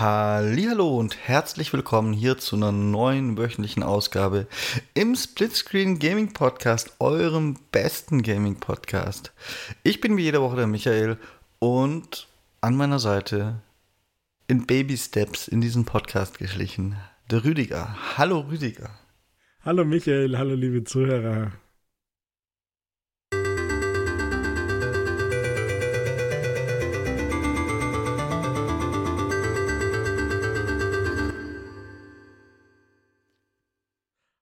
Hallo und herzlich willkommen hier zu einer neuen wöchentlichen Ausgabe im Splitscreen Gaming Podcast, eurem besten Gaming Podcast. Ich bin wie jede Woche der Michael und an meiner Seite in Baby Steps in diesen Podcast geschlichen der Rüdiger. Hallo Rüdiger. Hallo Michael, hallo liebe Zuhörer.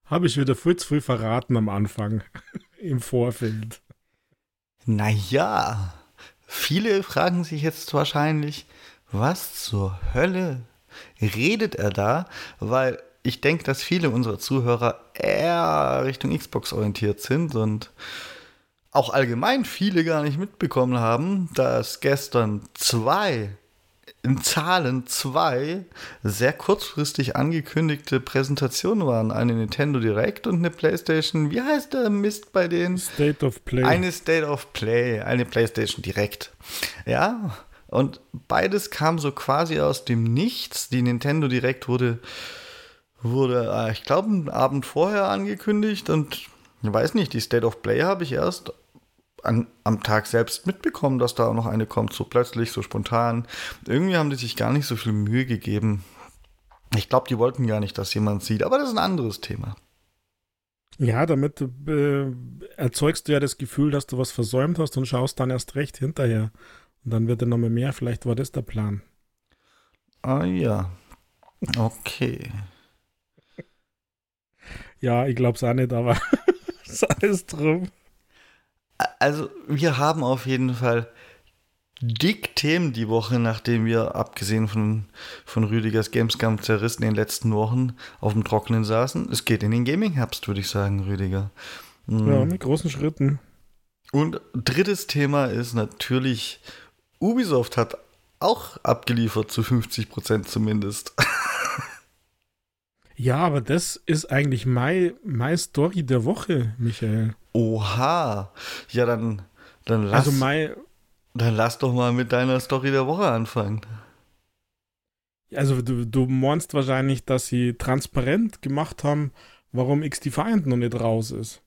Habe ich wieder viel zu früh verraten am Anfang, im Vorfeld. Naja, viele fragen sich jetzt wahrscheinlich, was zur Hölle redet er da? Weil ich denke, dass viele unserer Zuhörer eher Richtung Xbox orientiert sind und auch allgemein viele gar nicht mitbekommen haben, dass gestern zwei in Zahlen zwei sehr kurzfristig angekündigte Präsentationen waren. Eine Nintendo Direct und eine PlayStation, wie heißt der Mist bei denen? State of Play. Eine State of Play, eine PlayStation Direct. Ja, und beides kam so quasi aus dem Nichts. Die Nintendo Direct wurde, wurde äh, ich glaube, einen Abend vorher angekündigt und ich weiß nicht, die State of Play habe ich erst an, am Tag selbst mitbekommen, dass da auch noch eine kommt, so plötzlich, so spontan. Irgendwie haben die sich gar nicht so viel Mühe gegeben. Ich glaube, die wollten gar nicht, dass jemand sieht, aber das ist ein anderes Thema. Ja, damit äh, erzeugst du ja das Gefühl, dass du was versäumt hast und schaust dann erst recht hinterher. Und dann wird er nochmal mehr. Vielleicht war das der Plan. Ah ja. Okay. ja, ich glaube es auch nicht, aber sei es drum. Also, wir haben auf jeden Fall dick Themen die Woche, nachdem wir, abgesehen von, von Rüdigers Gamescom zerrissen in den letzten Wochen, auf dem Trockenen saßen. Es geht in den Gaming-Herbst, würde ich sagen, Rüdiger. Mhm. Ja, mit großen Schritten. Und drittes Thema ist natürlich, Ubisoft hat auch abgeliefert, zu 50 Prozent zumindest. Ja, aber das ist eigentlich meine Story der Woche, Michael. Oha. Ja, dann, dann lass. Also mein, dann lass doch mal mit deiner Story der Woche anfangen. Also du, du meinst wahrscheinlich, dass sie transparent gemacht haben, warum X-Defiant noch nicht raus ist.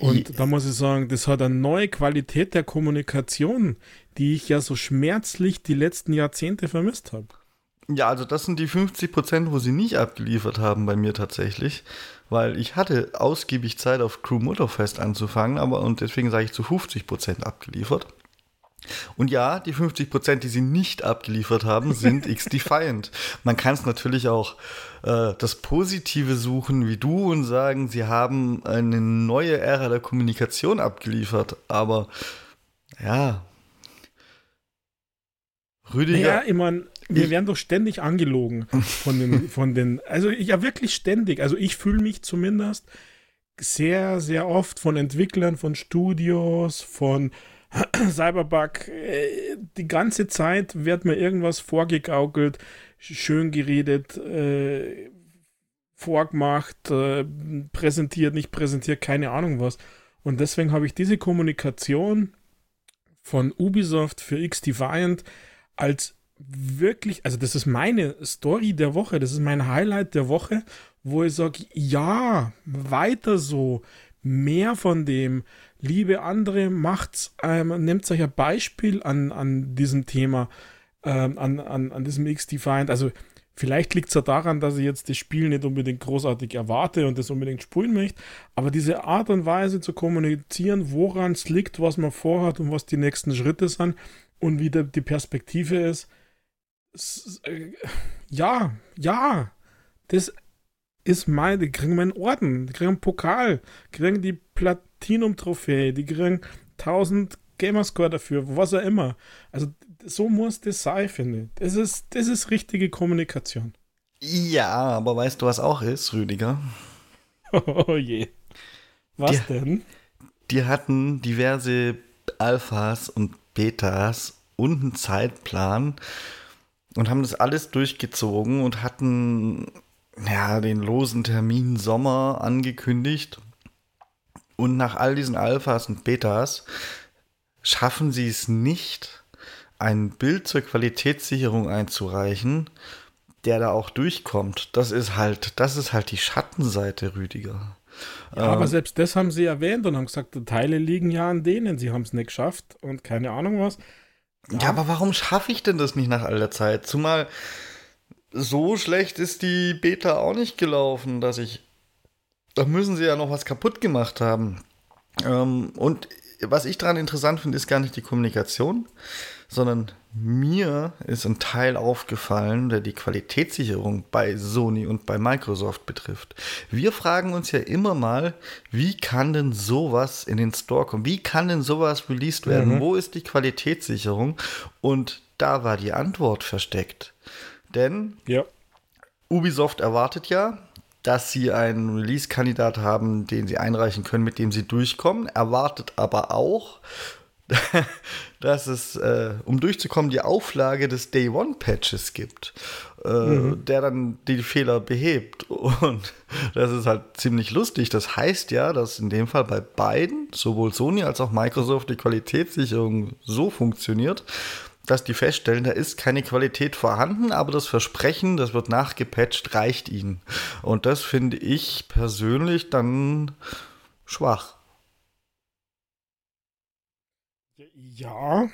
Und ja. da muss ich sagen, das hat eine neue Qualität der Kommunikation, die ich ja so schmerzlich die letzten Jahrzehnte vermisst habe. Ja, also das sind die 50 Prozent, wo sie nicht abgeliefert haben bei mir tatsächlich, weil ich hatte ausgiebig Zeit auf Crew Motorfest anzufangen, aber und deswegen sage ich zu 50 Prozent abgeliefert. Und ja, die 50 Prozent, die sie nicht abgeliefert haben, sind X-Defiant. Man kann es natürlich auch äh, das Positive suchen wie du und sagen, sie haben eine neue Ära der Kommunikation abgeliefert, aber ja. Rüdiger. Ja, ich meine, wir werden doch ständig angelogen von den, von den, also ja wirklich ständig. Also ich fühle mich zumindest sehr, sehr oft von Entwicklern, von Studios, von Cyberbug, äh, die ganze Zeit wird mir irgendwas vorgegaukelt, schön geredet, äh, vorgemacht, äh, präsentiert, nicht präsentiert, keine Ahnung was. Und deswegen habe ich diese Kommunikation von Ubisoft für X-Defiant als wirklich, also das ist meine Story der Woche, das ist mein Highlight der Woche, wo ich sage, ja, weiter so, mehr von dem, liebe andere, macht's, ähm, nehmt euch ein Beispiel an, an diesem Thema, ähm, an, an, an diesem X-Defined, also Vielleicht liegt es ja daran, dass ich jetzt das Spiel nicht unbedingt großartig erwarte und das unbedingt spielen möchte, aber diese Art und Weise zu kommunizieren, woran es liegt, was man vorhat und was die nächsten Schritte sind und wie die Perspektive ist, ja, ja, das ist mein, die kriegen meinen Orden, die kriegen einen Pokal, kriegen die Platinum-Trophäe, die kriegen 1000 Gamerscore dafür, was auch immer. Also so muss das sein, finde ich. Das ist, das ist richtige Kommunikation. Ja, aber weißt du, was auch ist, Rüdiger? Oh je. Was die, denn? Die hatten diverse Alphas und Betas und einen Zeitplan und haben das alles durchgezogen und hatten ja, den losen Termin Sommer angekündigt. Und nach all diesen Alphas und Betas schaffen sie es nicht, ein Bild zur Qualitätssicherung einzureichen, der da auch durchkommt. Das ist halt, das ist halt die Schattenseite, Rüdiger. Ja, aber ähm, selbst das haben sie erwähnt und haben gesagt, Teile liegen ja an denen. Sie haben es nicht geschafft und keine Ahnung was. Ja. ja, aber warum schaffe ich denn das nicht nach all der Zeit? Zumal so schlecht ist die Beta auch nicht gelaufen, dass ich. Da müssen sie ja noch was kaputt gemacht haben. Ähm, und was ich daran interessant finde, ist gar nicht die Kommunikation, sondern mir ist ein Teil aufgefallen, der die Qualitätssicherung bei Sony und bei Microsoft betrifft. Wir fragen uns ja immer mal, wie kann denn sowas in den Store kommen? Wie kann denn sowas released werden? Mhm. Wo ist die Qualitätssicherung? Und da war die Antwort versteckt. Denn ja. Ubisoft erwartet ja, dass sie einen Release-Kandidat haben, den sie einreichen können, mit dem sie durchkommen, erwartet aber auch, dass es, äh, um durchzukommen, die Auflage des Day One Patches gibt, äh, mhm. der dann die Fehler behebt. Und das ist halt ziemlich lustig. Das heißt ja, dass in dem Fall bei beiden, sowohl Sony als auch Microsoft, die Qualitätssicherung so funktioniert, dass die feststellen, da ist keine Qualität vorhanden, aber das Versprechen, das wird nachgepatcht, reicht ihnen. Und das finde ich persönlich dann schwach. Ja.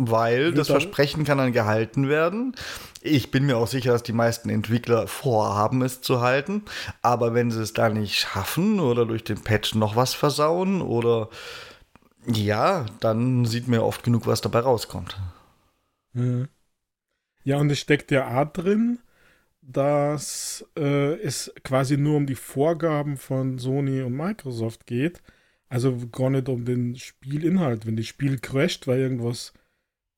Weil das Versprechen kann dann gehalten werden. Ich bin mir auch sicher, dass die meisten Entwickler vorhaben, es zu halten. Aber wenn sie es da nicht schaffen oder durch den Patch noch was versauen oder ja, dann sieht mir oft genug, was dabei rauskommt. Mhm. Ja, und es steckt ja auch drin, dass äh, es quasi nur um die Vorgaben von Sony und Microsoft geht. Also gar nicht um den Spielinhalt. Wenn das Spiel crasht, weil irgendwas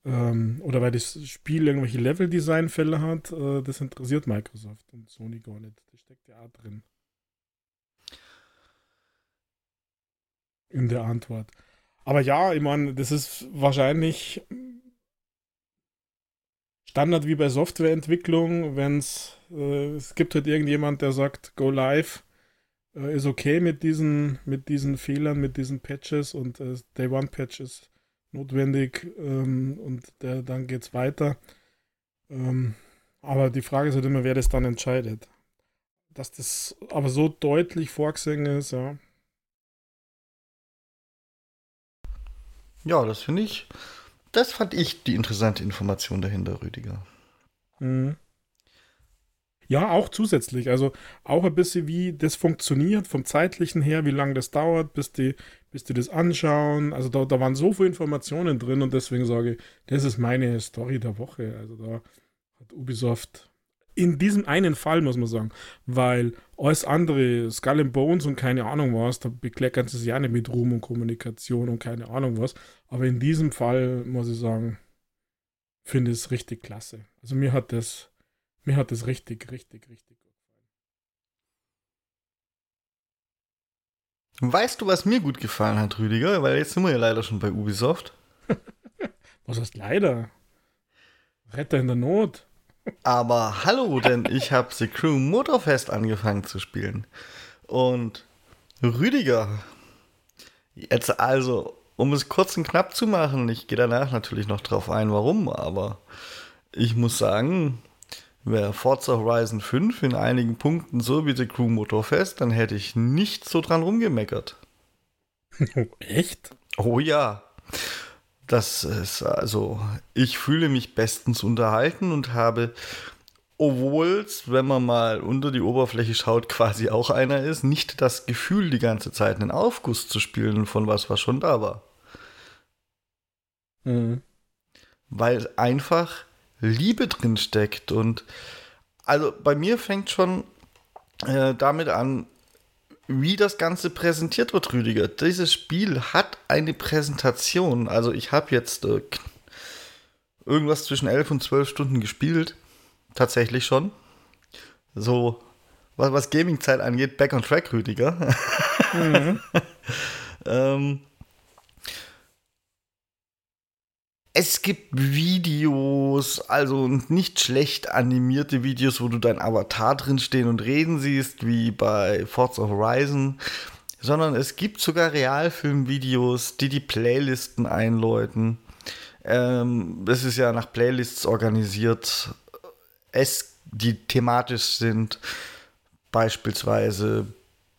ähm, oder weil das Spiel irgendwelche Level-Design-Fälle hat, äh, das interessiert Microsoft und Sony gar nicht. Das steckt ja auch drin. In der Antwort. Aber ja, ich meine, das ist wahrscheinlich Standard wie bei Softwareentwicklung, wenn es, äh, es gibt halt irgendjemand, der sagt, go live, äh, ist okay mit diesen, mit diesen Fehlern, mit diesen Patches und äh, Day One Patch ist notwendig ähm, und der, dann geht's weiter. Ähm, aber die Frage ist halt immer, wer das dann entscheidet. Dass das aber so deutlich vorgesehen ist, ja. Ja, das finde ich das fand ich die interessante Information dahinter, Rüdiger. Mhm. Ja, auch zusätzlich. Also auch ein bisschen, wie das funktioniert vom zeitlichen her, wie lange das dauert, bis die, bis die das anschauen. Also da, da waren so viele Informationen drin und deswegen sage ich, das ist meine Story der Woche. Also da hat Ubisoft in diesem einen Fall, muss man sagen, weil alles andere, Skull and Bones und keine Ahnung was, da bekleckern sie sich ja nicht mit Ruhm und Kommunikation und keine Ahnung was. Aber in diesem Fall, muss ich sagen, finde ich es richtig klasse. Also mir hat das, mir hat das richtig, richtig, richtig gut gefallen. Weißt du, was mir gut gefallen hat, Rüdiger? Weil jetzt sind wir ja leider schon bei Ubisoft. was heißt leider? Retter in der Not. Aber hallo, denn ich habe The Crew Motorfest angefangen zu spielen. Und Rüdiger, jetzt also, um es kurz und knapp zu machen, ich gehe danach natürlich noch drauf ein, warum, aber ich muss sagen, Forza Horizon 5 in einigen Punkten so wie The Crew Motorfest, dann hätte ich nicht so dran rumgemeckert. Echt? Oh ja. Das ist also, ich fühle mich bestens unterhalten und habe, obwohl es, wenn man mal unter die Oberfläche schaut, quasi auch einer ist, nicht das Gefühl, die ganze Zeit einen Aufguss zu spielen von was, was schon da war. Mhm. Weil einfach Liebe drin steckt und also bei mir fängt schon äh, damit an, wie das Ganze präsentiert wird, Rüdiger. Dieses Spiel hat eine Präsentation. Also ich habe jetzt äh, irgendwas zwischen 11 und 12 Stunden gespielt. Tatsächlich schon. So, was, was Gaming-Zeit angeht, back on track, Rüdiger. Mhm. ähm, Es gibt Videos, also nicht schlecht animierte Videos, wo du dein Avatar drin stehen und reden siehst, wie bei Forza Horizon, sondern es gibt sogar Realfilmvideos, die die Playlisten einläuten. Ähm, das ist ja nach Playlists organisiert. Es die thematisch sind, beispielsweise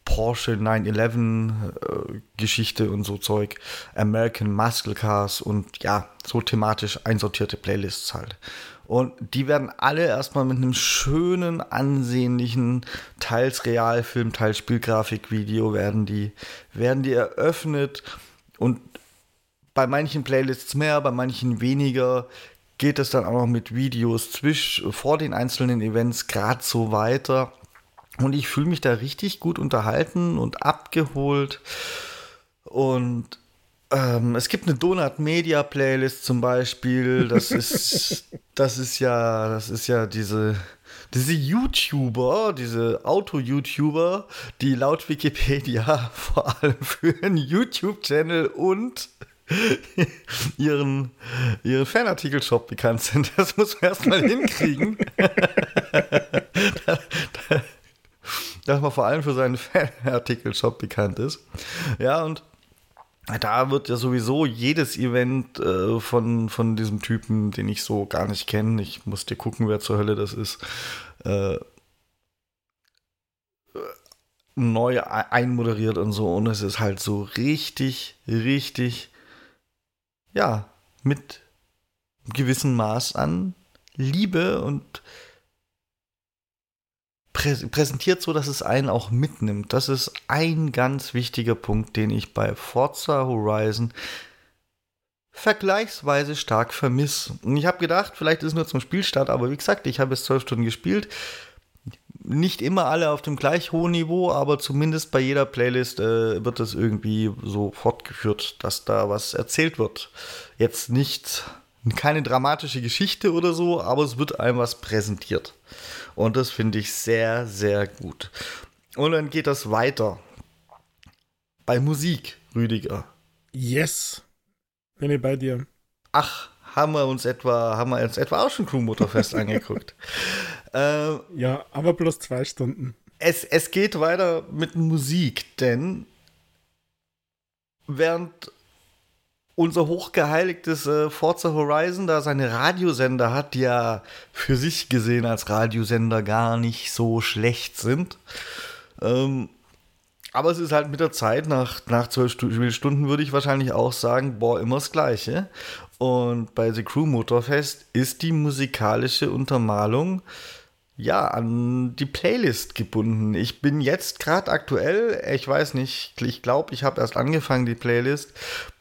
Porsche 911 äh, Geschichte und so Zeug, American Muscle Cars und ja, so thematisch einsortierte Playlists halt. Und die werden alle erstmal mit einem schönen, ansehnlichen, teils Realfilm, teils Spielgrafikvideo werden die, werden die eröffnet. Und bei manchen Playlists mehr, bei manchen weniger geht es dann auch noch mit Videos zwisch, vor den einzelnen Events gerade so weiter. Und ich fühle mich da richtig gut unterhalten und abgeholt. Und ähm, es gibt eine Donut Media Playlist zum Beispiel. Das ist, das ist ja, das ist ja diese, diese YouTuber, diese Auto-YouTuber, die laut Wikipedia vor allem für einen YouTube-Channel und ihren, ihren Fanartikel-Shop bekannt sind. Das muss man erstmal hinkriegen. Dass man vor allem für seinen Fanartikel-Shop bekannt ist. Ja, und da wird ja sowieso jedes Event äh, von, von diesem Typen, den ich so gar nicht kenne, ich musste gucken, wer zur Hölle das ist, äh, neu einmoderiert und so. Und es ist halt so richtig, richtig, ja, mit gewissem Maß an Liebe und präsentiert so, dass es einen auch mitnimmt. Das ist ein ganz wichtiger Punkt, den ich bei Forza Horizon vergleichsweise stark vermisse. Und ich habe gedacht, vielleicht ist es nur zum Spielstart, aber wie gesagt, ich habe es zwölf Stunden gespielt. Nicht immer alle auf dem gleich hohen Niveau, aber zumindest bei jeder Playlist äh, wird es irgendwie so fortgeführt, dass da was erzählt wird. Jetzt nicht keine dramatische Geschichte oder so, aber es wird einem was präsentiert. Und das finde ich sehr, sehr gut. Und dann geht das weiter. Bei Musik, Rüdiger. Yes. Bin ich bei dir. Ach, haben wir uns etwa, haben wir uns etwa auch schon Crew Motorfest angeguckt. Äh, ja, aber bloß zwei Stunden. Es, es geht weiter mit Musik, denn während unser hochgeheiligtes äh, Forza Horizon da seine Radiosender hat, die ja für sich gesehen als Radiosender gar nicht so schlecht sind. Ähm, aber es ist halt mit der Zeit, nach, nach zwölf Stunden würde ich wahrscheinlich auch sagen, boah, immer das Gleiche. Und bei The Crew Motorfest ist die musikalische Untermalung ja, an die Playlist gebunden. Ich bin jetzt gerade aktuell, ich weiß nicht, ich glaube, ich habe erst angefangen, die Playlist,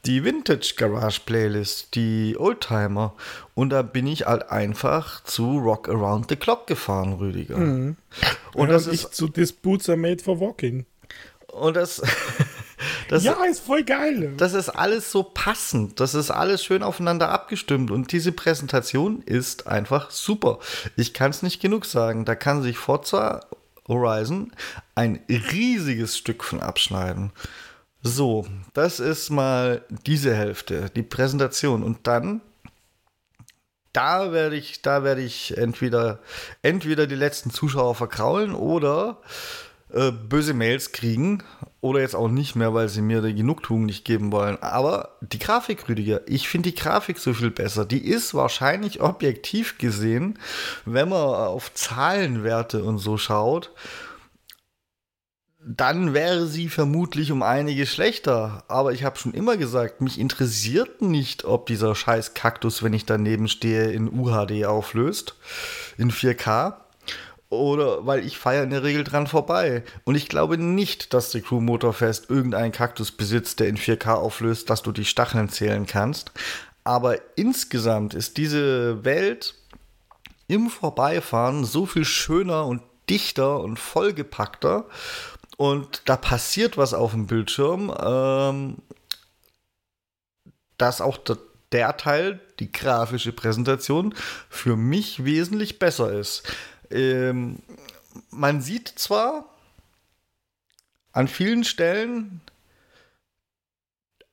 die Vintage Garage Playlist, die Oldtimer. Und da bin ich halt einfach zu Rock Around the Clock gefahren, Rüdiger. Mhm. Und ja, das ist zu Boots are made for walking. Und das, das, ja, ist voll geil. Das ist alles so passend. Das ist alles schön aufeinander abgestimmt. Und diese Präsentation ist einfach super. Ich kann es nicht genug sagen. Da kann sich Forza Horizon ein riesiges Stück von abschneiden. So, das ist mal diese Hälfte, die Präsentation. Und dann da werde ich, da werde ich entweder, entweder die letzten Zuschauer verkraulen oder äh, böse Mails kriegen oder jetzt auch nicht mehr, weil sie mir die Genugtuung nicht geben wollen. Aber die Grafik, Rüdiger, ich finde die Grafik so viel besser. Die ist wahrscheinlich objektiv gesehen, wenn man auf Zahlenwerte und so schaut, dann wäre sie vermutlich um einige schlechter. Aber ich habe schon immer gesagt, mich interessiert nicht, ob dieser scheiß Kaktus, wenn ich daneben stehe, in UHD auflöst, in 4K oder weil ich feiere in der Regel dran vorbei. Und ich glaube nicht, dass die Crew Motorfest irgendeinen Kaktus besitzt, der in 4K auflöst, dass du die Stacheln zählen kannst. Aber insgesamt ist diese Welt im Vorbeifahren so viel schöner und dichter und vollgepackter. Und da passiert was auf dem Bildschirm, ähm, dass auch der, der Teil, die grafische Präsentation, für mich wesentlich besser ist. Ähm, man sieht zwar an vielen Stellen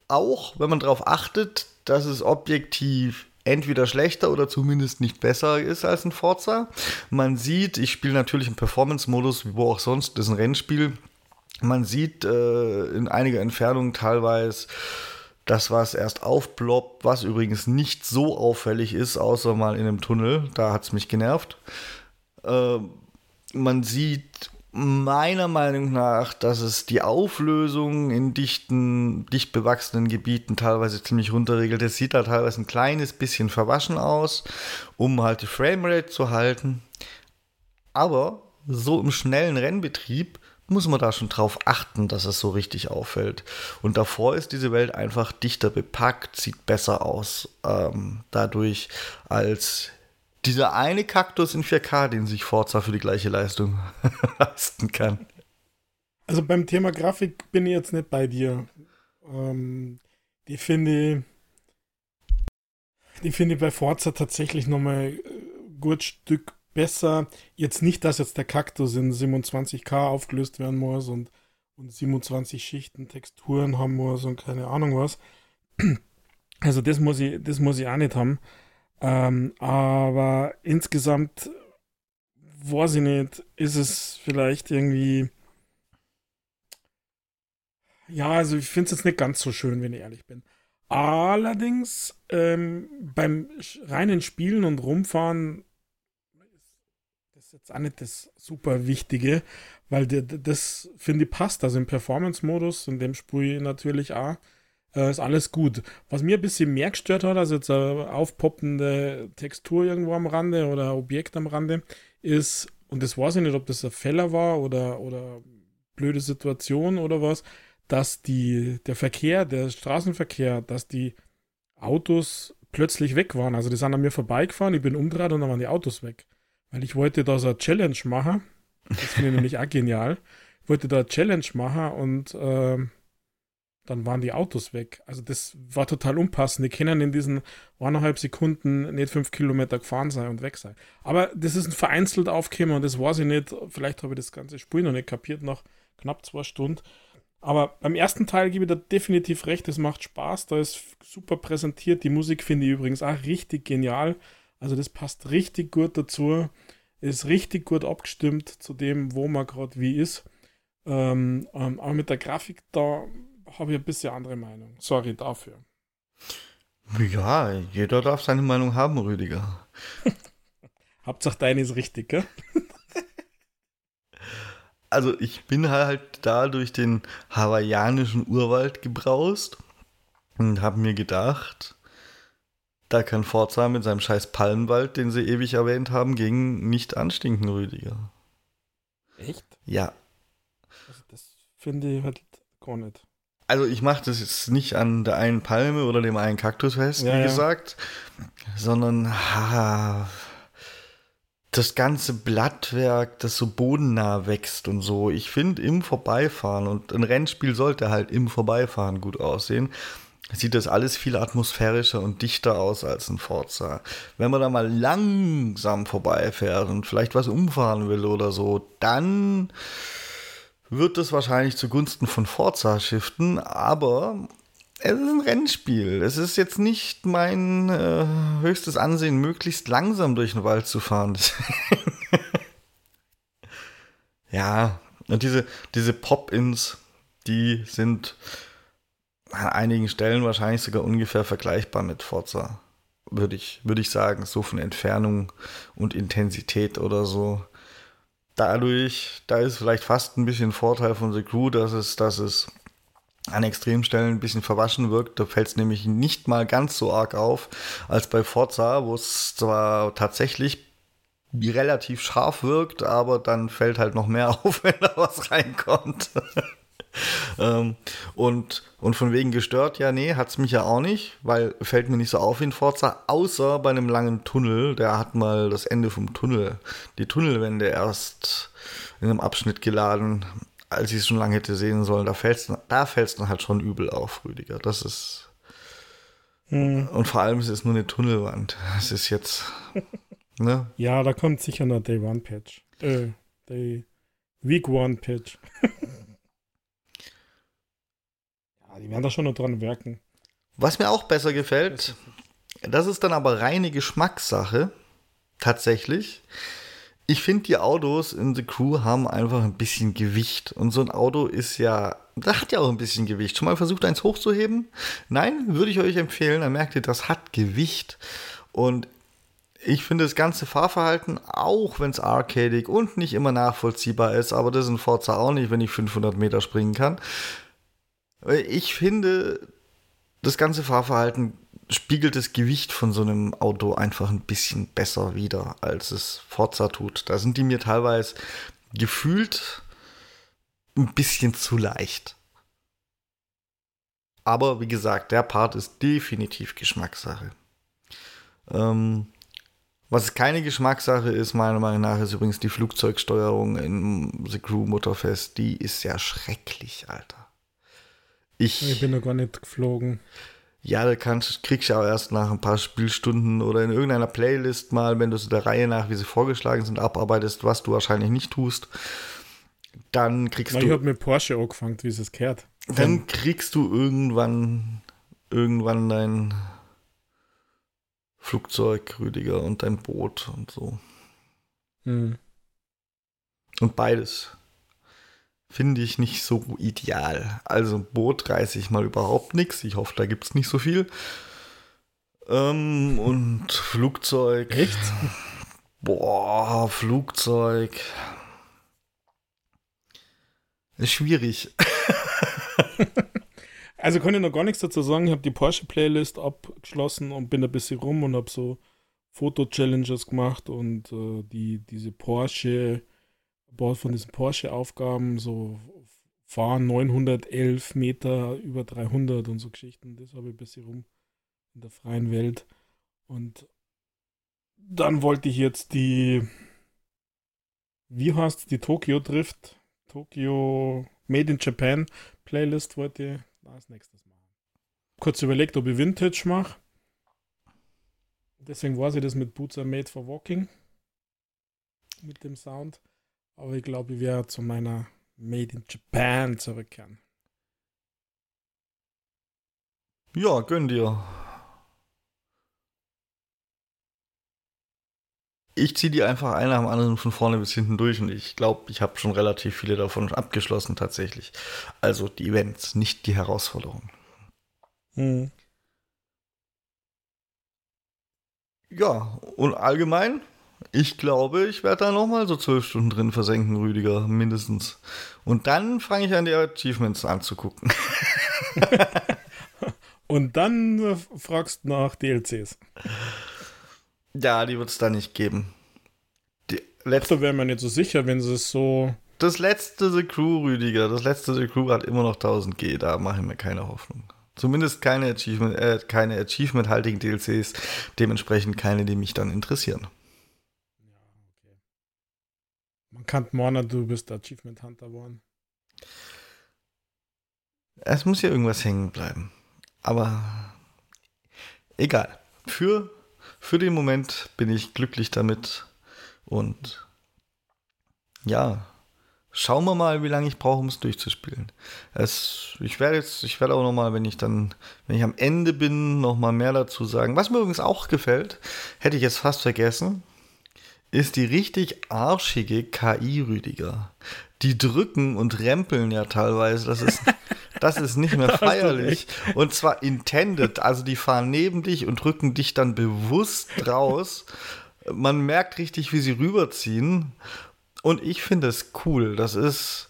auch, wenn man darauf achtet, dass es objektiv entweder schlechter oder zumindest nicht besser ist als ein Forza. Man sieht, ich spiele natürlich im Performance-Modus, wo auch sonst, das ist ein Rennspiel. Man sieht äh, in einiger Entfernung teilweise das, was erst aufploppt, was übrigens nicht so auffällig ist, außer mal in einem Tunnel. Da hat es mich genervt. Äh, man sieht meiner Meinung nach, dass es die Auflösung in dichten, dicht bewachsenen Gebieten teilweise ziemlich runterregelt. Es sieht da teilweise ein kleines bisschen verwaschen aus, um halt die Framerate zu halten. Aber so im schnellen Rennbetrieb muss man da schon drauf achten, dass es so richtig auffällt. Und davor ist diese Welt einfach dichter bepackt, sieht besser aus ähm, dadurch als dieser eine Kaktus in 4K, den sich Forza für die gleiche Leistung leisten kann. Also beim Thema Grafik bin ich jetzt nicht bei dir. Ähm, die finde die finde ich bei Forza tatsächlich nochmal ein äh, gut Stück besser. Jetzt nicht, dass jetzt der Kaktus in 27K aufgelöst werden muss und, und 27 Schichten Texturen haben muss und keine Ahnung was. Also das muss ich, das muss ich auch nicht haben. Ähm, aber insgesamt, weiß ich nicht, ist es vielleicht irgendwie. Ja, also ich finde es jetzt nicht ganz so schön, wenn ich ehrlich bin. Allerdings ähm, beim reinen Spielen und Rumfahren das ist jetzt auch nicht das super Wichtige, weil das finde ich passt. Also im Performance-Modus, in dem spiele ich natürlich auch äh, ist alles gut. Was mir ein bisschen mehr gestört hat, also jetzt eine aufpoppende Textur irgendwo am Rande oder Objekt am Rande, ist, und das weiß ich nicht, ob das ein Fehler war oder, oder blöde Situation oder was, dass die, der Verkehr, der Straßenverkehr, dass die Autos plötzlich weg waren. Also die sind an mir vorbeigefahren, ich bin umgedreht und dann waren die Autos weg. Weil ich wollte da so eine Challenge machen. Das finde ich nämlich auch genial. Ich wollte da eine Challenge machen und äh, dann waren die Autos weg. Also das war total unpassend. Die können in diesen eineinhalb Sekunden nicht fünf Kilometer gefahren sein und weg sein. Aber das ist ein vereinzelt aufgekommen und das weiß ich nicht. Vielleicht habe ich das ganze Spiel noch nicht kapiert nach knapp zwei Stunden. Aber beim ersten Teil gebe ich da definitiv recht. Es macht Spaß. Da ist super präsentiert. Die Musik finde ich übrigens auch richtig genial. Also das passt richtig gut dazu. Ist richtig gut abgestimmt zu dem, wo man gerade wie ist. Ähm, ähm, aber mit der Grafik, da habe ich ein bisschen andere Meinung. Sorry dafür. Ja, jeder darf seine Meinung haben, Rüdiger. Hauptsache deine ist richtig, gell? also ich bin halt da durch den hawaiianischen Urwald gebraust und habe mir gedacht, da kann Forza mit seinem scheiß Palmenwald, den sie ewig erwähnt haben, gegen nicht anstinken, Rüdiger. Echt? Ja. Also das finde ich halt gar nicht. Also ich mache das jetzt nicht an der einen Palme oder dem einen Kaktus fest, ja, wie ja. gesagt, sondern ha, das ganze Blattwerk, das so bodennah wächst und so. Ich finde im Vorbeifahren und ein Rennspiel sollte halt im Vorbeifahren gut aussehen. Sieht das alles viel atmosphärischer und dichter aus als ein Forza. Wenn man da mal langsam vorbeifährt und vielleicht was umfahren will oder so, dann wird es wahrscheinlich zugunsten von Forza shiften, aber es ist ein Rennspiel. Es ist jetzt nicht mein äh, höchstes Ansehen, möglichst langsam durch den Wald zu fahren. ja, und diese, diese Pop-Ins, die sind an einigen Stellen wahrscheinlich sogar ungefähr vergleichbar mit Forza. Würde ich, würde ich sagen, so von Entfernung und Intensität oder so dadurch, da ist vielleicht fast ein bisschen Vorteil von The Crew, dass es, dass es an Extremstellen ein bisschen verwaschen wirkt. Da fällt es nämlich nicht mal ganz so arg auf als bei Forza, wo es zwar tatsächlich relativ scharf wirkt, aber dann fällt halt noch mehr auf, wenn da was reinkommt. ähm, und, und von wegen gestört, ja, nee, hat es mich ja auch nicht, weil fällt mir nicht so auf wie in Forza, außer bei einem langen Tunnel, der hat mal das Ende vom Tunnel, die Tunnelwände erst in einem Abschnitt geladen, als ich es schon lange hätte sehen sollen. Da fällt es da fällt's dann halt schon übel auf, Rüdiger. Das ist. Hm. Und vor allem es ist nur eine Tunnelwand. Es ist jetzt. ne? Ja, da kommt sicher noch Day One Patch. Äh, Day Week One Patch. die werden da schon noch dran werken. Was mir auch besser gefällt, das ist dann aber reine Geschmackssache. Tatsächlich. Ich finde, die Autos in The Crew haben einfach ein bisschen Gewicht. Und so ein Auto ist ja, das hat ja auch ein bisschen Gewicht. Schon mal versucht, eins hochzuheben? Nein, würde ich euch empfehlen. Dann merkt ihr, das hat Gewicht. Und ich finde das ganze Fahrverhalten, auch wenn es arcadig und nicht immer nachvollziehbar ist, aber das ist ein Forza auch nicht, wenn ich 500 Meter springen kann. Ich finde, das ganze Fahrverhalten spiegelt das Gewicht von so einem Auto einfach ein bisschen besser wider, als es Forza tut. Da sind die mir teilweise gefühlt ein bisschen zu leicht. Aber wie gesagt, der Part ist definitiv Geschmackssache. Ähm, was keine Geschmackssache ist, meiner Meinung nach, ist übrigens die Flugzeugsteuerung in The Crew Motorfest. Die ist ja schrecklich, Alter. Ich, ich bin noch gar nicht geflogen. Ja, da kannst, kriegst du auch erst nach ein paar Spielstunden oder in irgendeiner Playlist mal, wenn du so der Reihe nach, wie sie vorgeschlagen sind, abarbeitest, was du wahrscheinlich nicht tust. Dann kriegst Na, du. Ich habe mit Porsche angefangen, wie es kehrt. Dann kriegst du irgendwann, irgendwann dein Flugzeug, Rüdiger, und dein Boot und so. Hm. Und beides finde ich nicht so ideal. Also Boot reiße ich mal überhaupt nichts. Ich hoffe, da gibt es nicht so viel. Ähm, und Flugzeug. Echt? Boah, Flugzeug. Ist schwierig. also ich noch gar nichts dazu sagen. Ich habe die Porsche-Playlist abgeschlossen und bin ein bisschen rum und habe so Foto-Challenges gemacht und äh, die, diese Porsche von diesen Porsche-Aufgaben, so fahren 911 Meter über 300 und so Geschichten. Das habe ich ein bisschen rum in der freien Welt. Und dann wollte ich jetzt die, wie heißt die Tokyo Drift, Tokyo Made in Japan Playlist wollte ich als nächstes machen. Kurz überlegt, ob ich Vintage mache. Deswegen war sie das mit Boots are Made for Walking. Mit dem Sound. Aber ich glaube, ich werde zu meiner Made in Japan zurückkehren. Ja, gönn dir. Ich ziehe die einfach ein nach dem anderen von vorne bis hinten durch und ich glaube, ich habe schon relativ viele davon abgeschlossen tatsächlich. Also die Events, nicht die Herausforderungen. Hm. Ja, und allgemein ich glaube, ich werde da nochmal so zwölf Stunden drin versenken, Rüdiger, mindestens. Und dann fange ich an, die Achievements anzugucken. Und dann äh, fragst du nach DLCs. Ja, die wird es da nicht geben. Die letzte wäre mir nicht so sicher, wenn sie es so. Das letzte The Crew, Rüdiger, das letzte The Crew hat immer noch 1000 G, da mache ich mir keine Hoffnung. Zumindest keine Achievement, äh, keine Achievement-haltigen DLCs, dementsprechend keine, die mich dann interessieren. Man kann morgen, du bist Achievement Hunter geworden. Es muss ja irgendwas hängen bleiben. Aber egal. Für, für den Moment bin ich glücklich damit. Und ja, schauen wir mal, wie lange ich brauche, um es durchzuspielen. Es, ich werde jetzt, ich werde auch noch mal, wenn ich dann, wenn ich am Ende bin, noch mal mehr dazu sagen. Was mir übrigens auch gefällt, hätte ich jetzt fast vergessen ist die richtig arschige KI, Rüdiger. Die drücken und rempeln ja teilweise. Das ist, das ist nicht mehr feierlich. Und zwar intended. Also die fahren neben dich und drücken dich dann bewusst raus. Man merkt richtig, wie sie rüberziehen. Und ich finde es cool. Das ist.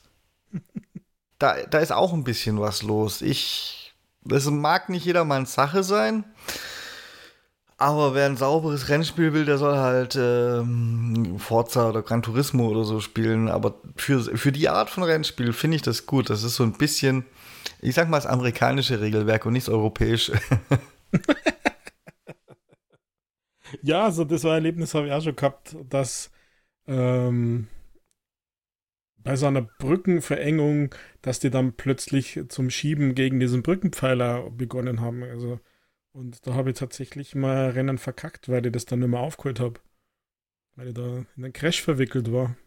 Da, da ist auch ein bisschen was los. Ich. Das mag nicht jedermanns Sache sein. Aber wer ein sauberes Rennspiel will, der soll halt ähm, Forza oder Gran Turismo oder so spielen. Aber für, für die Art von Rennspiel finde ich das gut. Das ist so ein bisschen, ich sag mal, das amerikanische Regelwerk und nicht das europäische. ja, also das war ein Erlebnis, habe ich auch schon gehabt, dass ähm, bei so einer Brückenverengung, dass die dann plötzlich zum Schieben gegen diesen Brückenpfeiler begonnen haben. Also und da habe ich tatsächlich mal Rennen verkackt, weil ich das dann nicht mehr aufgeholt habe. Weil ich da in einen Crash verwickelt war.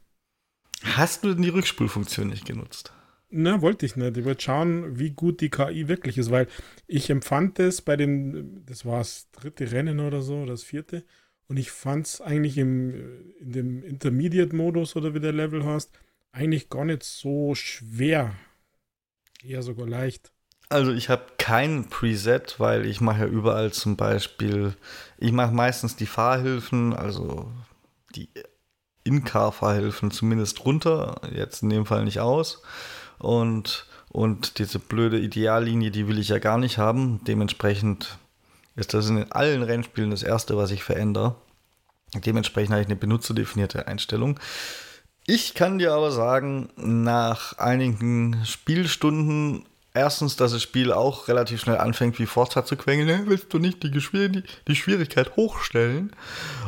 Hast du denn die Rückspulfunktion nicht genutzt? Na, wollte ich nicht. Ich wollte schauen, wie gut die KI wirklich ist, weil ich empfand es bei dem, das war das dritte Rennen oder so, oder das vierte, und ich fand es eigentlich im, in dem Intermediate-Modus oder wie der Level heißt, eigentlich gar nicht so schwer. Eher sogar leicht. Also ich habe kein Preset, weil ich mache ja überall zum Beispiel, ich mache meistens die Fahrhilfen, also die In-Car-Fahrhilfen zumindest runter, jetzt in dem Fall nicht aus. Und, und diese blöde Ideallinie, die will ich ja gar nicht haben. Dementsprechend ist das in allen Rennspielen das erste, was ich verändere. Dementsprechend habe ich eine benutzerdefinierte Einstellung. Ich kann dir aber sagen, nach einigen Spielstunden, erstens, dass das Spiel auch relativ schnell anfängt, wie Forza zu quengeln, willst du nicht die, die, die Schwierigkeit hochstellen?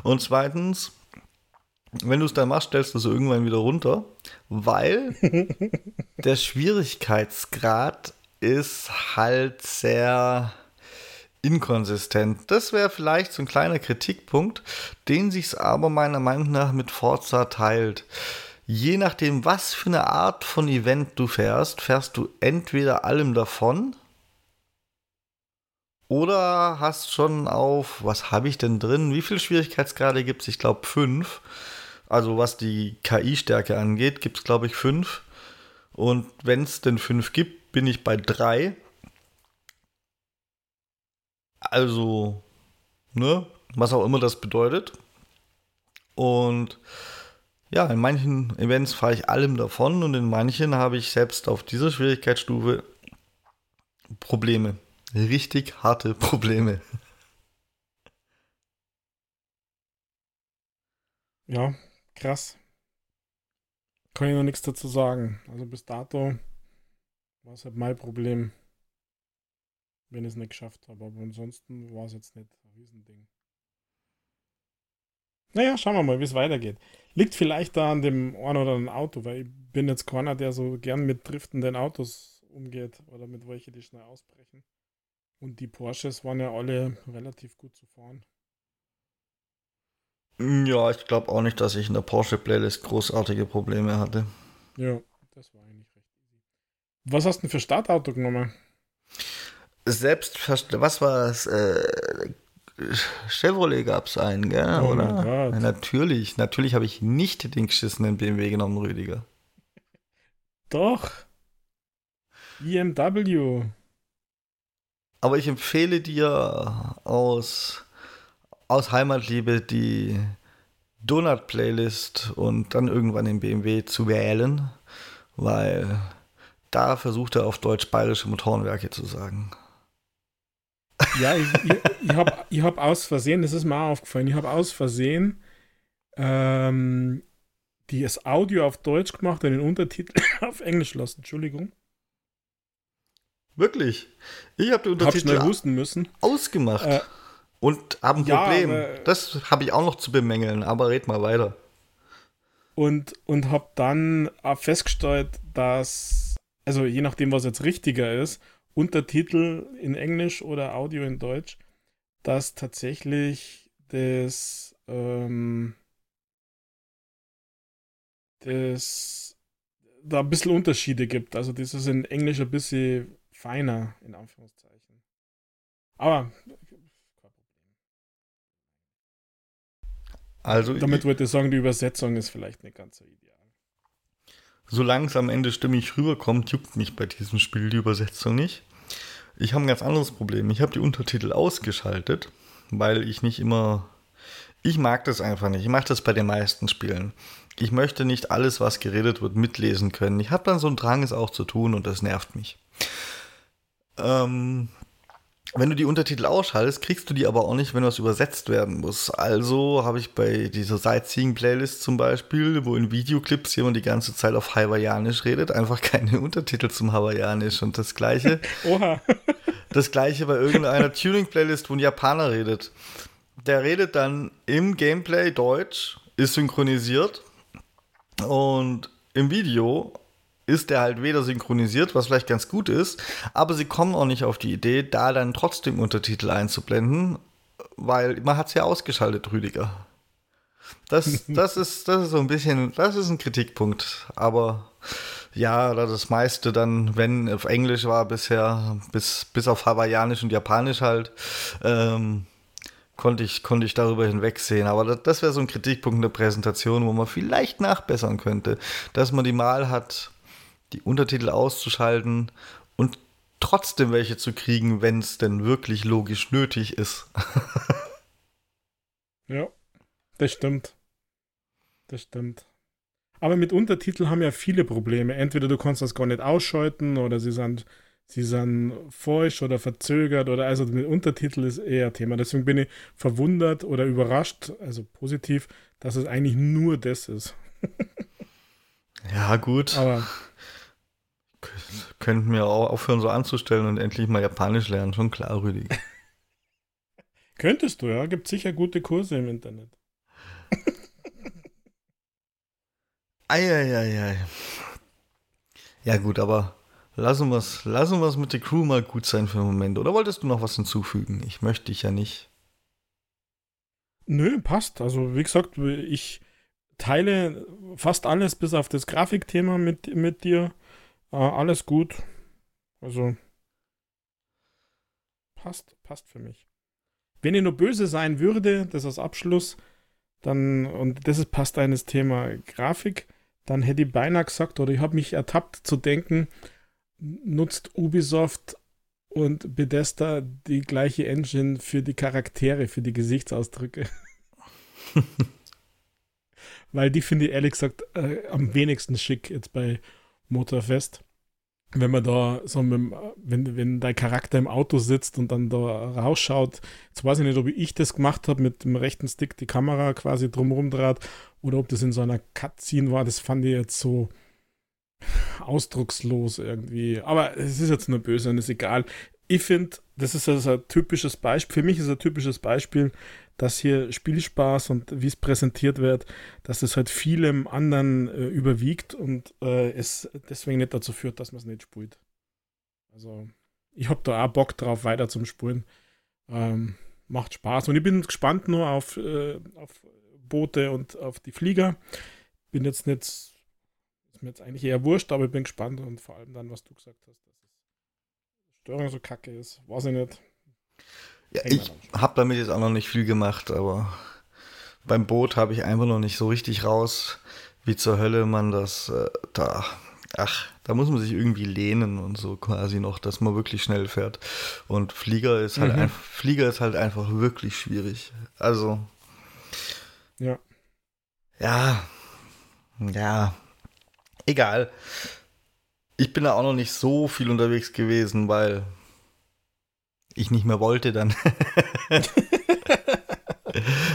Und zweitens, wenn du es dann machst, stellst du es irgendwann wieder runter, weil der Schwierigkeitsgrad ist halt sehr inkonsistent. Das wäre vielleicht so ein kleiner Kritikpunkt, den sich aber meiner Meinung nach mit Forza teilt. Je nachdem, was für eine Art von Event du fährst, fährst du entweder allem davon oder hast schon auf, was habe ich denn drin? Wie viele Schwierigkeitsgrade gibt es? Ich glaube fünf. Also was die KI-Stärke angeht, gibt es glaube ich fünf. Und wenn es denn fünf gibt, bin ich bei drei. Also, ne, was auch immer das bedeutet. Und ja, in manchen Events fahre ich allem davon und in manchen habe ich selbst auf dieser Schwierigkeitsstufe Probleme. Richtig harte Probleme. Ja, krass. Kann ich noch nichts dazu sagen. Also bis dato war es halt mein Problem wenn ich es nicht geschafft habe. Aber ansonsten war es jetzt nicht ein Riesending. Naja, schauen wir mal, wie es weitergeht. Liegt vielleicht da an dem einen oder anderen Auto, weil ich bin jetzt keiner, der so gern mit driftenden Autos umgeht oder mit welchen, die schnell ausbrechen. Und die Porsches waren ja alle relativ gut zu fahren. Ja, ich glaube auch nicht, dass ich in der Porsche-Playlist großartige Probleme hatte. Ja, das war eigentlich recht easy. Was hast du denn für Startauto genommen? Selbstverständlich, was war es? Äh, Chevrolet gab es einen, gell? Oh oder? Ja, natürlich, natürlich habe ich nicht den geschissenen BMW genommen, Rüdiger. Doch. BMW. Aber ich empfehle dir aus, aus Heimatliebe die Donut-Playlist und dann irgendwann den BMW zu wählen, weil da versucht er auf Deutsch bayerische Motorenwerke zu sagen. Ja, ich, ich, ich habe ich hab aus Versehen, das ist mir auch aufgefallen, ich habe aus Versehen ähm, das Audio auf Deutsch gemacht und den Untertitel auf Englisch lassen. Entschuldigung. Wirklich? Ich habe den Untertitel hab husten müssen. ausgemacht. Äh, und habe ein Problem. Ja, das habe ich auch noch zu bemängeln, aber red mal weiter. Und, und habe dann festgestellt, dass, also je nachdem, was jetzt richtiger ist, Untertitel in Englisch oder Audio in Deutsch, dass tatsächlich das, ähm, das da ein bisschen Unterschiede gibt. Also das ist in Englisch ein bisschen feiner, in Anführungszeichen. Aber Also damit wollte ich sagen, die Übersetzung ist vielleicht nicht ganz so ideal solange es am Ende stimmig rüberkommt, juckt mich bei diesem Spiel die Übersetzung nicht. Ich habe ein ganz anderes Problem. Ich habe die Untertitel ausgeschaltet, weil ich nicht immer. Ich mag das einfach nicht. Ich mache das bei den meisten Spielen. Ich möchte nicht alles, was geredet wird, mitlesen können. Ich habe dann so einen Drang, es auch zu tun und das nervt mich. Ähm, wenn du die Untertitel ausschaltest, kriegst du die aber auch nicht, wenn was übersetzt werden muss. Also habe ich bei dieser Sightseeing-Playlist zum Beispiel, wo in Videoclips jemand die ganze Zeit auf Hawaiianisch redet, einfach keine Untertitel zum Hawaiianisch. Und das gleiche. Oha. das gleiche bei irgendeiner Tuning-Playlist, wo ein Japaner redet. Der redet dann im Gameplay Deutsch, ist synchronisiert und im Video ist der halt weder synchronisiert, was vielleicht ganz gut ist, aber sie kommen auch nicht auf die Idee, da dann trotzdem Untertitel einzublenden, weil man hat es ja ausgeschaltet, Rüdiger. Das, das, ist, das ist so ein bisschen, das ist ein Kritikpunkt. Aber ja, das meiste dann, wenn auf Englisch war bisher, bis, bis auf Hawaiianisch und Japanisch halt, ähm, konnte ich, konnte ich darüber hinwegsehen. Aber das, das wäre so ein Kritikpunkt in der Präsentation, wo man vielleicht nachbessern könnte. Dass man die Mal hat, die Untertitel auszuschalten und trotzdem welche zu kriegen, wenn es denn wirklich logisch nötig ist. ja, das stimmt. Das stimmt. Aber mit Untertiteln haben ja viele Probleme. Entweder du kannst das gar nicht ausschalten oder sie sind, sie sind falsch oder verzögert oder also mit Untertitel ist eher Thema. Deswegen bin ich verwundert oder überrascht, also positiv, dass es eigentlich nur das ist. ja, gut. Aber könnten wir auch aufhören, so anzustellen und endlich mal Japanisch lernen. Schon klar, Rüdiger. Könntest du, ja. Gibt sicher gute Kurse im Internet. Eieiei. Ja, gut, aber lassen wir es lassen mit der Crew mal gut sein für den Moment. Oder wolltest du noch was hinzufügen? Ich möchte dich ja nicht. Nö, passt. Also, wie gesagt, ich teile fast alles bis auf das Grafikthema mit, mit dir. Äh, alles gut. Also, passt, passt für mich. Wenn ihr nur böse sein würde, das als Abschluss, dann, und das ist, passt eines Thema Grafik, dann hätte ich beinahe gesagt, oder ich habe mich ertappt zu denken, nutzt Ubisoft und Bethesda die gleiche Engine für die Charaktere, für die Gesichtsausdrücke. Weil die finde ich ehrlich gesagt äh, am wenigsten schick jetzt bei Motorfest wenn man da so mit, wenn, wenn dein Charakter im Auto sitzt und dann da rausschaut, jetzt weiß ich nicht, ob ich das gemacht habe, mit dem rechten Stick die Kamera quasi drumherum dreht oder ob das in so einer Cutscene war, das fand ich jetzt so ausdruckslos irgendwie. Aber es ist jetzt nur böse und ist egal. Ich finde, das ist also ein typisches Beispiel, für mich ist ein typisches Beispiel, dass hier Spielspaß und wie es präsentiert wird, dass es halt vielem anderen äh, überwiegt und äh, es deswegen nicht dazu führt, dass man es nicht spielt. Also, ich habe da auch Bock drauf, weiter zum Spulen. Ähm, macht Spaß und ich bin gespannt nur auf, äh, auf Boote und auf die Flieger. Bin jetzt nicht, ist mir jetzt eigentlich eher wurscht, aber ich bin gespannt und vor allem dann, was du gesagt hast, dass es Störung so kacke ist. Weiß ich nicht. Ja, ich habe damit jetzt auch noch nicht viel gemacht, aber beim Boot habe ich einfach noch nicht so richtig raus, wie zur Hölle man das äh, da. Ach, da muss man sich irgendwie lehnen und so quasi noch, dass man wirklich schnell fährt. Und Flieger ist halt, mhm. ein, Flieger ist halt einfach wirklich schwierig. Also. Ja. Ja. Ja. Egal. Ich bin da auch noch nicht so viel unterwegs gewesen, weil ich nicht mehr wollte dann.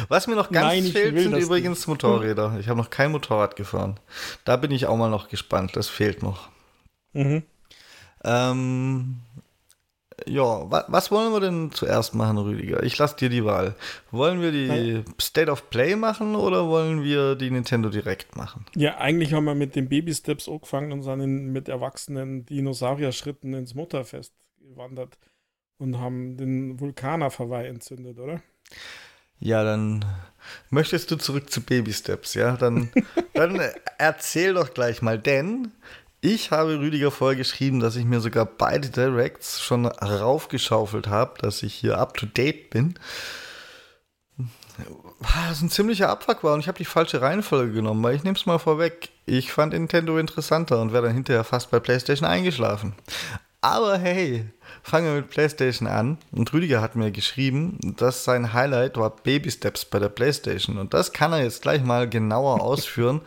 Was mir noch ganz Nein, fehlt, sind übrigens nicht. Motorräder. Ich habe noch kein Motorrad gefahren. Da bin ich auch mal noch gespannt. Das fehlt noch. Mhm. Ähm, ja, wa was wollen wir denn zuerst machen, Rüdiger? Ich lasse dir die Wahl. Wollen wir die Nein. State of Play machen oder wollen wir die Nintendo Direct machen? Ja, eigentlich haben wir mit den Baby Steps angefangen und sind mit erwachsenen Dinosaurier-Schritten ins Motorfest gewandert und haben den Vulkanerverweih entzündet, oder? Ja, dann möchtest du zurück zu Baby Steps, ja? Dann, dann erzähl doch gleich mal, denn ich habe Rüdiger vorher geschrieben, dass ich mir sogar beide Directs schon raufgeschaufelt habe, dass ich hier up to date bin. Was ein ziemlicher Abfuck war und ich habe die falsche Reihenfolge genommen, weil ich nehme es mal vorweg. Ich fand Nintendo interessanter und wäre dann hinterher fast bei PlayStation eingeschlafen. Aber hey, fangen wir mit PlayStation an. Und Rüdiger hat mir geschrieben, dass sein Highlight war Baby Steps bei der PlayStation. Und das kann er jetzt gleich mal genauer ausführen,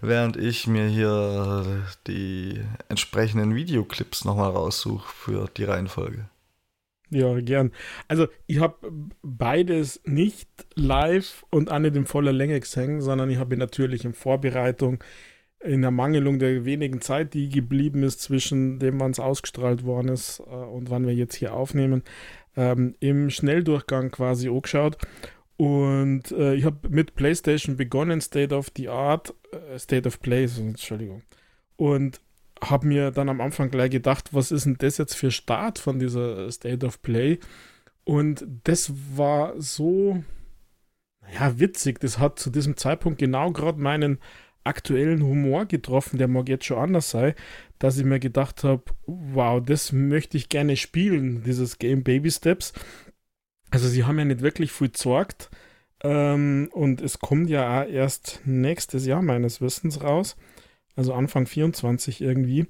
während ich mir hier die entsprechenden Videoclips nochmal raussuche für die Reihenfolge. Ja, gern. Also ich habe beides nicht live und nicht in voller Länge gesehen, sondern ich habe natürlich in Vorbereitung in der Mangelung der wenigen Zeit, die geblieben ist zwischen dem, wann es ausgestrahlt worden ist äh, und wann wir jetzt hier aufnehmen, ähm, im Schnelldurchgang quasi angeschaut. Und äh, ich habe mit PlayStation begonnen, State of the Art, äh, State of Play, Entschuldigung. Und habe mir dann am Anfang gleich gedacht, was ist denn das jetzt für Start von dieser State of Play? Und das war so, naja, witzig. Das hat zu diesem Zeitpunkt genau gerade meinen aktuellen Humor getroffen, der mag jetzt schon anders sein, dass ich mir gedacht habe, wow, das möchte ich gerne spielen, dieses Game Baby Steps. Also sie haben ja nicht wirklich viel gesorgt ähm, und es kommt ja auch erst nächstes Jahr meines Wissens raus, also Anfang 24 irgendwie.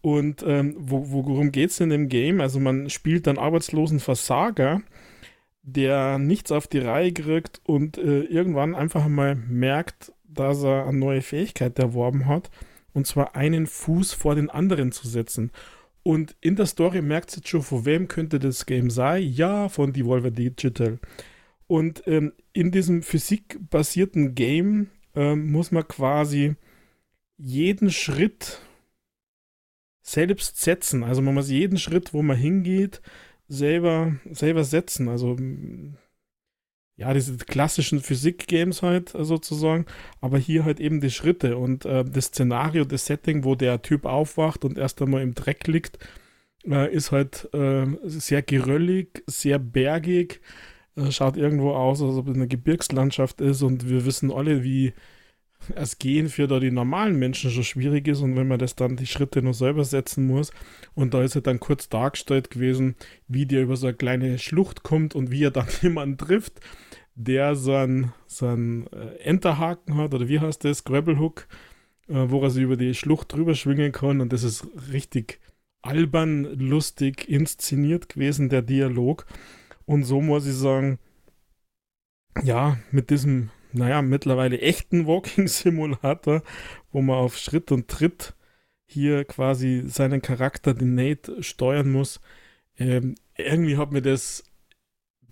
Und ähm, wo, worum geht es in dem Game? Also man spielt einen arbeitslosen Versager, der nichts auf die Reihe kriegt und äh, irgendwann einfach mal merkt, dass er eine neue Fähigkeit erworben hat, und zwar einen Fuß vor den anderen zu setzen. Und in der Story merkt ihr schon, von wem könnte das Game sein? Ja, von Devolver Digital. Und ähm, in diesem physikbasierten Game ähm, muss man quasi jeden Schritt selbst setzen. Also man muss jeden Schritt, wo man hingeht, selber, selber setzen. Also ja, diese klassischen Physik-Games halt sozusagen, aber hier halt eben die Schritte und äh, das Szenario, das Setting, wo der Typ aufwacht und erst einmal im Dreck liegt, äh, ist halt äh, sehr geröllig, sehr bergig, äh, schaut irgendwo aus, als ob es eine Gebirgslandschaft ist und wir wissen alle, wie das Gehen für da die normalen Menschen schon schwierig ist und wenn man das dann die Schritte noch selber setzen muss und da ist er dann kurz dargestellt gewesen, wie der über so eine kleine Schlucht kommt und wie er dann jemanden trifft, der so einen, äh, Enterhaken hat oder wie heißt das, Grabbelhook, äh, wo er sich über die Schlucht drüber schwingen kann und das ist richtig albern, lustig inszeniert gewesen, der Dialog und so muss ich sagen, ja, mit diesem naja, mittlerweile echten Walking-Simulator, wo man auf Schritt und Tritt hier quasi seinen Charakter, den Nate, steuern muss. Ähm, irgendwie hat mir das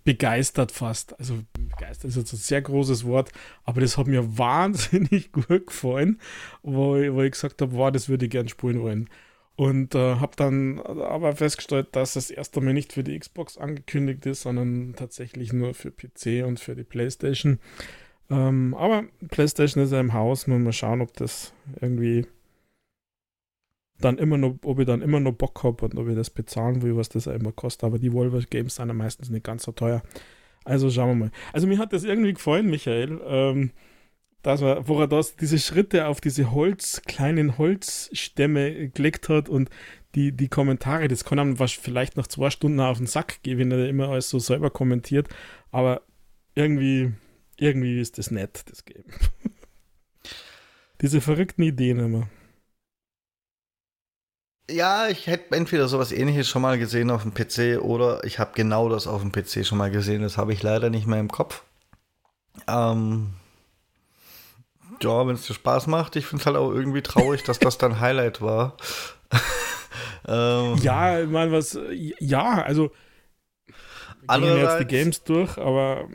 begeistert fast. Also begeistert ist jetzt ein sehr großes Wort, aber das hat mir wahnsinnig gut gefallen, wo ich, wo ich gesagt habe, wow, das würde ich gern spielen wollen. Und äh, habe dann aber festgestellt, dass das erst einmal nicht für die Xbox angekündigt ist, sondern tatsächlich nur für PC und für die PlayStation. Ähm, aber PlayStation ist ja im Haus, muss mal schauen, ob das irgendwie dann immer noch, ob ich dann immer noch Bock habe und ob ich das bezahlen will, was das ja immer kostet. Aber die Volvo Games sind ja meistens nicht ganz so teuer. Also schauen wir mal. Also mir hat das irgendwie gefallen, Michael, ähm, dass er, wo er das, diese Schritte auf diese Holz, kleinen Holzstämme gelegt hat und die, die Kommentare, das kann einem vielleicht nach zwei Stunden auf den Sack gehen, wenn er immer alles so selber kommentiert. Aber irgendwie irgendwie ist das nett, das Game. Diese verrückten Ideen immer. Ja, ich hätte entweder sowas ähnliches schon mal gesehen auf dem PC oder ich habe genau das auf dem PC schon mal gesehen. Das habe ich leider nicht mehr im Kopf. Ähm, ja, wenn es dir Spaß macht, ich finde es halt auch irgendwie traurig, dass das dann Highlight war. ähm, ja, ich meine, was, ja, also wir jetzt die Games durch, aber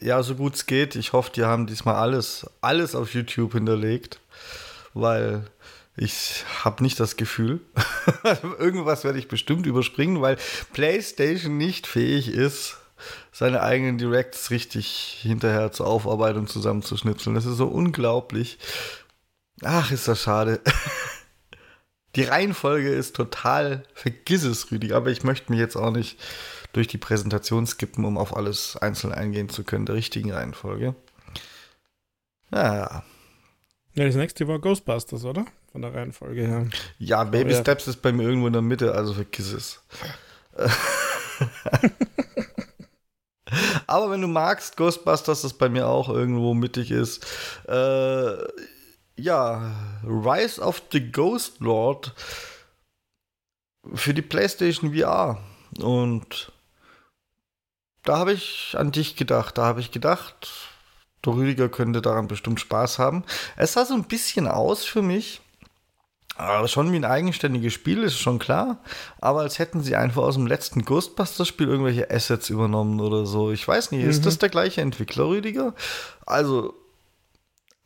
ja, so gut es geht. Ich hoffe, die haben diesmal alles, alles auf YouTube hinterlegt, weil ich habe nicht das Gefühl, irgendwas werde ich bestimmt überspringen, weil PlayStation nicht fähig ist, seine eigenen Directs richtig hinterher zur Aufarbeitung zusammenzuschnipseln. Das ist so unglaublich. Ach, ist das schade. Die Reihenfolge ist total, vergiss es, Rüdi, aber ich möchte mich jetzt auch nicht durch die Präsentation skippen, um auf alles einzeln eingehen zu können, der richtigen Reihenfolge. Ja. Ja, das nächste war Ghostbusters, oder? Von der Reihenfolge her. Ja, Baby ja. Steps ist bei mir irgendwo in der Mitte, also vergiss es. Aber wenn du magst, Ghostbusters, das bei mir auch irgendwo mittig ist. Äh, ja, Rise of the Ghost Lord für die PlayStation VR. Und da habe ich an dich gedacht. Da habe ich gedacht, der Rüdiger könnte daran bestimmt Spaß haben. Es sah so ein bisschen aus für mich. Aber schon wie ein eigenständiges Spiel, ist schon klar. Aber als hätten sie einfach aus dem letzten Ghostbusters-Spiel irgendwelche Assets übernommen oder so. Ich weiß nicht, mhm. ist das der gleiche Entwickler, Rüdiger? Also,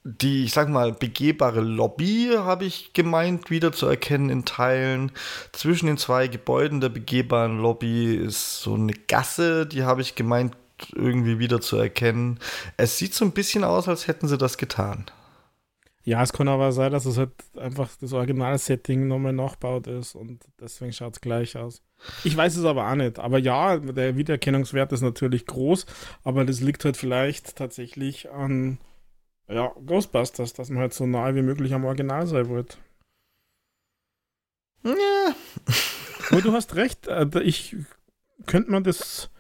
die, ich sag mal, begehbare Lobby habe ich gemeint, wieder zu erkennen in Teilen. Zwischen den zwei Gebäuden der begehbaren Lobby ist so eine Gasse, die habe ich gemeint, irgendwie wieder zu erkennen. Es sieht so ein bisschen aus, als hätten sie das getan. Ja, es kann aber sein, dass es halt einfach das Original-Setting nochmal nachbaut ist und deswegen schaut es gleich aus. Ich weiß es aber auch nicht. Aber ja, der Wiedererkennungswert ist natürlich groß, aber das liegt halt vielleicht tatsächlich an ja, Ghostbusters, dass man halt so nahe wie möglich am Original sein wird. Ja. Aber du hast recht, äh, ich könnte mir das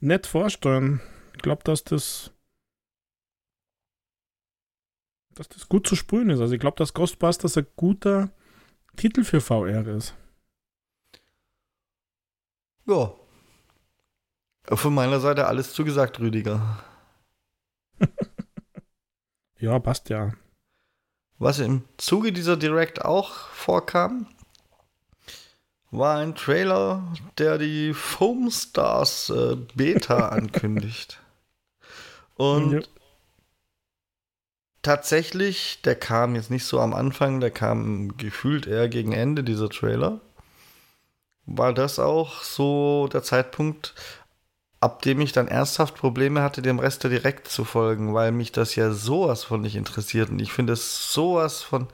nett vorstellen. Ich glaube, dass das dass das gut zu sprühen ist. Also ich glaube, dass Ghostbusters ein guter Titel für VR ist. Ja. Von meiner Seite alles zugesagt, Rüdiger. ja, passt ja. Was im Zuge dieser Direct auch vorkam, war ein Trailer, der die Foam Stars äh, Beta ankündigt. Und. Tatsächlich, der kam jetzt nicht so am Anfang, der kam gefühlt eher gegen Ende dieser Trailer. War das auch so der Zeitpunkt, ab dem ich dann ernsthaft Probleme hatte, dem Rest direkt zu folgen, weil mich das ja sowas von nicht interessiert. Und ich finde es sowas von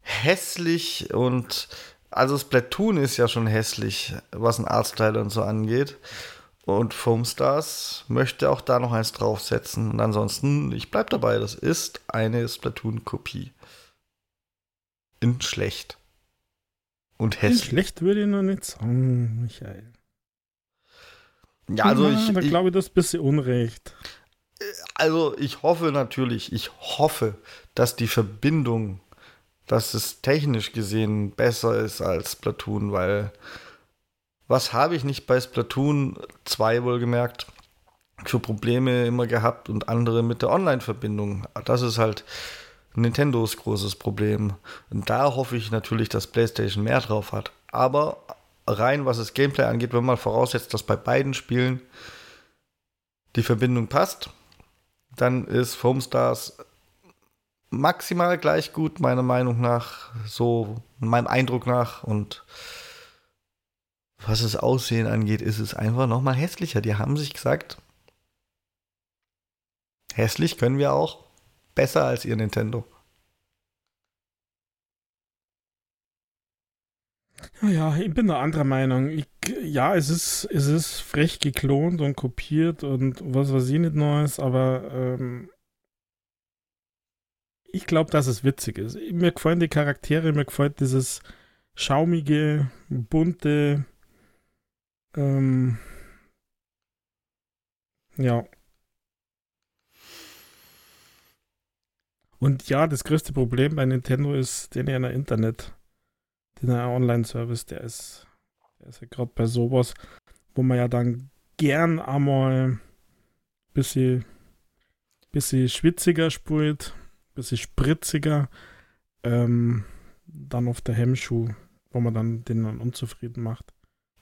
hässlich und also Splatoon ist ja schon hässlich, was ein Artstyle und so angeht. Und Foam Stars möchte auch da noch eins draufsetzen. Und ansonsten, ich bleib dabei, das ist eine Splatoon-Kopie. In schlecht. Und hässlich. In schlecht würde ich noch nicht sagen, Michael. Ja, also ja, ich. Da glaube ich, das ist ein bisschen Unrecht. Also ich hoffe natürlich, ich hoffe, dass die Verbindung, dass es technisch gesehen besser ist als Splatoon, weil was habe ich nicht bei Splatoon 2 wohlgemerkt für Probleme immer gehabt und andere mit der Online-Verbindung. Das ist halt Nintendos großes Problem. Und da hoffe ich natürlich, dass PlayStation mehr drauf hat. Aber rein, was das Gameplay angeht, wenn man voraussetzt, dass bei beiden Spielen die Verbindung passt, dann ist Foam Stars maximal gleich gut, meiner Meinung nach, so meinem Eindruck nach. Und was das Aussehen angeht, ist es einfach nochmal hässlicher. Die haben sich gesagt, hässlich können wir auch besser als ihr Nintendo. Ja, ich bin da anderer Meinung. Ich, ja, es ist, es ist frech geklont und kopiert und was weiß ich nicht Neues, aber ähm, ich glaube, dass es witzig ist. Mir gefallen die Charaktere, mir gefällt dieses schaumige, bunte, ähm, ja. Und ja, das größte Problem bei Nintendo ist den ja Internet dieser Online-Service, der ist, der ist ja gerade bei sowas, wo man ja dann gern einmal ein bisschen, bisschen schwitziger spielt, bisschen spritziger, ähm, dann auf der Hemmschuh, wo man dann den dann unzufrieden macht.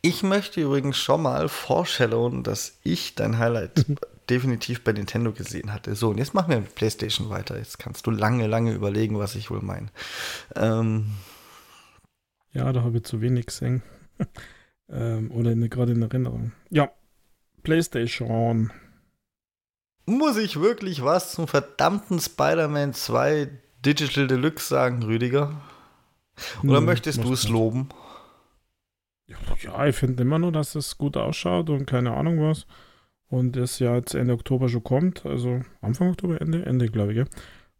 Ich möchte übrigens schon mal foreshadowen, dass ich dein Highlight definitiv bei Nintendo gesehen hatte. So, und jetzt machen wir mit PlayStation weiter. Jetzt kannst du lange, lange überlegen, was ich wohl meine. Ähm, ja, da habe ich zu wenig gesehen. ähm, oder gerade in Erinnerung. Ja, PlayStation. Muss ich wirklich was zum verdammten Spider-Man 2 Digital Deluxe sagen, Rüdiger? Oder Nö, möchtest du es loben? Ja, ich finde immer nur, dass es gut ausschaut und keine Ahnung was. Und es ja jetzt Ende Oktober schon kommt. Also Anfang Oktober, Ende, Ende, glaube ich. Ja.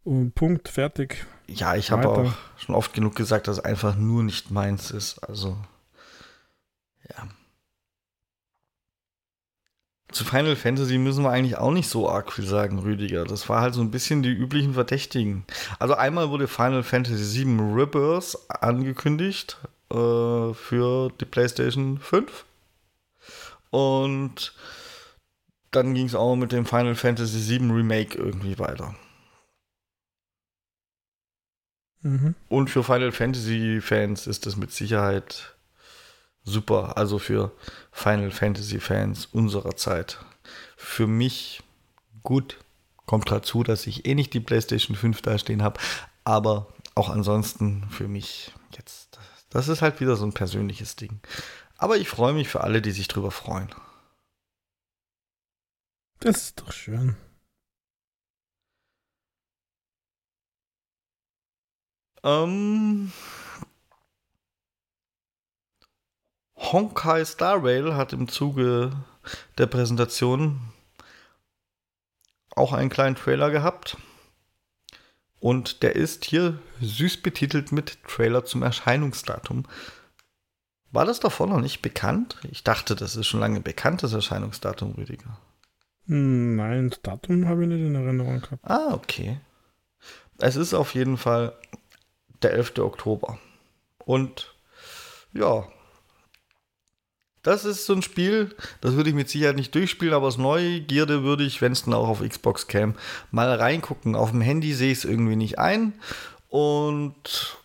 Und Punkt, fertig. Ja, ich habe auch schon oft genug gesagt, dass es einfach nur nicht meins ist. Also, ja. Zu Final Fantasy müssen wir eigentlich auch nicht so arg viel sagen, Rüdiger. Das war halt so ein bisschen die üblichen Verdächtigen. Also einmal wurde Final Fantasy VII Rebirth angekündigt äh, für die PlayStation 5. Und dann ging es auch mit dem Final Fantasy VII Remake irgendwie weiter. Mhm. Und für Final Fantasy Fans ist das mit Sicherheit super. Also für Final Fantasy Fans unserer Zeit. Für mich gut. Kommt dazu, dass ich eh nicht die PlayStation 5 da stehen habe. Aber auch ansonsten für mich jetzt. Das ist halt wieder so ein persönliches Ding. Aber ich freue mich für alle, die sich drüber freuen. Das ist doch schön. Ähm, Honkai Star Rail hat im Zuge der Präsentation auch einen kleinen Trailer gehabt. Und der ist hier süß betitelt mit Trailer zum Erscheinungsdatum. War das davor noch nicht bekannt? Ich dachte, das ist schon lange bekannt, das Erscheinungsdatum, Rüdiger. Hm, nein, das Datum habe ich nicht in Erinnerung gehabt. Ah, okay. Es ist auf jeden Fall der 11. Oktober. Und ja, das ist so ein Spiel, das würde ich mit Sicherheit nicht durchspielen, aber aus Neugierde würde ich, wenn es dann auch auf Xbox käme, mal reingucken. Auf dem Handy sehe ich es irgendwie nicht ein. Und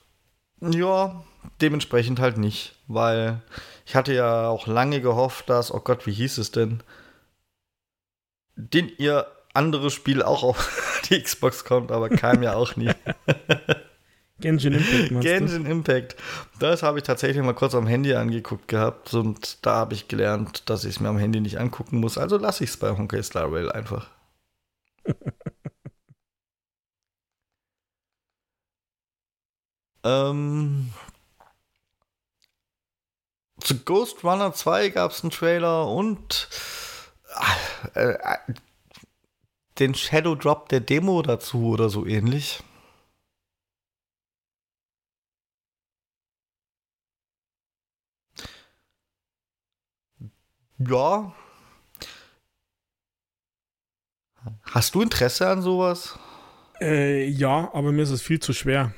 ja, dementsprechend halt nicht, weil ich hatte ja auch lange gehofft, dass, oh Gott, wie hieß es denn? Den ihr anderes Spiel auch auf die Xbox kommt, aber kam ja auch nie. Genshin Impact. Genshin du? Impact. Das habe ich tatsächlich mal kurz am Handy angeguckt gehabt und da habe ich gelernt, dass ich es mir am Handy nicht angucken muss. Also lasse ich es bei Honkai Star Rail einfach. ähm, zu Ghost Runner 2 gab es einen Trailer und äh, äh, den Shadow Drop der Demo dazu oder so ähnlich. Ja. Hast du Interesse an sowas? Äh, ja, aber mir ist es viel zu schwer.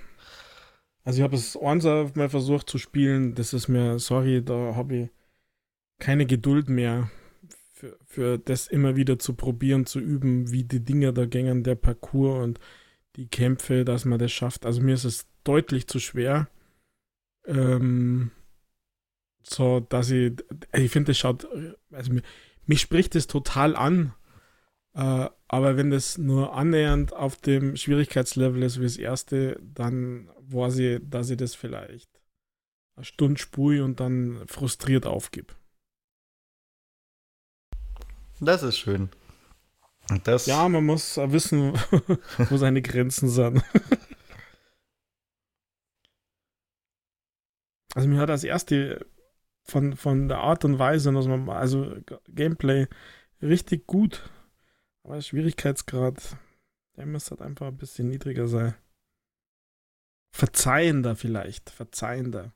Also ich habe es Onsa mal versucht zu spielen. Das ist mir, sorry, da habe ich keine Geduld mehr für, für das immer wieder zu probieren, zu üben, wie die Dinge da gängen, der Parcours und die Kämpfe, dass man das schafft. Also mir ist es deutlich zu schwer. Ähm, so, dass ich, ich finde, das schaut, also mich, mich spricht das total an. Äh, aber wenn das nur annähernd auf dem Schwierigkeitslevel ist wie das erste, dann weiß ich, dass ich das vielleicht eine Stunde spui und dann frustriert aufgib. Das ist schön. Das ja, man muss wissen, wo seine Grenzen sind. also mir hat das erste von, von der Art und Weise, dass man, also Gameplay richtig gut. Aber der Schwierigkeitsgrad, der müsste halt einfach ein bisschen niedriger sein. Verzeihender vielleicht, verzeihender.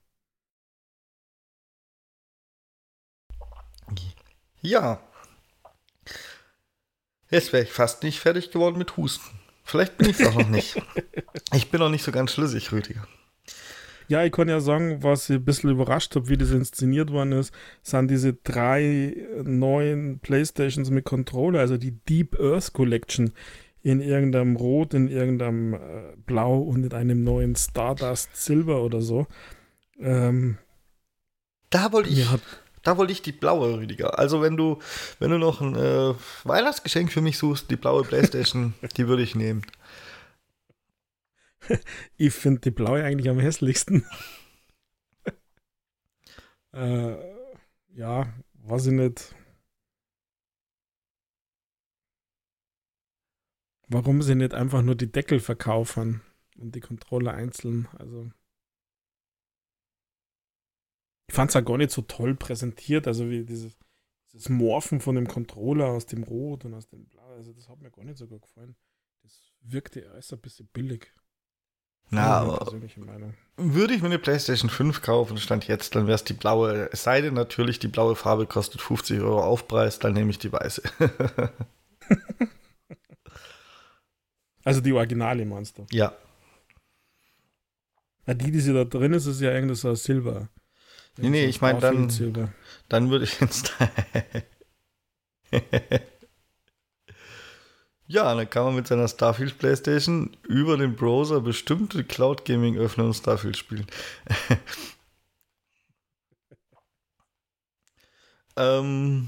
Ja. Jetzt wäre ich fast nicht fertig geworden mit Husten. Vielleicht bin ich es auch noch nicht. Ich bin noch nicht so ganz schlüssig, Rüdiger. Ja, ich kann ja sagen, was ich ein bisschen überrascht habe, wie das inszeniert worden ist, sind diese drei neuen Playstations mit Controller, also die Deep Earth Collection in irgendeinem Rot, in irgendeinem äh, Blau und in einem neuen Stardust Silber oder so. Ähm, da wollte ich. Ja, da wollte ich die blaue, Rüdiger. Also wenn du, wenn du noch ein äh, Weihnachtsgeschenk für mich suchst, die blaue Playstation, die würde ich nehmen. Ich finde die blaue eigentlich am hässlichsten. äh, ja, weiß ich nicht. Warum sie nicht einfach nur die Deckel verkaufen und die Controller einzeln? Also. Ich fand es ja gar nicht so toll präsentiert, also wie dieses, dieses Morphen von dem Controller aus dem Rot und aus dem Blau. Also, das hat mir gar nicht so gut gefallen. Das wirkte erst ein bisschen billig. Na, aber würde ich mir eine PlayStation 5 kaufen, stand jetzt, dann wäre es die blaue. Es sei denn natürlich, die blaue Farbe kostet 50 Euro Aufpreis, dann nehme ich die weiße. also die Originale meinst du? Ja. ja. Die, die sie da drin ist, ist ja eigentlich so Silber. Nee, nee, ich meine, dann, dann würde ich jetzt. Ja, dann kann man mit seiner Starfield Playstation über den Browser bestimmte Cloud Gaming öffnen und Starfield spielen. ähm,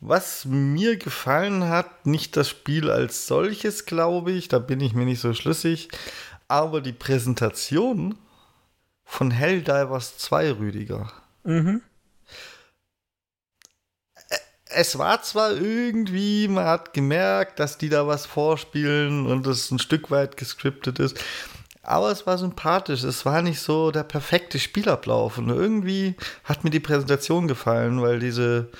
was mir gefallen hat, nicht das Spiel als solches, glaube ich, da bin ich mir nicht so schlüssig, aber die Präsentation von Helldivers 2, Rüdiger. Mhm es war zwar irgendwie, man hat gemerkt, dass die da was vorspielen und es ein Stück weit gescriptet ist, aber es war sympathisch. Es war nicht so der perfekte Spielablauf und irgendwie hat mir die Präsentation gefallen, weil diese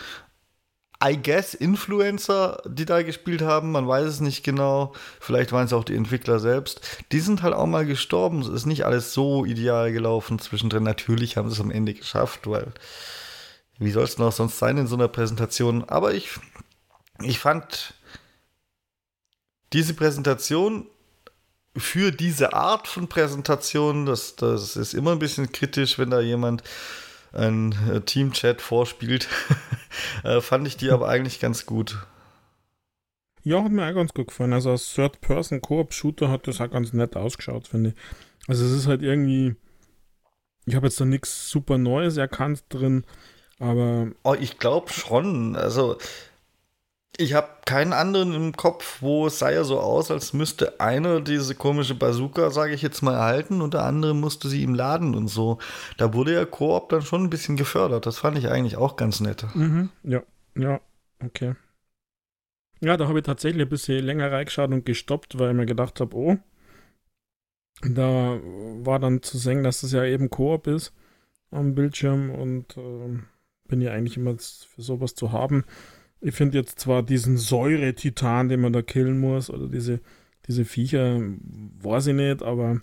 I guess Influencer, die da gespielt haben, man weiß es nicht genau, vielleicht waren es auch die Entwickler selbst, die sind halt auch mal gestorben. Es ist nicht alles so ideal gelaufen zwischendrin. Natürlich haben sie es am Ende geschafft, weil wie soll es noch sonst sein in so einer Präsentation? Aber ich, ich fand diese Präsentation für diese Art von Präsentation, das, das ist immer ein bisschen kritisch, wenn da jemand ein äh, Team-Chat vorspielt, äh, fand ich die aber eigentlich ganz gut. Ja, hat mir auch ganz gut gefallen. Also als Third-Person-Koop-Shooter hat das auch ganz nett ausgeschaut, finde ich. Also es ist halt irgendwie, ich habe jetzt da nichts super Neues erkannt drin, aber... Oh, ich glaube schon. Also ich habe keinen anderen im Kopf, wo es sah ja so aus, als müsste einer diese komische Bazooka, sage ich jetzt mal, erhalten und der andere musste sie ihm laden und so. Da wurde ja Koop dann schon ein bisschen gefördert. Das fand ich eigentlich auch ganz nett. Mhm, ja, ja, okay. Ja, da habe ich tatsächlich ein bisschen länger reingeschaut und gestoppt, weil ich mir gedacht habe, oh, da war dann zu sehen, dass es ja eben Koop ist am Bildschirm und äh, bin ja eigentlich immer für sowas zu haben. Ich finde jetzt zwar diesen Säure-Titan, den man da killen muss, oder diese, diese Viecher, weiß ich nicht, aber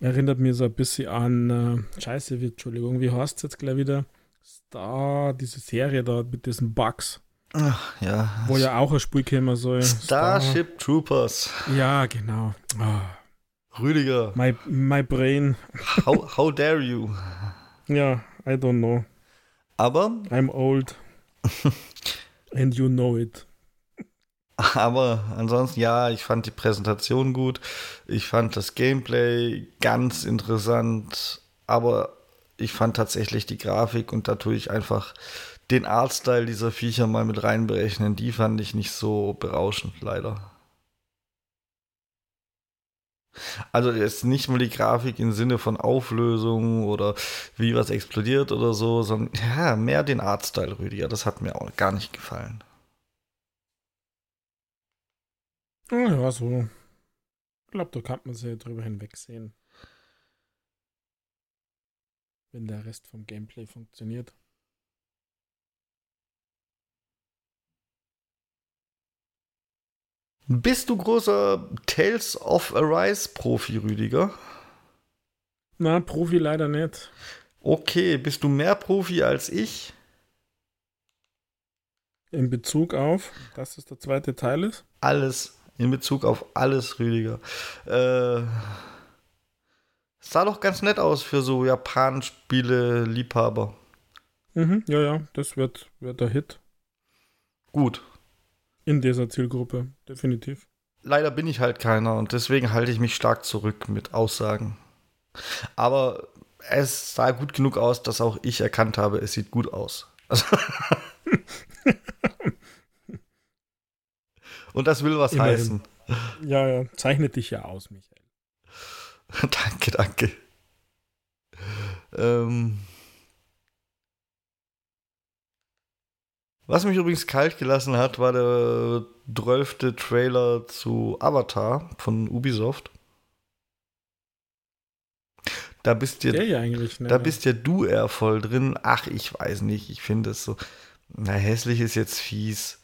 erinnert mich so ein bisschen an, äh, scheiße, Entschuldigung, wie heißt es jetzt gleich wieder? Star, diese Serie da mit diesen Bugs. Ach, ja. Wo ja auch ein Spiel käme soll. Starship Star. Troopers. Ja, genau. Oh. Rüdiger. My, my brain. How, how dare you? Ja, I don't know. Aber. I'm old. And you know it. Aber ansonsten, ja, ich fand die Präsentation gut. Ich fand das Gameplay ganz interessant. Aber ich fand tatsächlich die Grafik und da tue ich einfach den Artstyle dieser Viecher mal mit reinberechnen. Die fand ich nicht so berauschend, leider. Also jetzt nicht mal die Grafik im Sinne von Auflösung oder wie was explodiert oder so, sondern ja, mehr den Artstyle, Rüdiger. Das hat mir auch gar nicht gefallen. Ja, so. Ich glaube, da kann man sehr drüber hinwegsehen. Wenn der Rest vom Gameplay funktioniert. Bist du großer Tales of Arise Profi, Rüdiger? Na, Profi leider nicht. Okay, bist du mehr Profi als ich? In Bezug auf, dass es der zweite Teil ist? Alles. In Bezug auf alles, Rüdiger. Äh, sah doch ganz nett aus für so Japan-Spiele-Liebhaber. Mhm, ja, ja, das wird, wird der Hit. Gut, in dieser Zielgruppe, definitiv. Leider bin ich halt keiner und deswegen halte ich mich stark zurück mit Aussagen. Aber es sah gut genug aus, dass auch ich erkannt habe, es sieht gut aus. Also und das will was Immerhin. heißen. Ja, ja, zeichnet dich ja aus, Michael. danke, danke. Ähm, Was mich übrigens kalt gelassen hat, war der zwölfte Trailer zu Avatar von Ubisoft. Da bist ja, ja eigentlich, ne? da bist ja du eher voll drin. Ach, ich weiß nicht. Ich finde es so. Na, hässlich ist jetzt fies.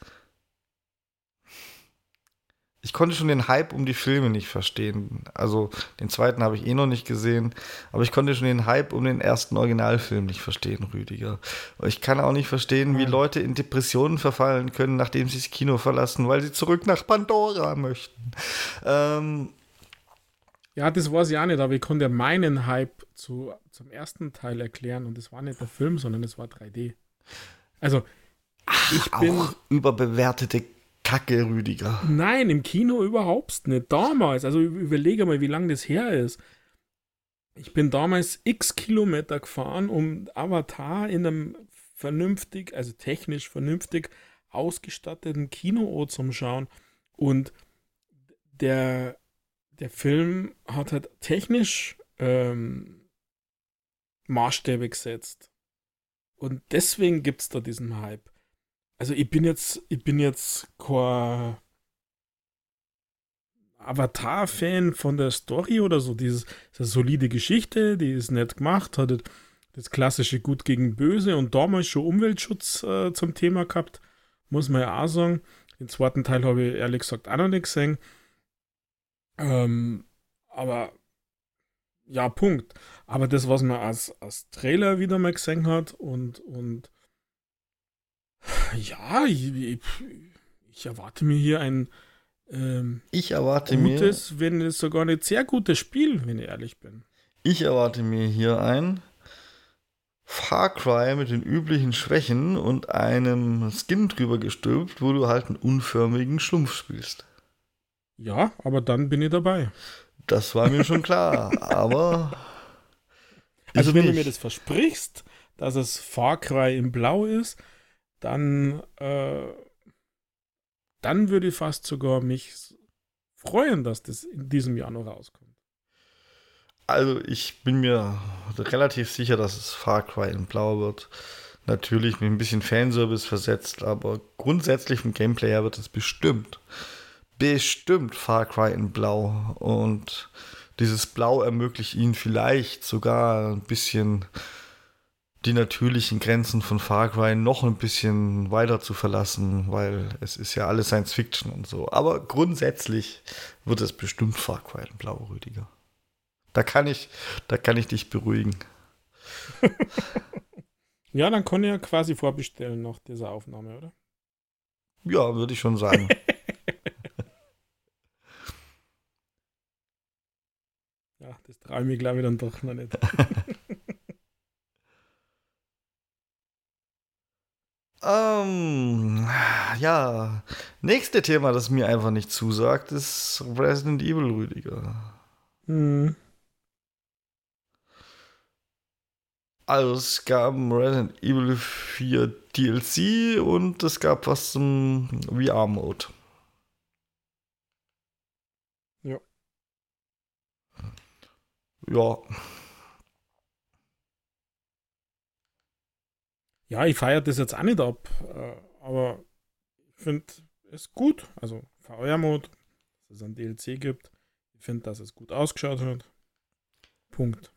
Ich konnte schon den Hype um die Filme nicht verstehen. Also den zweiten habe ich eh noch nicht gesehen, aber ich konnte schon den Hype um den ersten Originalfilm nicht verstehen, Rüdiger. Ich kann auch nicht verstehen, wie Leute in Depressionen verfallen können, nachdem sie das Kino verlassen, weil sie zurück nach Pandora möchten. Ähm, ja, das weiß ich auch nicht, aber ich konnte meinen Hype zu, zum ersten Teil erklären und das war nicht der Film, sondern es war 3D. Also, ich Ach, bin. Auch überbewertete Kacke, Rüdiger. Nein, im Kino überhaupt nicht. Damals, also überlege mal, wie lange das her ist. Ich bin damals x Kilometer gefahren, um Avatar in einem vernünftig, also technisch vernünftig ausgestatteten Kino zu schauen. Und der, der Film hat halt technisch ähm, Maßstäbe gesetzt. Und deswegen gibt es da diesen Hype also ich bin jetzt, ich bin jetzt kein Avatar-Fan von der Story oder so. Dieses, ist eine solide Geschichte, die ist nett gemacht, hat das klassische Gut gegen Böse und damals schon Umweltschutz äh, zum Thema gehabt, muss man ja auch sagen. Den zweiten Teil habe ich ehrlich gesagt auch noch nicht gesehen. Ähm, aber ja, Punkt. Aber das, was man als, als Trailer wieder mal gesehen hat und, und ja, ich, ich erwarte mir hier ein ähm, ich erwarte gutes, mir, wenn es sogar ein sehr gutes Spiel, wenn ich ehrlich bin. Ich erwarte mir hier ein Far Cry mit den üblichen Schwächen und einem Skin drüber gestülpt, wo du halt einen unförmigen Schlumpf spielst. Ja, aber dann bin ich dabei. Das war mir schon klar, aber. Also, wenn nicht. du mir das versprichst, dass es Far Cry in Blau ist, dann, äh, dann würde ich fast sogar mich freuen, dass das in diesem Jahr noch rauskommt. Also ich bin mir relativ sicher, dass es Far Cry in Blau wird. Natürlich mit ein bisschen Fanservice versetzt, aber grundsätzlich vom Gameplay her wird es bestimmt, bestimmt Far Cry in Blau. Und dieses Blau ermöglicht ihnen vielleicht sogar ein bisschen die natürlichen Grenzen von Far Cry noch ein bisschen weiter zu verlassen, weil es ist ja alles Science Fiction und so. Aber grundsätzlich wird es bestimmt Far Cry in Blau, Rüdiger. Da kann ich, da kann ich dich beruhigen. ja, dann kann ich ja quasi vorbestellen nach dieser Aufnahme, oder? Ja, würde ich schon sagen. ja, das traue ich mir, glaube ich, dann doch noch nicht. Ähm, ja, nächste Thema, das mir einfach nicht zusagt, ist Resident Evil, Rüdiger. Hm. Also es gab Resident Evil 4 DLC und es gab was zum VR-Mode. Ja. Ja. Ja, ich feiere das jetzt auch nicht ab, äh, aber ich finde es gut. Also VR-Mode, dass es ein DLC gibt. Ich finde, dass es gut ausgeschaut hat. Punkt.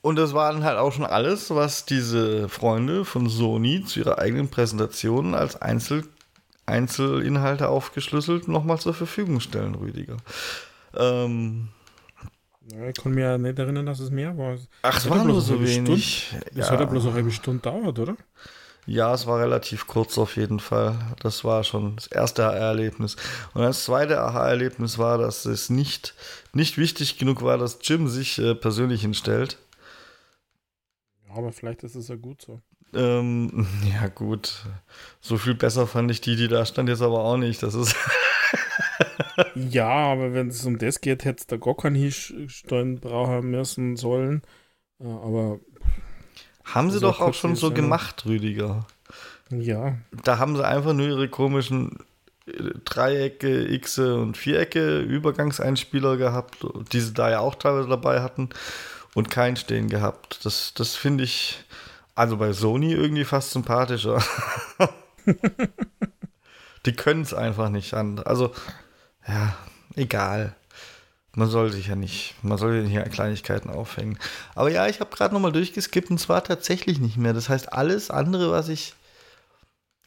Und das war dann halt auch schon alles, was diese Freunde von Sony zu ihrer eigenen Präsentation als Einzel Einzelinhalte aufgeschlüsselt nochmal zur Verfügung stellen, Rüdiger. Ähm, ich kann mich ja nicht erinnern, dass es mehr war. Ach, es war nur so wenig. Stunde. Das ja. hat ja bloß eine halbe Stunde dauert, oder? Ja, es war relativ kurz auf jeden Fall. Das war schon das erste AR-Erlebnis. Und das zweite Aha-Erlebnis war, dass es nicht, nicht wichtig genug war, dass Jim sich äh, persönlich hinstellt. Ja, aber vielleicht ist es ja gut so. Ähm, ja, gut. So viel besser fand ich die, die da stand, jetzt aber auch nicht. Das ist. ja, aber wenn es um das geht, hätte es da gar keinen Hinstellen brauchen müssen sollen. Äh, aber. Haben sie doch auch schon so sein. gemacht, Rüdiger. Ja. Da haben sie einfach nur ihre komischen äh, Dreiecke, Xe und Vierecke Übergangseinspieler gehabt, die sie da ja auch teilweise dabei hatten und keinen stehen gehabt. Das, das finde ich also bei Sony irgendwie fast sympathischer. die können es einfach nicht an. Also ja, egal. Man soll sich ja nicht, man soll ja nicht an Kleinigkeiten aufhängen. Aber ja, ich habe gerade nochmal durchgeskippt und zwar tatsächlich nicht mehr. Das heißt, alles andere, was ich,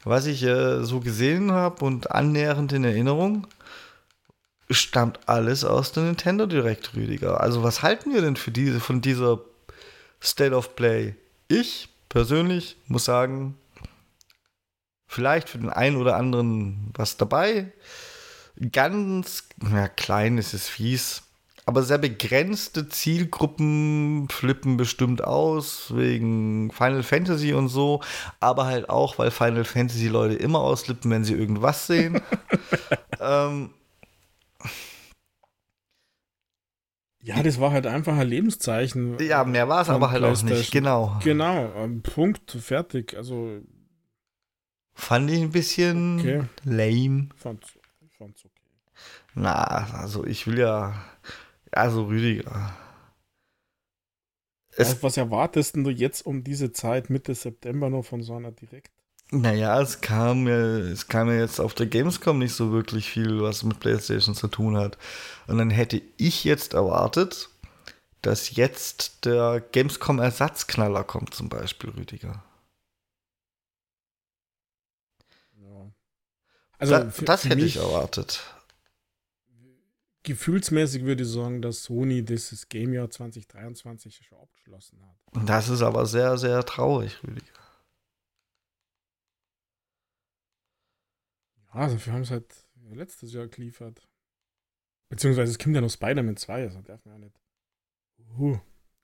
was ich äh, so gesehen habe und annähernd in Erinnerung, stammt alles aus der Nintendo Direct, Rüdiger. Also was halten wir denn für diese, von dieser State of Play? Ich persönlich muss sagen, vielleicht für den einen oder anderen was dabei ganz, ja, klein ist es fies, aber sehr begrenzte Zielgruppen flippen bestimmt aus, wegen Final Fantasy und so, aber halt auch, weil Final Fantasy Leute immer ausflippen, wenn sie irgendwas sehen. ähm, ja, das war halt einfach ein Lebenszeichen. Ja, mehr war es aber halt auch nicht, genau. Genau, Punkt, fertig. Also. Fand ich ein bisschen okay. lame. Fand, fand's okay. Na, also ich will ja. Also Rüdiger. Es, was erwartest du jetzt um diese Zeit, Mitte September noch von so einer Direkt? Naja, es kam ja, es kam ja jetzt auf der Gamescom nicht so wirklich viel, was mit PlayStation zu tun hat. Und dann hätte ich jetzt erwartet, dass jetzt der Gamescom-Ersatzknaller kommt, zum Beispiel, Rüdiger. Also da, das hätte ich erwartet. Gefühlsmäßig würde ich sagen, dass Sony dieses Gamejahr 2023 schon abgeschlossen hat. Das ist aber sehr, sehr traurig, Rüdiger. Ja, also wir haben es halt letztes Jahr geliefert. Beziehungsweise es kommt ja noch Spider-Man 2, also darf man ja nicht. Uh,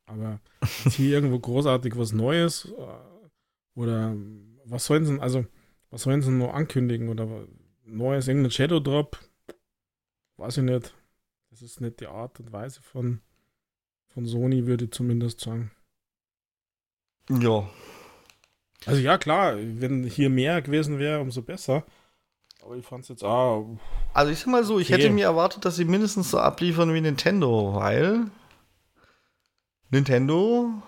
Aber hier irgendwo großartig was Neues äh, oder was sollen sie, also was sollen sie noch ankündigen oder neues irgendein Shadow Drop? Weiß ich nicht. Das ist nicht die Art und Weise von, von Sony, würde ich zumindest sagen. Ja. Also ja, klar, wenn hier mehr gewesen wäre, umso besser. Aber ich fand es jetzt auch. Also ich sag mal so, ich hätte mir erwartet, dass sie mindestens so abliefern wie Nintendo, weil Nintendo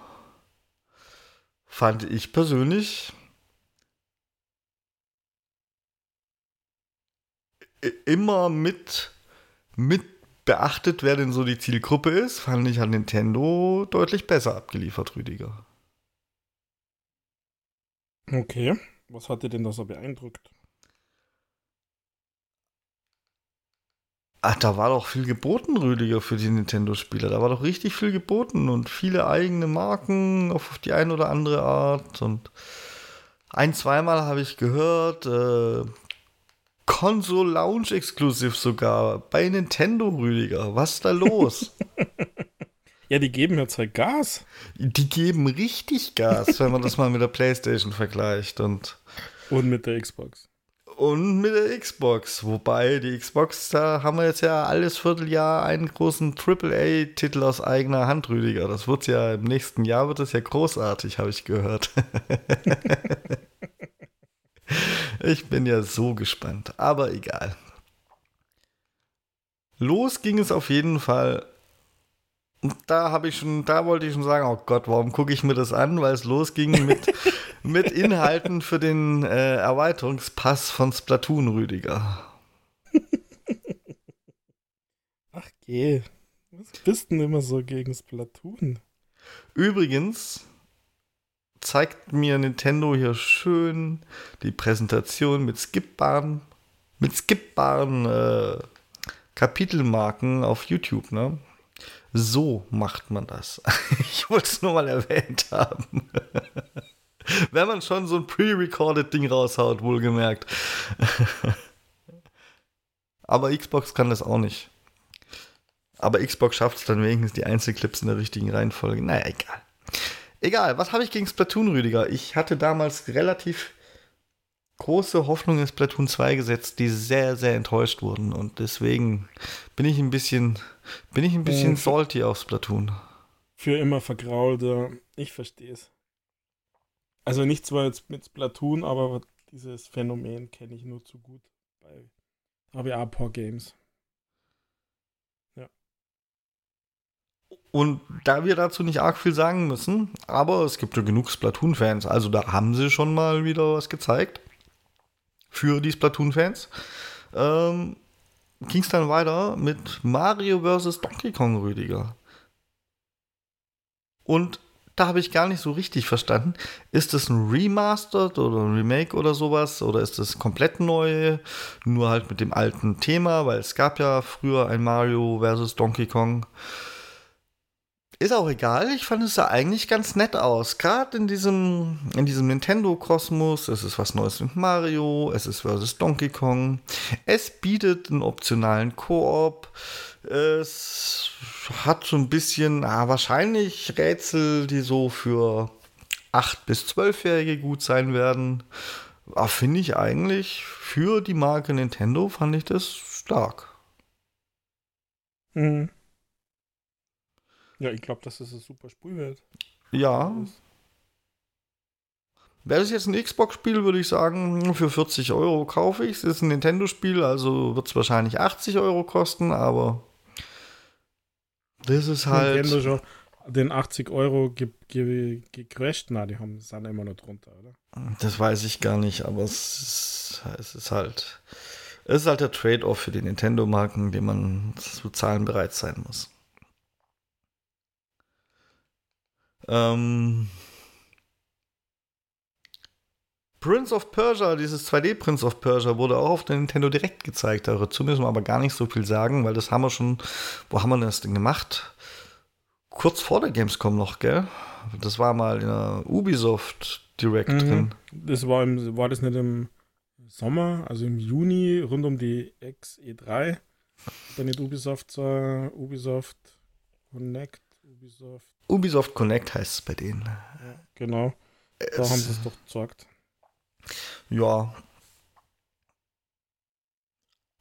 fand ich persönlich immer mit, mit beachtet, wer denn so die Zielgruppe ist, fand ich an Nintendo deutlich besser abgeliefert, Rüdiger. Okay. Was hat dir denn da so beeindruckt? Ach, da war doch viel geboten, Rüdiger, für die Nintendo-Spieler. Da war doch richtig viel geboten und viele eigene Marken auf die eine oder andere Art. Und ein, zweimal habe ich gehört, äh, Console Lounge Exclusive sogar bei Nintendo, Rüdiger. Was ist da los? ja, die geben jetzt halt Gas. Die geben richtig Gas, wenn man das mal mit der PlayStation vergleicht und und mit der Xbox. Und mit der Xbox. Wobei die Xbox, da haben wir jetzt ja alles Vierteljahr einen großen AAA-Titel aus eigener Hand, Rüdiger. Das wird ja im nächsten Jahr wird das ja großartig, habe ich gehört. Ich bin ja so gespannt, aber egal. Los ging es auf jeden Fall. Und da habe ich schon, da wollte ich schon sagen, oh Gott, warum gucke ich mir das an? Weil es losging mit, mit Inhalten für den äh, Erweiterungspass von Splatoon, Rüdiger. Ach geh, was bist denn immer so gegen Splatoon? Übrigens, zeigt mir Nintendo hier schön die Präsentation mit skippbaren, mit skippbaren äh, Kapitelmarken auf YouTube, ne? So macht man das. ich wollte es nur mal erwähnt haben. Wenn man schon so ein pre-recorded Ding raushaut, wohlgemerkt. Aber Xbox kann das auch nicht. Aber Xbox schafft es dann wenigstens die Einzelclips in der richtigen Reihenfolge. Naja, egal. Egal, was habe ich gegen Splatoon, Rüdiger? Ich hatte damals relativ große Hoffnung in Splatoon 2 gesetzt, die sehr, sehr enttäuscht wurden. Und deswegen bin ich ein bisschen, bin ich ein bisschen äh, salty auf Splatoon. Für immer vergraulte. Ich verstehe es. Also nicht zwar jetzt mit Splatoon, aber dieses Phänomen kenne ich nur zu gut bei ABA Games. Und da wir dazu nicht arg viel sagen müssen, aber es gibt ja genug Splatoon-Fans, also da haben sie schon mal wieder was gezeigt für die Splatoon-Fans. Ähm, Ging es dann weiter mit Mario vs. Donkey Kong Rüdiger. Und da habe ich gar nicht so richtig verstanden. Ist das ein Remastered oder ein Remake oder sowas? Oder ist das komplett neu? Nur halt mit dem alten Thema, weil es gab ja früher ein Mario vs. Donkey Kong. Ist auch egal, ich fand es sah eigentlich ganz nett aus. Gerade in diesem, in diesem Nintendo-Kosmos. Es ist was Neues mit Mario, es ist versus Donkey Kong. Es bietet einen optionalen Koop. Es hat so ein bisschen, ah, wahrscheinlich Rätsel, die so für 8- bis 12-Jährige gut sein werden. Aber finde ich eigentlich für die Marke Nintendo fand ich das stark. Mhm. Ja, ich glaube, dass das ein super Spiel wird. Ja. Wäre das jetzt ein Xbox-Spiel, würde ich sagen, für 40 Euro kaufe ich es. Es ist ein Nintendo-Spiel, also wird es wahrscheinlich 80 Euro kosten, aber das ist halt. Nintendo schon den 80 Euro ge ge gecrashed? Na, die haben, sind immer noch drunter, oder? Das weiß ich gar nicht, aber es ist, es ist halt. Es ist halt der Trade-off für die Nintendo-Marken, den man zu zahlen bereit sein muss. Ähm, Prince of Persia, dieses 2D Prince of Persia, wurde auch auf der Nintendo Direct gezeigt. Dazu müssen wir aber gar nicht so viel sagen, weil das haben wir schon. Wo haben wir das denn gemacht? Kurz vor der Gamescom noch, gell? Das war mal in der Ubisoft Direct mhm. drin. Das war, im, war das nicht im Sommer, also im Juni, rund um die XE3. Dann nicht Ubisoft, uh, Ubisoft Connect Ubisoft. Ubisoft Connect heißt es bei denen. Genau. Da es, haben sie es doch gesagt. Ja.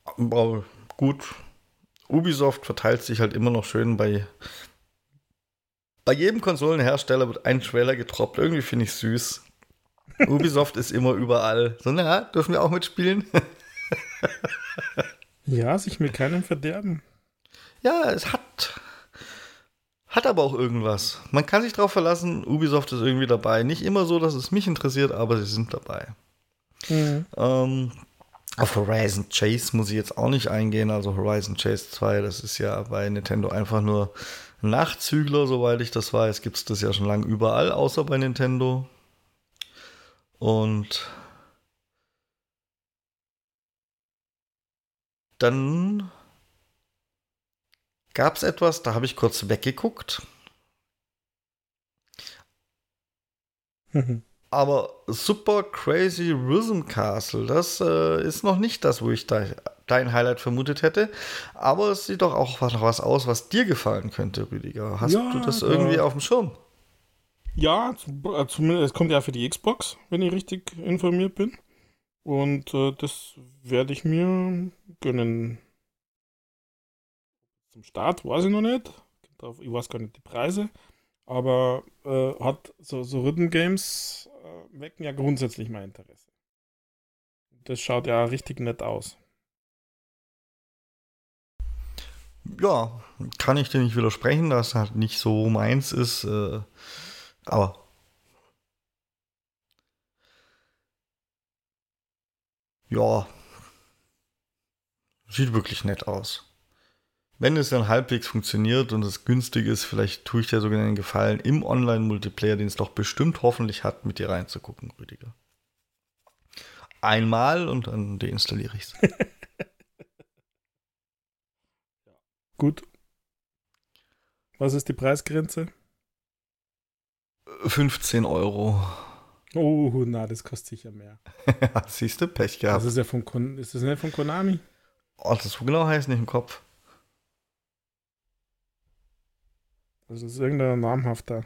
Aber gut. Ubisoft verteilt sich halt immer noch schön bei. Bei jedem Konsolenhersteller wird ein Trailer getroppt. Irgendwie finde ich süß. Ubisoft ist immer überall. So, na, dürfen wir auch mitspielen? ja, sich mit keinem verderben. Ja, es hat. Hat aber auch irgendwas. Man kann sich darauf verlassen, Ubisoft ist irgendwie dabei. Nicht immer so, dass es mich interessiert, aber sie sind dabei. Mhm. Ähm, auf Horizon Chase muss ich jetzt auch nicht eingehen. Also Horizon Chase 2, das ist ja bei Nintendo einfach nur Nachzügler, soweit ich das weiß. Gibt es das ja schon lange überall, außer bei Nintendo. Und dann gab es etwas, da habe ich kurz weggeguckt. Aber Super Crazy Rhythm Castle, das äh, ist noch nicht das, wo ich da, dein Highlight vermutet hätte. Aber es sieht doch auch noch was aus, was dir gefallen könnte, Rüdiger. Hast ja, du das irgendwie auf dem Schirm? Ja, äh, zumindest es kommt ja für die Xbox, wenn ich richtig informiert bin. Und äh, das werde ich mir gönnen. Zum Start weiß ich noch nicht. Ich weiß gar nicht die Preise. Aber äh, hat so, so Rhythm Games äh, wecken ja grundsätzlich mein Interesse. Das schaut ja richtig nett aus. Ja, kann ich dir nicht widersprechen, dass halt nicht so meins ist. Äh, aber ja, sieht wirklich nett aus. Wenn es dann halbwegs funktioniert und es günstig ist, vielleicht tue ich dir sogar den Gefallen, im Online-Multiplayer, den es doch bestimmt hoffentlich hat, mit dir reinzugucken, Rüdiger. Einmal und dann deinstalliere ich es. Gut. Was ist die Preisgrenze? 15 Euro. Oh, na, das kostet sicher mehr. Siehst du, Pech gehabt. Das ist ja von, Kon ist das nicht von Konami? Oh, das so genau heißt nicht im Kopf. Also das ist irgendein namhafter.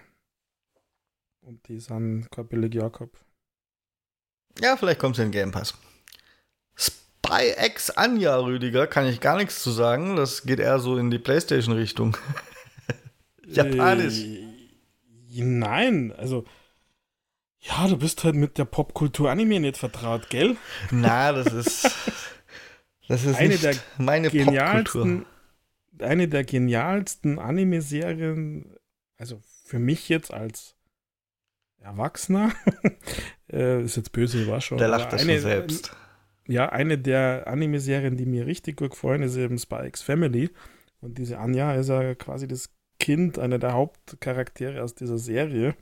Und die sind kein billig Jakob. Ja, vielleicht kommt es in den Game Pass. Spy X Anja, Rüdiger, kann ich gar nichts zu sagen. Das geht eher so in die Playstation-Richtung. Japanisch. Äh, nein, also. Ja, du bist halt mit der Popkultur Anime nicht vertraut, gell? Na, das ist. Das ist eine der meine genialsten, Popkultur eine der genialsten Anime-Serien, also für mich jetzt als Erwachsener, äh, ist jetzt böse, schon. Der lacht das eine, selbst. Ja, eine der Anime-Serien, die mir richtig gut gefallen, ist eben X Family. Und diese Anja ist ja quasi das Kind, einer der Hauptcharaktere aus dieser Serie.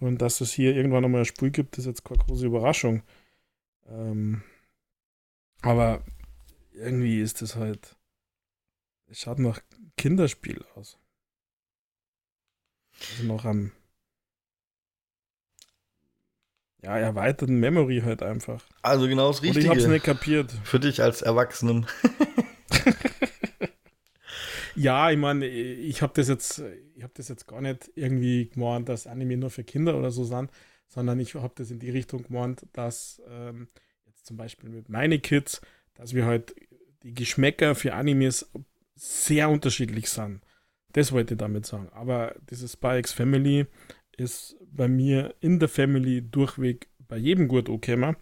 Und dass es hier irgendwann nochmal ein Spiel gibt, ist jetzt keine große Überraschung. Ähm, aber irgendwie ist das halt es schaut nach Kinderspiel aus. Also noch am ja, erweiterten Memory halt einfach. Also genau das Richtige. Und ich hab's nicht kapiert. Für dich als Erwachsenen. ja, ich meine, ich habe das jetzt, ich habe das jetzt gar nicht irgendwie gemeint, dass Anime nur für Kinder oder so sind, sondern ich habe das in die Richtung gemeint, dass ähm, jetzt zum Beispiel mit meine Kids, dass wir halt die Geschmäcker für Animes sehr unterschiedlich sind. Das wollte ich damit sagen. Aber dieses X Family ist bei mir in der Family durchweg bei jedem gut okay,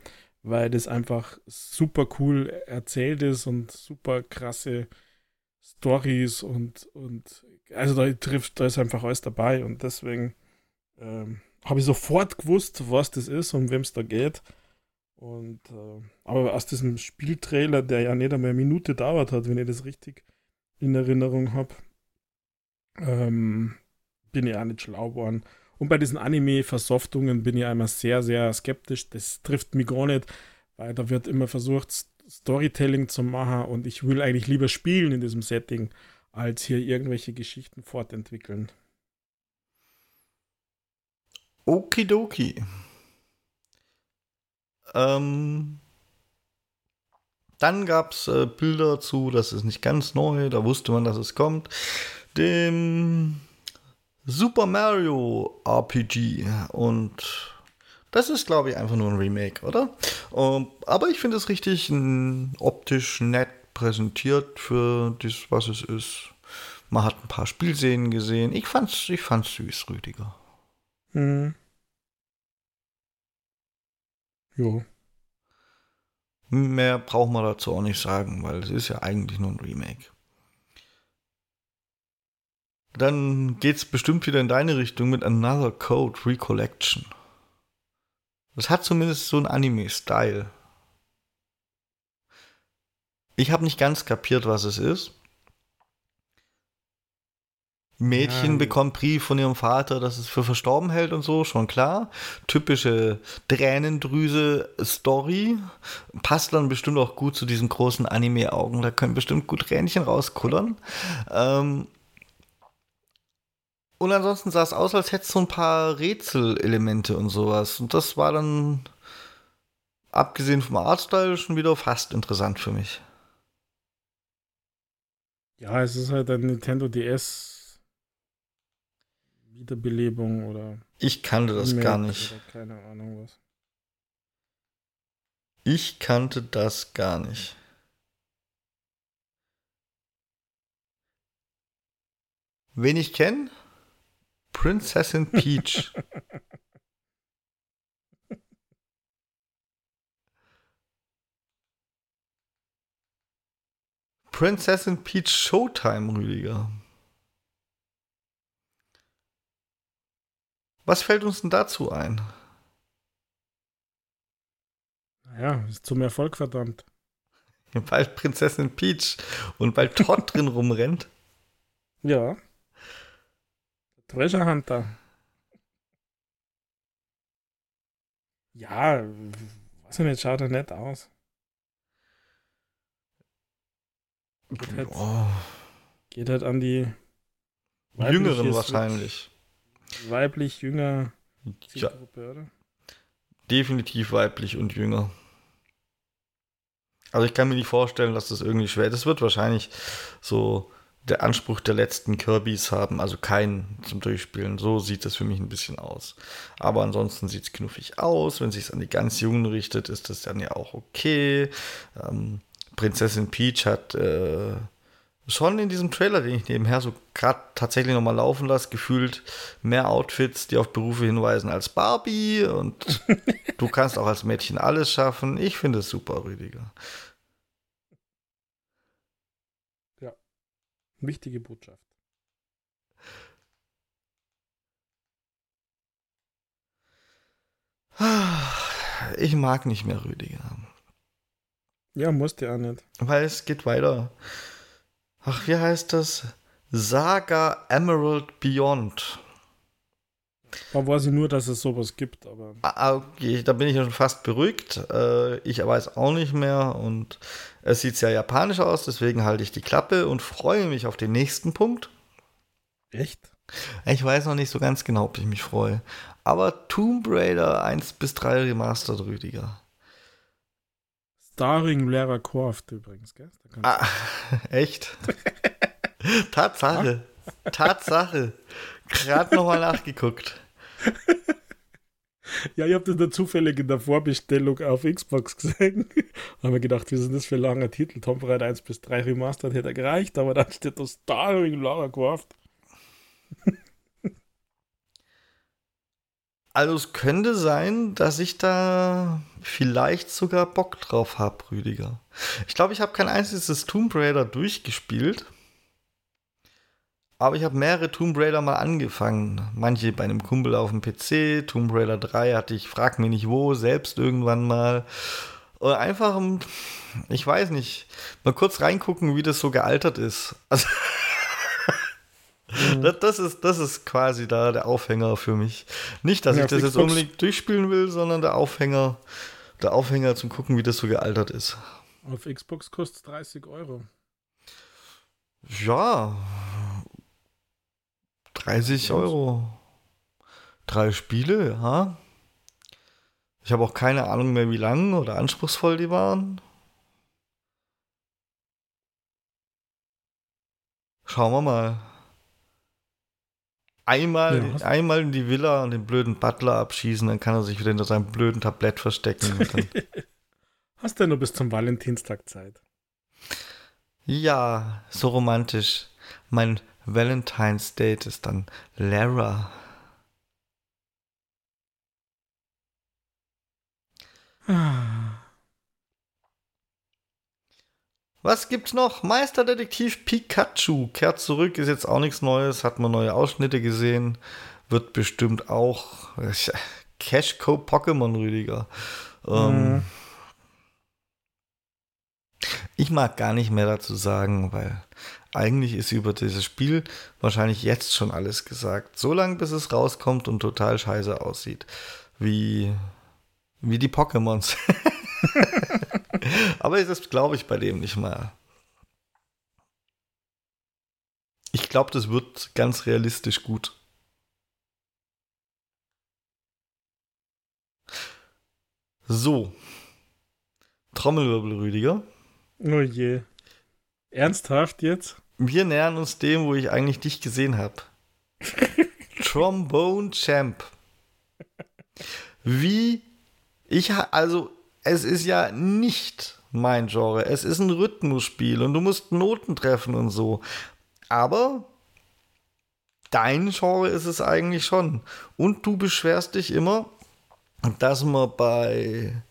weil das einfach super cool erzählt ist und super krasse Stories und, und also da trifft, da ist einfach alles dabei und deswegen ähm, habe ich sofort gewusst, was das ist und wem es da geht. Und äh, aber aus diesem Spieltrailer, der ja nicht einmal eine Minute dauert hat, wenn ich das richtig in Erinnerung habe, ähm, bin ich auch nicht schlau geworden. Und bei diesen Anime-Versoftungen bin ich einmal sehr, sehr skeptisch. Das trifft mich gar nicht, weil da wird immer versucht, Storytelling zu machen und ich will eigentlich lieber spielen in diesem Setting, als hier irgendwelche Geschichten fortentwickeln. Okidoki. Ähm, dann gab es äh, Bilder zu, das ist nicht ganz neu, da wusste man, dass es kommt. Dem Super Mario RPG und das ist, glaube ich, einfach nur ein Remake, oder? Um, aber ich finde es richtig n, optisch nett präsentiert für das, was es ist. Man hat ein paar Spielszenen gesehen. Ich fand's, ich fand's süß, Rüdiger. Hm. Jo. Mehr braucht man dazu auch nicht sagen, weil es ist ja eigentlich nur ein Remake. Dann geht's bestimmt wieder in deine Richtung mit Another Code Recollection. Das hat zumindest so einen Anime-Style. Ich habe nicht ganz kapiert, was es ist. Mädchen ja. bekommt Brief von ihrem Vater, dass es für verstorben hält und so, schon klar. Typische Tränendrüse-Story. Passt dann bestimmt auch gut zu diesen großen Anime-Augen. Da können bestimmt gut Tränchen rauskullern. Ähm und ansonsten sah es aus, als hätte es so ein paar Rätselelemente und sowas. Und das war dann, abgesehen vom Artstyle, schon wieder fast interessant für mich. Ja, es ist halt ein Nintendo DS Wiederbelebung oder. Ich kannte das gar nicht. keine Ahnung was. Ich kannte das gar nicht. Wen ich kenne? Prinzessin Peach. Prinzessin Peach Showtime, Rüdiger. Was fällt uns denn dazu ein? Naja, ist zum Erfolg verdammt. Weil Prinzessin Peach und weil Todd drin rumrennt. Ja. Treasure Hunter. Ja, was denn jetzt schaut er nett aus. Geht halt, oh. geht halt an die Jüngeren wahrscheinlich weiblich, jünger ja. oder? Definitiv weiblich und jünger. Also ich kann mir nicht vorstellen, dass das irgendwie schwer ist. Das wird wahrscheinlich so der Anspruch der letzten Kirbys haben, also keinen zum Durchspielen. So sieht das für mich ein bisschen aus. Aber ansonsten sieht es knuffig aus. Wenn sich an die ganz Jungen richtet, ist das dann ja auch okay. Ähm, Prinzessin Peach hat äh, schon in diesem Trailer, den ich nebenher so gerade tatsächlich nochmal laufen lasse, gefühlt mehr Outfits, die auf Berufe hinweisen als Barbie und du kannst auch als Mädchen alles schaffen. Ich finde es super, Rüdiger. Ja, wichtige Botschaft. Ich mag nicht mehr Rüdiger. Ja, musste ja nicht. Weil es geht weiter. Ach, wie heißt das? Saga Emerald Beyond. Da weiß ich nur, dass es sowas gibt, aber. Ah, ah, okay, da bin ich schon fast beruhigt. Äh, ich weiß auch nicht mehr und es sieht sehr japanisch aus, deswegen halte ich die Klappe und freue mich auf den nächsten Punkt. Echt? Ich weiß noch nicht so ganz genau, ob ich mich freue. Aber Tomb Raider 1 bis 3 Remastered, Rüdiger. Starring Lara Croft übrigens, gell? Ah, echt? Tatsache. Tatsache. Gerade nochmal nachgeguckt. Ja, ich habe das dann zufällig in der Vorbestellung auf Xbox gesehen. habe mir gedacht, wie ist denn das für ein langer Titel? Tomb Raider 1 bis 3 Remastered hätte gereicht, aber dann steht das Starring Lara Croft. Also es könnte sein, dass ich da vielleicht sogar Bock drauf habe, Rüdiger. Ich glaube, ich habe kein einziges Tomb Raider durchgespielt. Aber ich habe mehrere Tomb Raider mal angefangen. Manche bei einem Kumpel auf dem PC. Tomb Raider 3 hatte ich, frag mich nicht wo, selbst irgendwann mal. Oder einfach, ich weiß nicht, mal kurz reingucken, wie das so gealtert ist. Also. Das, das, ist, das ist quasi da der Aufhänger für mich. Nicht, dass ja, ich das jetzt unbedingt durchspielen will, sondern der Aufhänger, der Aufhänger zum Gucken, wie das so gealtert ist. Auf Xbox kostet es 30 Euro. Ja. 30 Euro. Drei Spiele, ja. Ich habe auch keine Ahnung mehr, wie lang oder anspruchsvoll die waren. Schauen wir mal. Einmal, ja. einmal in die Villa und den blöden Butler abschießen, dann kann er sich wieder hinter seinem blöden Tablett verstecken. Hast du nur bis zum Valentinstag Zeit? Ja, so romantisch. Mein Valentine's Date ist dann Lara. Was gibt's noch? Meisterdetektiv Pikachu kehrt zurück, ist jetzt auch nichts Neues, hat man neue Ausschnitte gesehen, wird bestimmt auch Cashco Pokémon Rüdiger. Mhm. Ich mag gar nicht mehr dazu sagen, weil eigentlich ist über dieses Spiel wahrscheinlich jetzt schon alles gesagt. So lange, bis es rauskommt und total scheiße aussieht. Wie, wie die Pokémons. Aber das glaube ich bei dem nicht mal. Ich glaube, das wird ganz realistisch gut. So. Trommelwirbel, Rüdiger. Oh je. Ernsthaft jetzt? Wir nähern uns dem, wo ich eigentlich dich gesehen habe. Trombone Champ. Wie ich also es ist ja nicht mein Genre. Es ist ein Rhythmusspiel und du musst Noten treffen und so. Aber dein Genre ist es eigentlich schon. Und du beschwerst dich immer, dass man bei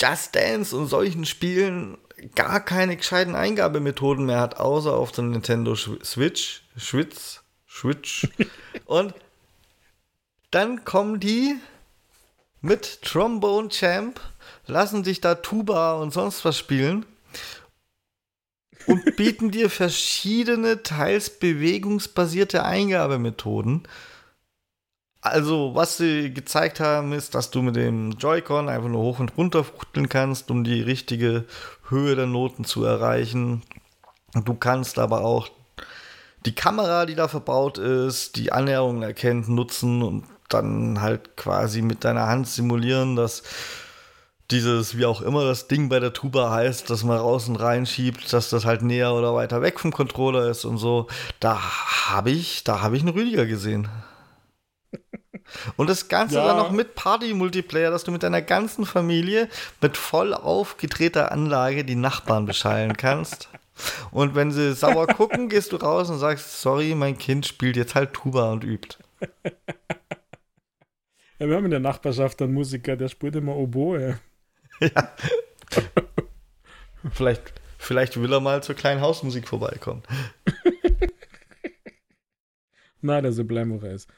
Just Dance und solchen Spielen gar keine gescheiten Eingabemethoden mehr hat, außer auf der Nintendo Switch. Schwitz, Switch. und dann kommen die mit Trombone Champ lassen sich da Tuba und sonst was spielen und bieten dir verschiedene, teils bewegungsbasierte Eingabemethoden. Also, was sie gezeigt haben, ist, dass du mit dem Joy-Con einfach nur hoch und runter fuchteln kannst, um die richtige Höhe der Noten zu erreichen. Du kannst aber auch die Kamera, die da verbaut ist, die Annäherungen erkennt, nutzen und dann halt quasi mit deiner Hand simulieren, dass dieses, wie auch immer das Ding bei der Tuba heißt, dass man raus und rein schiebt, dass das halt näher oder weiter weg vom Controller ist und so, da habe ich, da habe ich einen Rüdiger gesehen. Und das Ganze ja. dann noch mit Party-Multiplayer, dass du mit deiner ganzen Familie mit voll aufgedrehter Anlage die Nachbarn beschallen kannst. Und wenn sie sauer gucken, gehst du raus und sagst, sorry, mein Kind spielt jetzt halt Tuba und übt. Ja, wir haben in der Nachbarschaft einen Musiker, der spielt immer Oboe. Vielleicht, vielleicht will er mal zur kleinen Hausmusik vorbeikommen. Nein, der so bleiben, ist.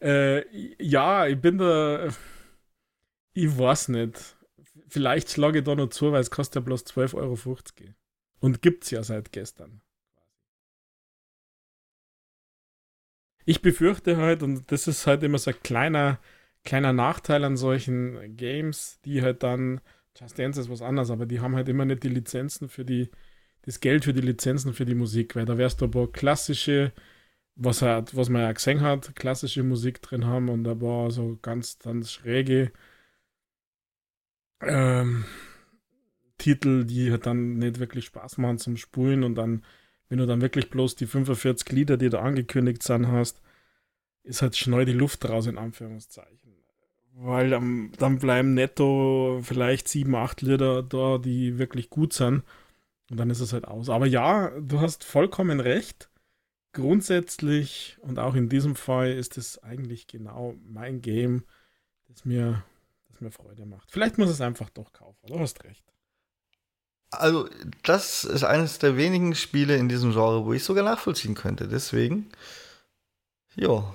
Äh, ja, ich bin da. Ich weiß nicht. Vielleicht schlage ich da noch zu, weil es kostet ja bloß 12,50 Euro. Und gibt es ja seit gestern. Ich befürchte halt, und das ist halt immer so ein kleiner, kleiner Nachteil an solchen Games, die halt dann Just Dance ist was anderes, aber die haben halt immer nicht die Lizenzen für die, das Geld für die Lizenzen für die Musik, weil da wärst du ein paar klassische, was halt, was man ja gesehen hat, klassische Musik drin haben und da war so ganz, ganz schräge ähm, Titel, die halt dann nicht wirklich Spaß machen zum Spulen und dann, wenn du dann wirklich bloß die 45 Lieder, die da angekündigt sind, hast, ist halt schnell die Luft raus, in Anführungszeichen weil dann, dann bleiben netto vielleicht sieben, acht Liter da, die wirklich gut sind. Und dann ist es halt aus. Aber ja, du hast vollkommen recht. Grundsätzlich und auch in diesem Fall ist es eigentlich genau mein Game, das mir, das mir Freude macht. Vielleicht muss es einfach doch kaufen. Du hast recht. Also, das ist eines der wenigen Spiele in diesem Genre, wo ich sogar nachvollziehen könnte. Deswegen, ja,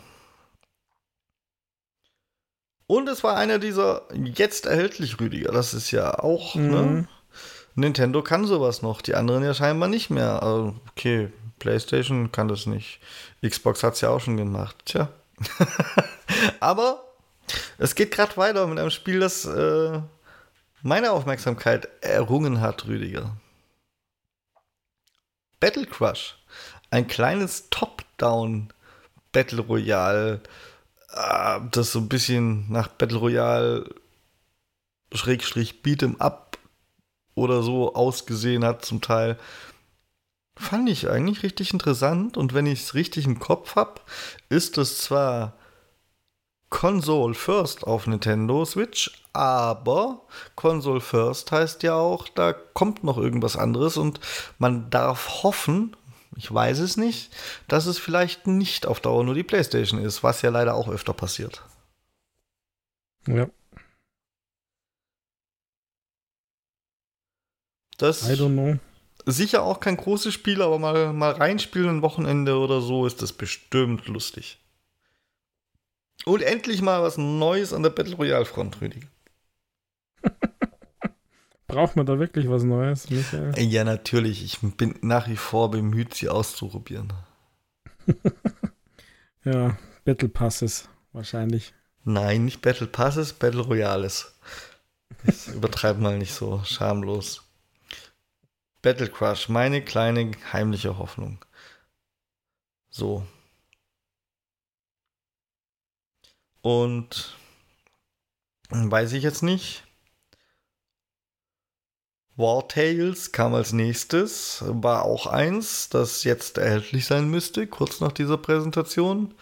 und es war einer dieser jetzt erhältlich Rüdiger. Das ist ja auch, ne? mhm. ne? Nintendo kann sowas noch, die anderen ja scheinbar nicht mehr. Also, okay, PlayStation kann das nicht. Xbox hat es ja auch schon gemacht. Tja. Aber es geht gerade weiter mit einem Spiel, das äh, meine Aufmerksamkeit errungen hat, Rüdiger. Battle Crush. Ein kleines Top-Down Battle Royale äh, das so ein bisschen nach Battle Royale Schrägstrich Beat'em Up oder so ausgesehen hat zum Teil. fand ich eigentlich richtig interessant und wenn ich es richtig im Kopf habe, ist es zwar Console First auf Nintendo Switch, aber Console First heißt ja auch, da kommt noch irgendwas anderes und man darf hoffen, ich weiß es nicht, dass es vielleicht nicht auf Dauer nur die PlayStation ist, was ja leider auch öfter passiert. Ja. Das I don't know. sicher auch kein großes Spiel, aber mal, mal reinspielen ein Wochenende oder so ist das bestimmt lustig. Und endlich mal was Neues an der Battle Royale Front, Rüdiger. Braucht man da wirklich was Neues, Michael? Ja, natürlich. Ich bin nach wie vor bemüht, sie auszuprobieren. ja, Battle Passes wahrscheinlich. Nein, nicht Battle Passes, Battle Royales. Das übertreibt mal nicht so schamlos. Battle Crush, meine kleine heimliche Hoffnung. So. Und weiß ich jetzt nicht. War Tales kam als nächstes, war auch eins, das jetzt erhältlich sein müsste, kurz nach dieser Präsentation.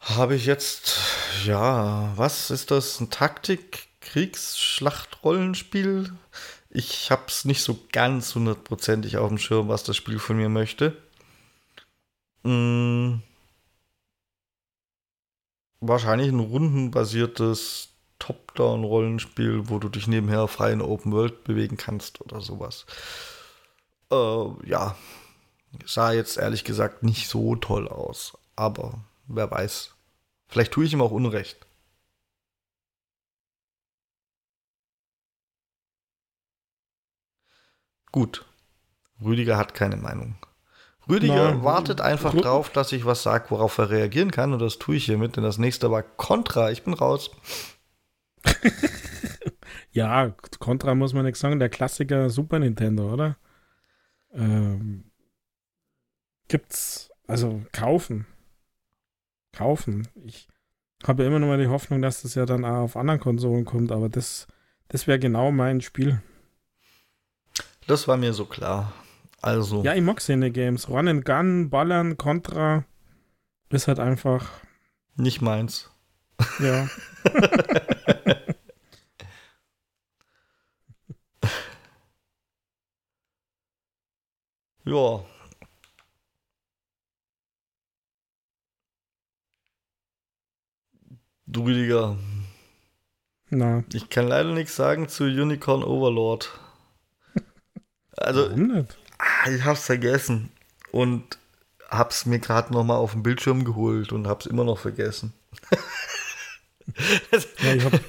Habe ich jetzt, ja, was ist das? Ein Taktik-Kriegsschlachtrollenspiel? Ich habe es nicht so ganz hundertprozentig auf dem Schirm, was das Spiel von mir möchte. Hm. Wahrscheinlich ein rundenbasiertes Top-Down-Rollenspiel, wo du dich nebenher frei in Open World bewegen kannst oder sowas. Äh, ja, sah jetzt ehrlich gesagt nicht so toll aus, aber wer weiß. Vielleicht tue ich ihm auch Unrecht. Gut. Rüdiger hat keine Meinung. Rüdiger Nein. wartet einfach Rü drauf, dass ich was sage, worauf er reagieren kann. Und das tue ich hiermit, denn das nächste war Contra. Ich bin raus. ja, Contra muss man nichts sagen. Der Klassiker Super Nintendo, oder? Ähm, gibt's, also kaufen. Kaufen. Ich habe ja immer noch mal die Hoffnung, dass das ja dann auch auf anderen Konsolen kommt, aber das, das wäre genau mein Spiel. Das war mir so klar. Also. Ja, ich mag seine Games. Run and Gun, Ballern, Contra. Ist halt einfach. Nicht meins. Ja. ja. Du Rüdiger. Na. Ich kann leider nichts sagen zu Unicorn Overlord. Also, ah, ich hab's vergessen und hab's mir gerade noch mal auf dem Bildschirm geholt und hab's immer noch vergessen. ja, ich habe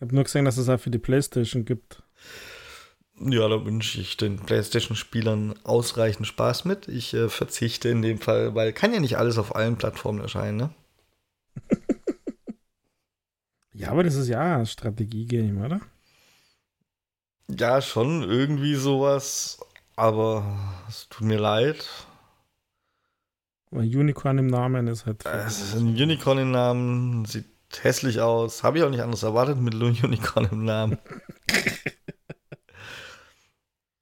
hab nur gesehen, dass es auch für die Playstation gibt. Ja, da wünsche ich den PlayStation-Spielern ausreichend Spaß mit. Ich äh, verzichte in dem Fall, weil kann ja nicht alles auf allen Plattformen erscheinen, ne? ja, aber das ist ja ein Strategie-Game, oder? Ja, schon irgendwie sowas, aber es tut mir leid. Aber Unicorn im Namen ist halt. Es ist ein Unicorn im Namen, sieht hässlich aus. Habe ich auch nicht anders erwartet mit Unicorn im Namen.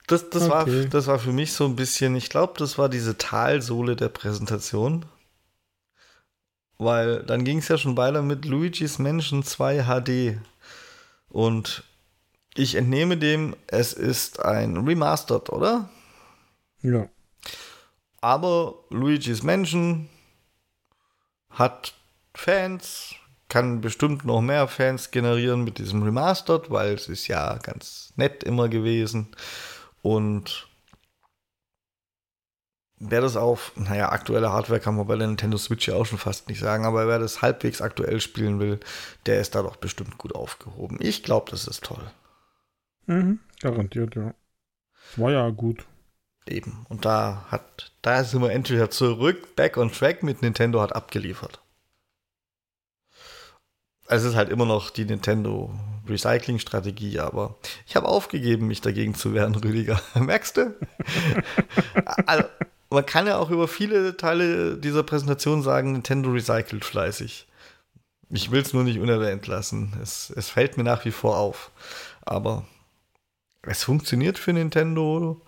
Das, das, okay. war, das war für mich so ein bisschen, ich glaube, das war diese Talsohle der Präsentation. Weil dann ging es ja schon weiter mit Luigi's Mansion 2 HD. Und ich entnehme dem, es ist ein Remastered, oder? Ja. Aber Luigi's Mansion hat Fans, kann bestimmt noch mehr Fans generieren mit diesem Remastered, weil es ist ja ganz nett immer gewesen. Und wer das auf, naja, aktuelle Hardware kann man bei der Nintendo Switch ja auch schon fast nicht sagen, aber wer das halbwegs aktuell spielen will, der ist da doch bestimmt gut aufgehoben. Ich glaube, das ist toll. Mhm, garantiert, ja. War ja gut. Eben. Und da hat, da sind wir entweder zurück, back on track mit Nintendo hat abgeliefert. Es ist halt immer noch die Nintendo Recycling-Strategie, aber ich habe aufgegeben, mich dagegen zu wehren, Rüdiger. Merkst du? also, man kann ja auch über viele Teile dieser Präsentation sagen, Nintendo recycelt fleißig. Ich will es nur nicht unerwähnt lassen. Es, es fällt mir nach wie vor auf. Aber es funktioniert für Nintendo.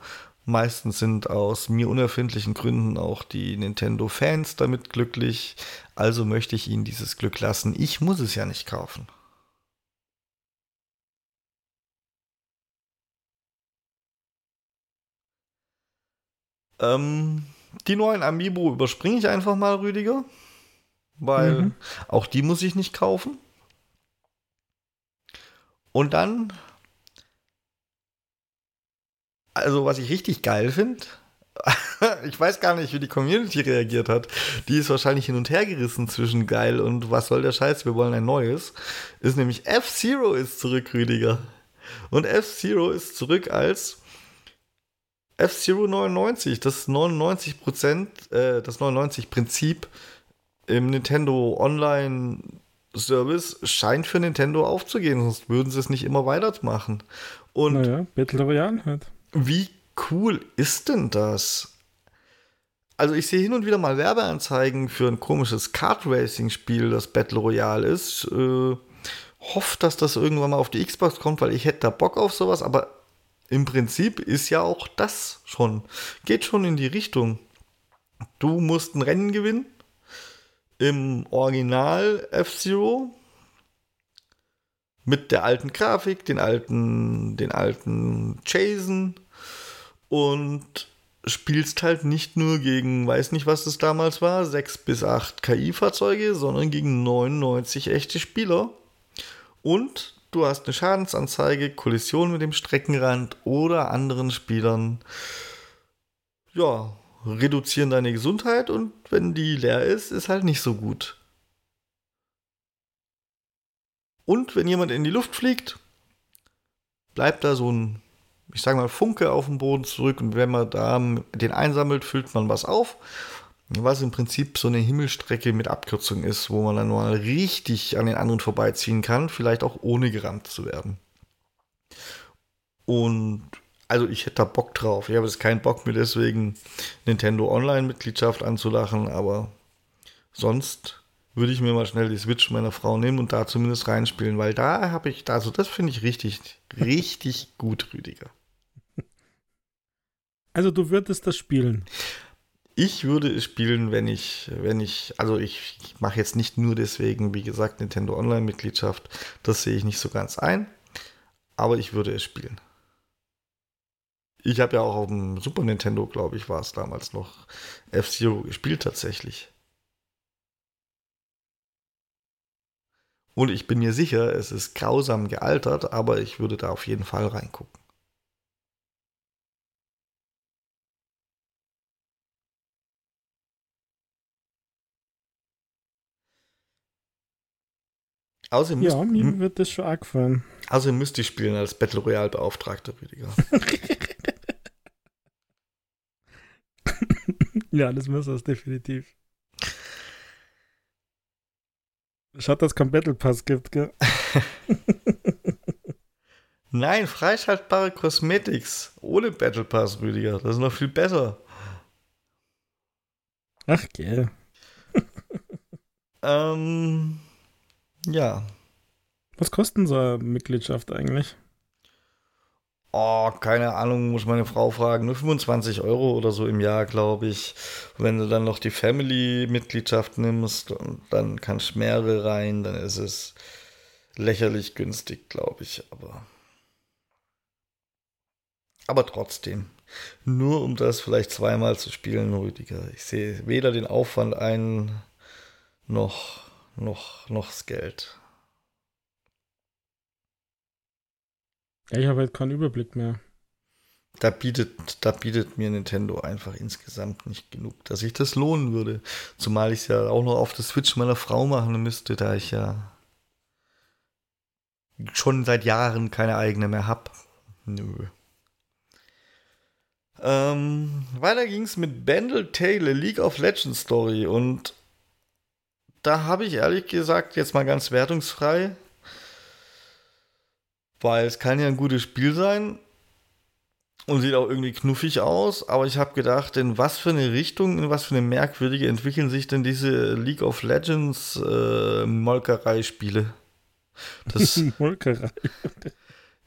Meistens sind aus mir unerfindlichen Gründen auch die Nintendo-Fans damit glücklich. Also möchte ich ihnen dieses Glück lassen. Ich muss es ja nicht kaufen. Ähm, die neuen Amiibo überspringe ich einfach mal, Rüdiger. Weil mhm. auch die muss ich nicht kaufen. Und dann also was ich richtig geil finde, ich weiß gar nicht, wie die Community reagiert hat. Die ist wahrscheinlich hin und her gerissen zwischen geil und was soll der Scheiß, wir wollen ein neues. Ist nämlich F-Zero ist zurück, Rüdiger. Und F-Zero ist zurück als F-Zero 99, das 99% äh, das 99 Prinzip im Nintendo Online Service scheint für Nintendo aufzugehen, sonst würden sie es nicht immer weitermachen. Und naja, Battle Royale halt. Wie cool ist denn das? Also ich sehe hin und wieder mal Werbeanzeigen für ein komisches Kart-Racing-Spiel, das Battle Royale ist. Äh, hoffe, dass das irgendwann mal auf die Xbox kommt, weil ich hätte da Bock auf sowas, aber im Prinzip ist ja auch das schon. Geht schon in die Richtung. Du musst ein Rennen gewinnen. Im Original F-Zero mit der alten Grafik, den alten, den alten Chasen und spielst halt nicht nur gegen, weiß nicht, was das damals war, 6 bis 8 KI-Fahrzeuge, sondern gegen 99 echte Spieler. Und du hast eine Schadensanzeige, Kollision mit dem Streckenrand oder anderen Spielern. Ja, reduzieren deine Gesundheit und wenn die leer ist, ist halt nicht so gut. Und wenn jemand in die Luft fliegt, bleibt da so ein, ich sage mal, Funke auf dem Boden zurück. Und wenn man da den einsammelt, füllt man was auf. Was im Prinzip so eine Himmelstrecke mit Abkürzung ist, wo man dann mal richtig an den anderen vorbeiziehen kann, vielleicht auch ohne gerammt zu werden. Und also ich hätte da Bock drauf. Ich habe jetzt keinen Bock mir deswegen Nintendo Online-Mitgliedschaft anzulachen, aber sonst würde ich mir mal schnell die Switch meiner Frau nehmen und da zumindest reinspielen, weil da habe ich, also das finde ich richtig, richtig gut, Rüdiger. Also du würdest das spielen? Ich würde es spielen, wenn ich, wenn ich, also ich, ich mache jetzt nicht nur deswegen, wie gesagt, Nintendo Online-Mitgliedschaft, das sehe ich nicht so ganz ein, aber ich würde es spielen. Ich habe ja auch auf dem Super Nintendo, glaube ich, war es damals noch F-Zero gespielt tatsächlich. Und ich bin mir sicher, es ist grausam gealtert, aber ich würde da auf jeden Fall reingucken. Außerdem ja, müsst, mir wird das schon arg gefallen. Außerdem müsste ich spielen als Battle Royale Beauftragter, Rüdiger. ja, das muss es definitiv. Schade, dass es keinen Battle Pass gibt, gell? Nein, freischaltbare Cosmetics ohne Battle Pass, Rüdiger. Das ist noch viel besser. Ach, gell. ähm, ja. Was kostet so eine Mitgliedschaft eigentlich? Oh, keine Ahnung, muss meine Frau fragen. Nur 25 Euro oder so im Jahr, glaube ich. Wenn du dann noch die Family-Mitgliedschaft nimmst, dann kannst du mehrere rein, dann ist es lächerlich günstig, glaube ich. Aber, aber trotzdem. Nur um das vielleicht zweimal zu spielen, Rüdiger. Ich sehe weder den Aufwand ein, noch, noch, noch das Geld. Ja, ich habe halt keinen Überblick mehr. Da bietet, da bietet mir Nintendo einfach insgesamt nicht genug, dass sich das lohnen würde. Zumal ich es ja auch noch auf der Switch meiner Frau machen müsste, da ich ja schon seit Jahren keine eigene mehr habe. Nö. Ähm, weiter es mit Bandle Tale, League of Legends Story. Und da habe ich ehrlich gesagt jetzt mal ganz wertungsfrei weil es kann ja ein gutes Spiel sein und sieht auch irgendwie knuffig aus, aber ich habe gedacht, in was für eine Richtung, in was für eine merkwürdige entwickeln sich denn diese League of Legends äh, Molkerei-Spiele? Das, Molkerei.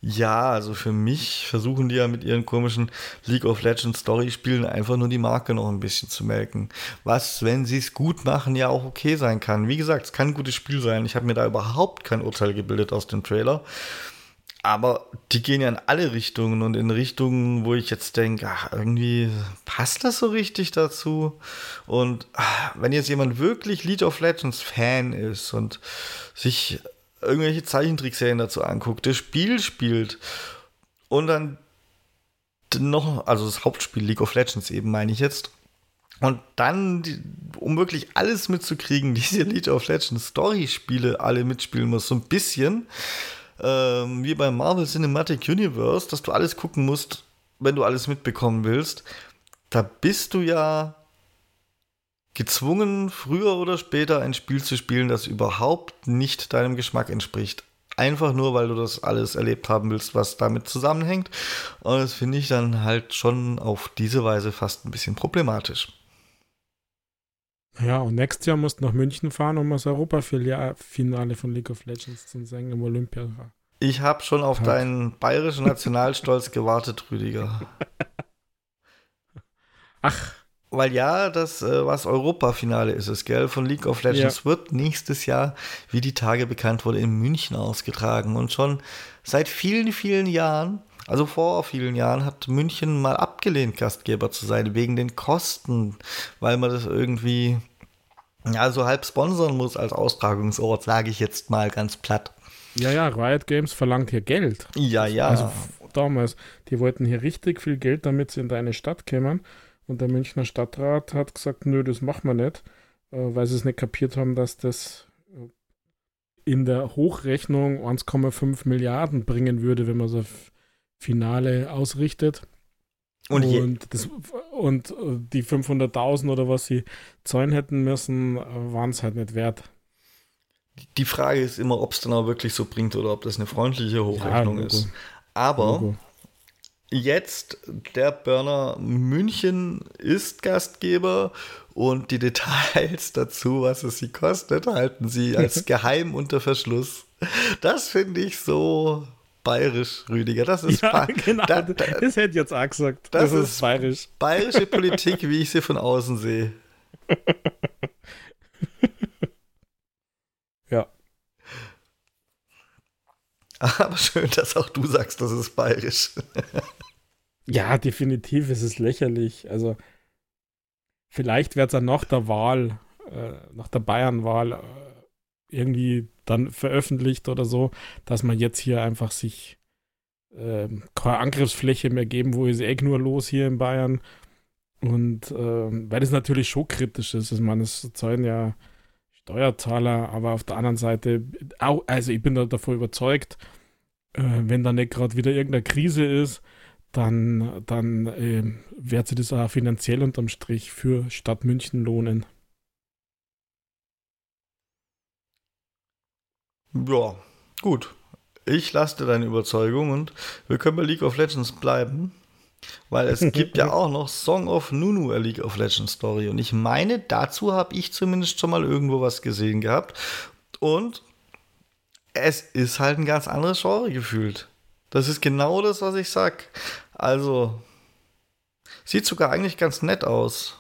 Ja, also für mich versuchen die ja mit ihren komischen League of Legends Story-Spielen einfach nur die Marke noch ein bisschen zu melken. Was, wenn sie es gut machen, ja auch okay sein kann. Wie gesagt, es kann ein gutes Spiel sein. Ich habe mir da überhaupt kein Urteil gebildet aus dem Trailer. Aber die gehen ja in alle Richtungen und in Richtungen, wo ich jetzt denke, irgendwie passt das so richtig dazu. Und ach, wenn jetzt jemand wirklich League of Legends Fan ist und sich irgendwelche Zeichentrickserien dazu anguckt, das Spiel spielt und dann noch, also das Hauptspiel League of Legends eben meine ich jetzt, und dann, um wirklich alles mitzukriegen, diese League of Legends Story-Spiele alle mitspielen muss, so ein bisschen ähm, wie beim Marvel Cinematic Universe, dass du alles gucken musst, wenn du alles mitbekommen willst. Da bist du ja gezwungen, früher oder später ein Spiel zu spielen, das überhaupt nicht deinem Geschmack entspricht. Einfach nur, weil du das alles erlebt haben willst, was damit zusammenhängt. Und das finde ich dann halt schon auf diese Weise fast ein bisschen problematisch. Ja, und nächstes Jahr musst du nach München fahren, um das Europafinale von League of Legends zu singen im Olympia. Ich habe schon auf deinen bayerischen Nationalstolz gewartet, Rüdiger. Ach, weil ja, das, äh, was Europafinale ist es, gell, von League of Legends ja. wird nächstes Jahr, wie die Tage bekannt wurde, in München ausgetragen. Und schon seit vielen, vielen Jahren, also vor vielen Jahren, hat München mal abgelehnt, Gastgeber zu sein, wegen den Kosten, weil man das irgendwie, ja, so halb sponsern muss als Austragungsort, sage ich jetzt mal ganz platt. Ja, ja, Riot Games verlangt hier Geld. Ja, ja. Also damals, die wollten hier richtig viel Geld, damit sie in deine Stadt kämen. Und der Münchner Stadtrat hat gesagt, nö, das machen wir nicht, äh, weil sie es nicht kapiert haben, dass das äh, in der Hochrechnung 1,5 Milliarden bringen würde, wenn man so Finale ausrichtet. Und, und, das, und äh, die 500.000 oder was sie zahlen hätten müssen, waren es halt nicht wert. Die Frage ist immer, ob es dann auch wirklich so bringt oder ob das eine freundliche Hochrechnung ja, ist. Aber Logo. Jetzt der Burner München ist Gastgeber und die Details dazu, was es sie kostet, halten sie als geheim unter Verschluss. Das finde ich so bayerisch, Rüdiger. Das ist ja, genau. Da, da, das hätte jetzt auch gesagt. Das, das ist, ist bayerisch. Bayerische Politik, wie ich sie von außen sehe. ja. Aber schön, dass auch du sagst, das ist bayerisch. ja, definitiv ist es lächerlich. Also, vielleicht wird es dann nach der Wahl, äh, nach der Bayern-Wahl, äh, irgendwie dann veröffentlicht oder so, dass man jetzt hier einfach sich äh, keine Angriffsfläche mehr geben, wo ist eh nur los hier in Bayern. Und äh, weil das natürlich schon kritisch ist. Ich meine, es zahlen ja Steuerzahler, aber auf der anderen Seite, auch, also ich bin da davon überzeugt, äh, wenn da nicht gerade wieder irgendeine Krise ist, dann, dann äh, wird sich das auch finanziell unterm Strich für Stadt München lohnen. Ja, gut. Ich lasse deine Überzeugung und wir können bei League of Legends bleiben. Weil es gibt ja auch noch Song of Nunu, a League of Legends Story. Und ich meine, dazu habe ich zumindest schon mal irgendwo was gesehen gehabt. Und es ist halt ein ganz anderes Genre gefühlt. Das ist genau das, was ich sag. Also, sieht sogar eigentlich ganz nett aus.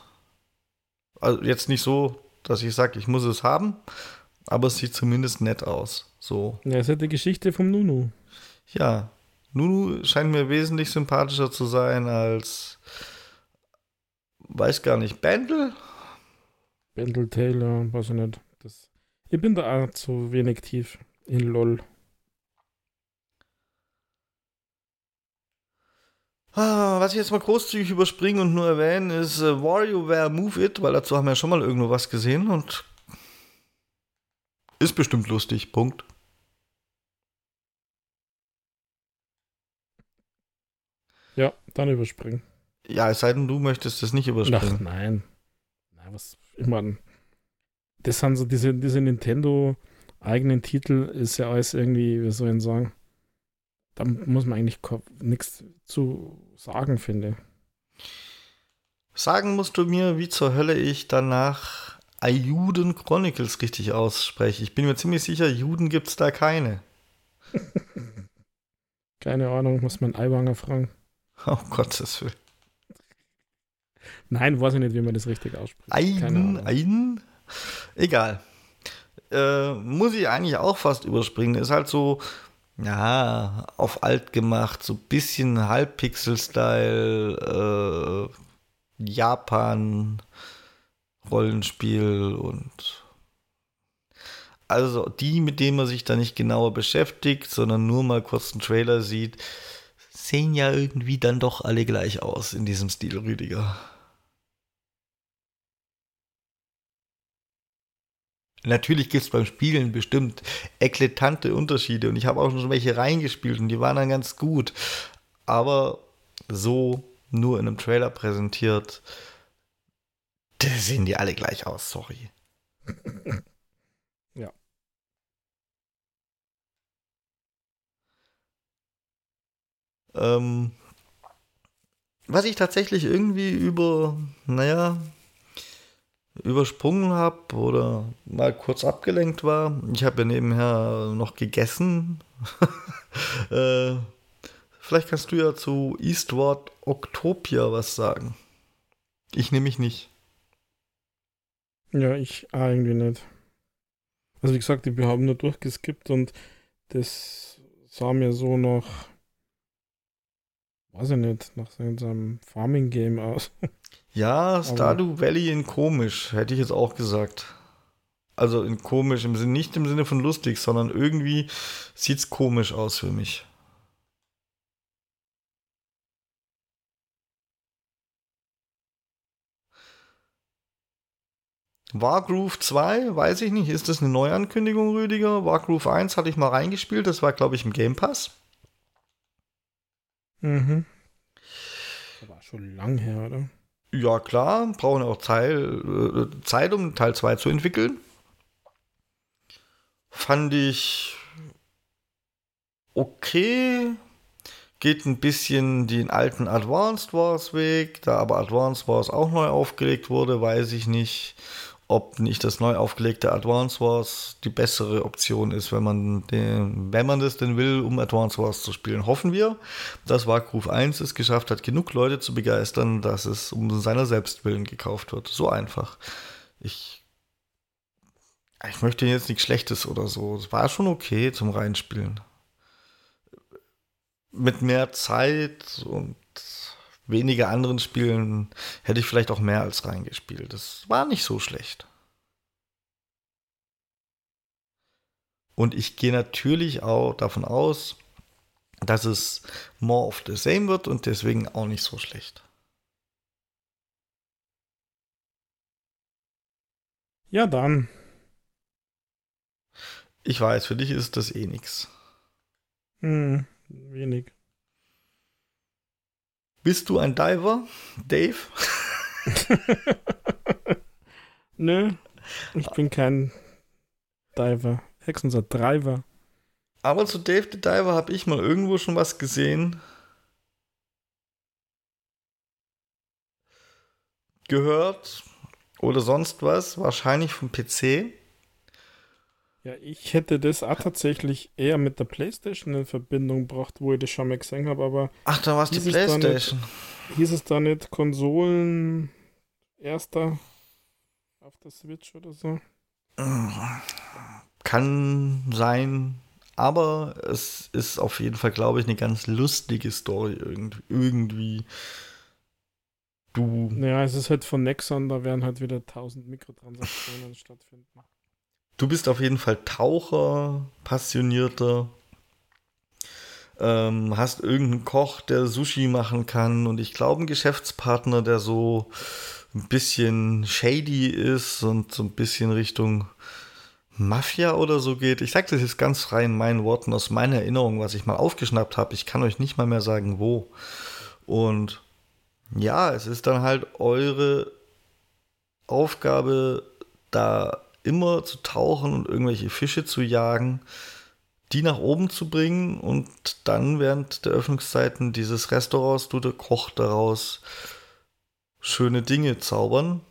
Also jetzt nicht so, dass ich sage, ich muss es haben, aber es sieht zumindest nett aus. So. Ja, es ist halt die Geschichte vom Nunu. Ja, Nunu scheint mir wesentlich sympathischer zu sein als, weiß gar nicht, Bandel? Bandel Taylor, weiß ich nicht. Das, ich bin da auch zu wenig tief in LOL. Ah, was ich jetzt mal großzügig überspringen und nur erwähnen, ist äh, WarioWare Move It, weil dazu haben wir ja schon mal irgendwo was gesehen und ist bestimmt lustig. Punkt. Ja, dann überspringen. Ja, es sei denn, du möchtest das nicht überspringen. Ach, nein. Nein, was, ich meine, das sind so diese, diese Nintendo eigenen Titel, ist ja alles irgendwie, wie soll ich sagen, da muss man eigentlich nichts zu sagen, finde. Sagen musst du mir, wie zur Hölle ich danach Ayuden Chronicles richtig ausspreche. Ich bin mir ziemlich sicher, Juden gibt es da keine. Keine Ahnung, muss man Eiwanger fragen. Oh Gottes Willen. Nein, weiß ich nicht, wie man das richtig ausspricht. Ein, ein? Egal. Äh, muss ich eigentlich auch fast überspringen. Ist halt so, ja, auf alt gemacht, so ein bisschen Halbpixel-Style, äh, Japan, Rollenspiel und also die, mit denen man sich da nicht genauer beschäftigt, sondern nur mal kurz einen Trailer sieht, sehen ja irgendwie dann doch alle gleich aus in diesem Stil, Rüdiger. Natürlich gibt es beim Spielen bestimmt eklatante Unterschiede und ich habe auch schon welche reingespielt und die waren dann ganz gut. Aber so nur in einem Trailer präsentiert, da sehen die alle gleich aus, sorry. ja. Ähm, was ich tatsächlich irgendwie über, naja, übersprungen habe oder mal kurz abgelenkt war. Ich habe ja nebenher noch gegessen. äh, vielleicht kannst du ja zu Eastward Octopia was sagen. Ich nehme mich nicht. Ja, ich irgendwie nicht. Also wie gesagt, wir haben nur durchgeskippt und das sah mir so noch, weiß ich nicht, nach so einem Farming-Game aus. Ja, Stardew Aber Valley in komisch, hätte ich jetzt auch gesagt. Also in komisch, im Sinne, nicht im Sinne von lustig, sondern irgendwie sieht es komisch aus für mich. Wargroove 2, weiß ich nicht, ist das eine Neuankündigung, Rüdiger? Wargroove 1 hatte ich mal reingespielt, das war, glaube ich, im Game Pass. Mhm. Das war schon lang her, oder? Ja, klar, brauchen auch Teil, äh, Zeit, um Teil 2 zu entwickeln. Fand ich okay. Geht ein bisschen den alten Advanced Wars Weg. Da aber Advanced Wars auch neu aufgelegt wurde, weiß ich nicht, ob nicht das neu aufgelegte Advance Wars die bessere Option ist, wenn man, den, wenn man das denn will, um Advance Wars zu spielen. Hoffen wir, dass Wargroove 1 es geschafft hat, genug Leute zu begeistern, dass es um seiner Selbstwillen gekauft wird. So einfach. Ich, ich möchte jetzt nichts Schlechtes oder so. Es war schon okay zum Reinspielen. Mit mehr Zeit und weniger anderen Spielen hätte ich vielleicht auch mehr als reingespielt. Das war nicht so schlecht. Und ich gehe natürlich auch davon aus, dass es more of the same wird und deswegen auch nicht so schlecht. Ja, dann. Ich weiß, für dich ist das eh nichts. Hm, wenig. Bist du ein Diver, Dave? Nö, ich bin kein Diver. Hex unser Driver. Aber zu Dave the Diver habe ich mal irgendwo schon was gesehen. Gehört oder sonst was, wahrscheinlich vom PC. Ja, ich hätte das auch tatsächlich eher mit der Playstation in Verbindung gebracht, wo ich das schon mal gesehen habe, aber. Ach, da war es die Playstation. Nicht, hieß es da nicht Konsolen erster auf der Switch oder so? Kann sein, aber es ist auf jeden Fall, glaube ich, eine ganz lustige Story irgendwie. Du. Ja, es ist halt von Nexon, da werden halt wieder 1000 Mikrotransaktionen stattfinden. Du bist auf jeden Fall Taucher, passionierter. Ähm, hast irgendeinen Koch, der Sushi machen kann und ich glaube einen Geschäftspartner, der so ein bisschen shady ist und so ein bisschen Richtung Mafia oder so geht. Ich sage das jetzt ganz frei in meinen Worten aus meiner Erinnerung, was ich mal aufgeschnappt habe. Ich kann euch nicht mal mehr sagen, wo. Und ja, es ist dann halt eure Aufgabe, da immer zu tauchen und irgendwelche Fische zu jagen, die nach oben zu bringen und dann während der Öffnungszeiten dieses Restaurants tut der Koch daraus schöne Dinge zaubern,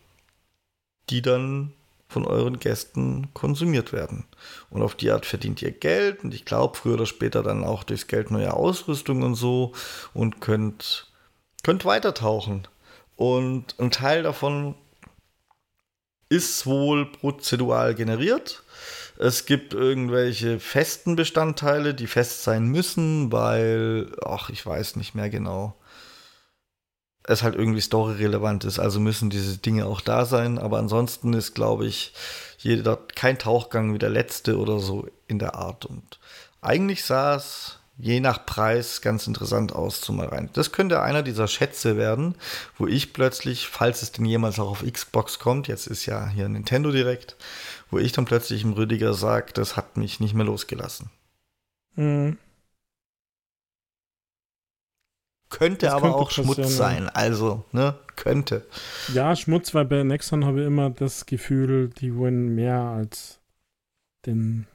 die dann von euren Gästen konsumiert werden. Und auf die Art verdient ihr Geld und ich glaube früher oder später dann auch durchs Geld neue Ausrüstung und so und könnt, könnt weitertauchen. Und ein Teil davon ist wohl prozedural generiert. Es gibt irgendwelche festen Bestandteile, die fest sein müssen, weil, ach, ich weiß nicht mehr genau es halt irgendwie storyrelevant ist. Also müssen diese Dinge auch da sein. Aber ansonsten ist, glaube ich, jeder kein Tauchgang wie der letzte oder so in der Art. Und eigentlich sah es je nach Preis ganz interessant aus, zumal rein. Das könnte einer dieser Schätze werden, wo ich plötzlich, falls es denn jemals auch auf Xbox kommt, jetzt ist ja hier Nintendo direkt, wo ich dann plötzlich im Rüdiger sage, das hat mich nicht mehr losgelassen. Mhm. Könnte das aber auch Schmutz sein. Also, ne, könnte. Ja, Schmutz, weil bei Nexon habe ich immer das Gefühl, die wollen mehr als den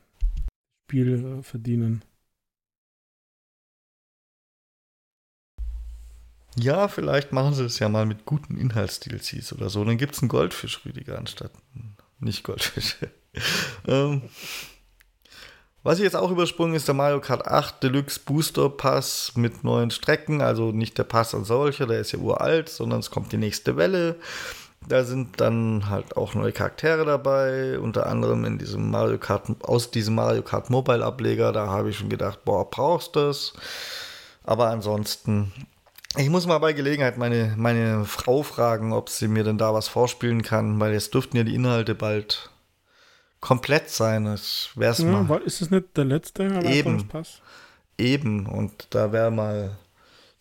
Spiel äh, verdienen. Ja, vielleicht machen sie es ja mal mit guten Inhalts-DLCs oder so. Dann gibt es einen Goldfisch, Rüdiger, anstatt nicht Goldfische. ähm, was ich jetzt auch übersprungen ist der Mario Kart 8 Deluxe Booster Pass mit neuen Strecken. Also nicht der Pass als solcher, der ist ja uralt, sondern es kommt die nächste Welle. Da sind dann halt auch neue Charaktere dabei, unter anderem in diesem Mario Kart, aus diesem Mario Kart Mobile Ableger. Da habe ich schon gedacht, boah, brauchst du das? Aber ansonsten, ich muss mal bei Gelegenheit meine, meine Frau fragen, ob sie mir denn da was vorspielen kann, weil jetzt dürften ja die Inhalte bald komplett sein. Das wär's ja, mal. Ist es nicht der letzte Eben. Pass? Eben. Und da wäre mal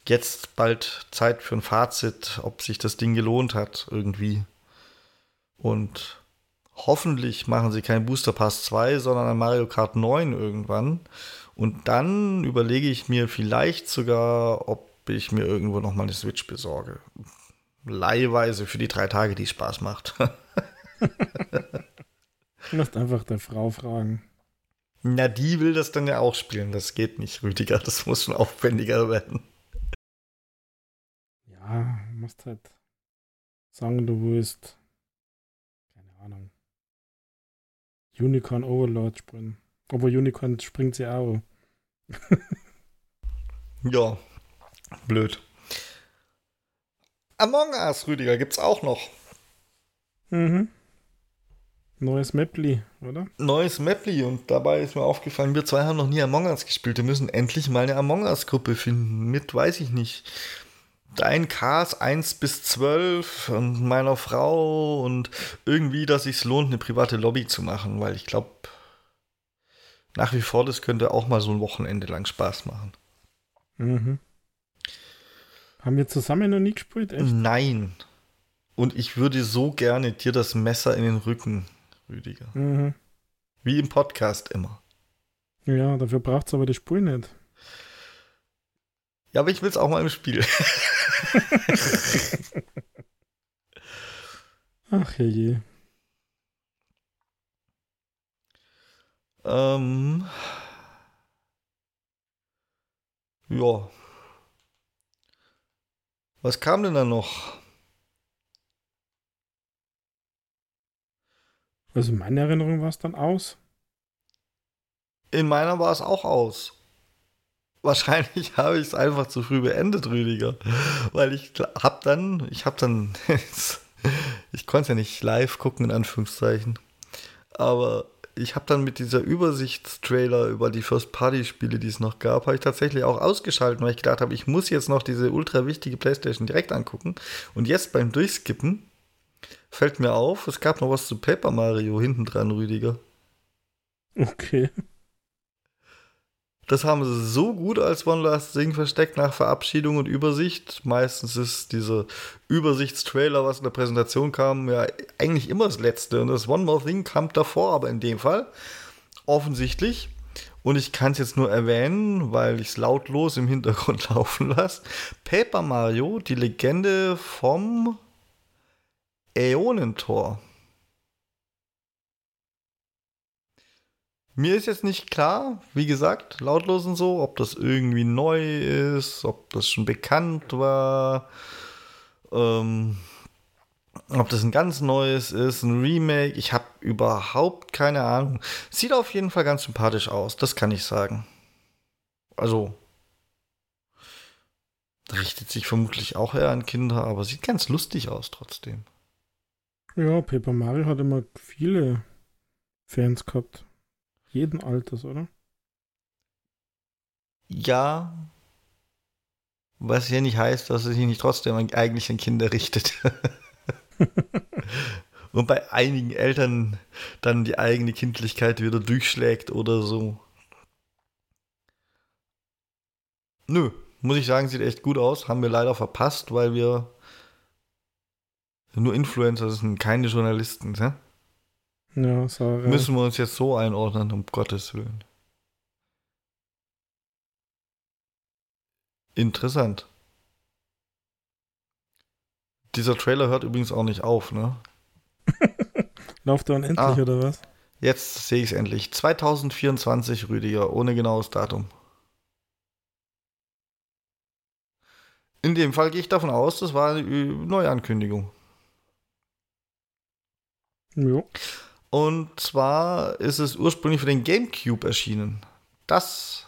jetzt bald Zeit für ein Fazit, ob sich das Ding gelohnt hat irgendwie. Und hoffentlich machen sie keinen Booster Pass 2, sondern ein Mario Kart 9 irgendwann. Und dann überlege ich mir vielleicht sogar, ob ich mir irgendwo noch mal eine Switch besorge. Leihweise für die drei Tage, die Spaß macht. Du musst einfach der Frau fragen. Na, die will das dann ja auch spielen. Das geht nicht, Rüdiger. Das muss schon aufwendiger werden. Ja, du musst halt sagen, du willst. Keine Ahnung. Unicorn Overlord springen. Obwohl Unicorn springt sie auch. ja, blöd. Among Us, Rüdiger, gibt's auch noch. Mhm. Neues Maply, oder? Neues Maply und dabei ist mir aufgefallen, wir zwei haben noch nie Among Us gespielt. Wir müssen endlich mal eine Among Us-Gruppe finden. Mit, weiß ich nicht, dein Cars 1 bis 12 und meiner Frau und irgendwie, dass es sich lohnt, eine private Lobby zu machen, weil ich glaube, nach wie vor, das könnte auch mal so ein Wochenende lang Spaß machen. Mhm. Haben wir zusammen noch nie gespielt? Echt? Nein. Und ich würde so gerne dir das Messer in den Rücken Rüdiger. Mhm. Wie im Podcast immer. Ja, dafür braucht es aber die Spur nicht. Ja, aber ich will es auch mal im Spiel. Ach je. Ähm. Ja. Was kam denn da noch? Also in meiner Erinnerung war es dann aus. In meiner war es auch aus. Wahrscheinlich habe ich es einfach zu früh beendet, Rüdiger. Weil ich habe dann, ich habe dann, ich konnte es ja nicht live gucken, in Anführungszeichen. Aber ich habe dann mit dieser Übersichtstrailer über die First-Party-Spiele, die es noch gab, habe ich tatsächlich auch ausgeschaltet, weil ich gedacht habe, ich muss jetzt noch diese ultra wichtige Playstation direkt angucken. Und jetzt beim Durchskippen fällt mir auf, es gab noch was zu Paper Mario hinten dran, Rüdiger. Okay. Das haben sie so gut als One Last Thing versteckt nach Verabschiedung und Übersicht. Meistens ist dieser Übersichtstrailer, was in der Präsentation kam, ja eigentlich immer das letzte. Und das One More Thing kam davor, aber in dem Fall offensichtlich. Und ich kann es jetzt nur erwähnen, weil ich es lautlos im Hintergrund laufen lasse. Paper Mario, die Legende vom Äonentor. Mir ist jetzt nicht klar, wie gesagt, lautlos und so, ob das irgendwie neu ist, ob das schon bekannt war. Ähm, Ob das ein ganz neues ist, ein Remake, ich habe überhaupt keine Ahnung. Sieht auf jeden Fall ganz sympathisch aus, das kann ich sagen. Also, richtet sich vermutlich auch eher an Kinder, aber sieht ganz lustig aus trotzdem. Ja, Paper Mario hat immer viele Fans gehabt. Jeden Alters, oder? Ja. Was ja nicht heißt, dass es sich nicht trotzdem eigentlich an Kinder richtet. Und bei einigen Eltern dann die eigene Kindlichkeit wieder durchschlägt oder so. Nö, muss ich sagen, sieht echt gut aus. Haben wir leider verpasst, weil wir nur Influencer sind, keine Journalisten. Ne? Ja, sorry. Müssen wir uns jetzt so einordnen, um Gottes Willen. Interessant. Dieser Trailer hört übrigens auch nicht auf, ne? Läuft er unendlich ah, oder was? Jetzt sehe ich es endlich. 2024, Rüdiger, ohne genaues Datum. In dem Fall gehe ich davon aus, das war eine Neuankündigung. Jo. Und zwar ist es ursprünglich für den GameCube erschienen. Das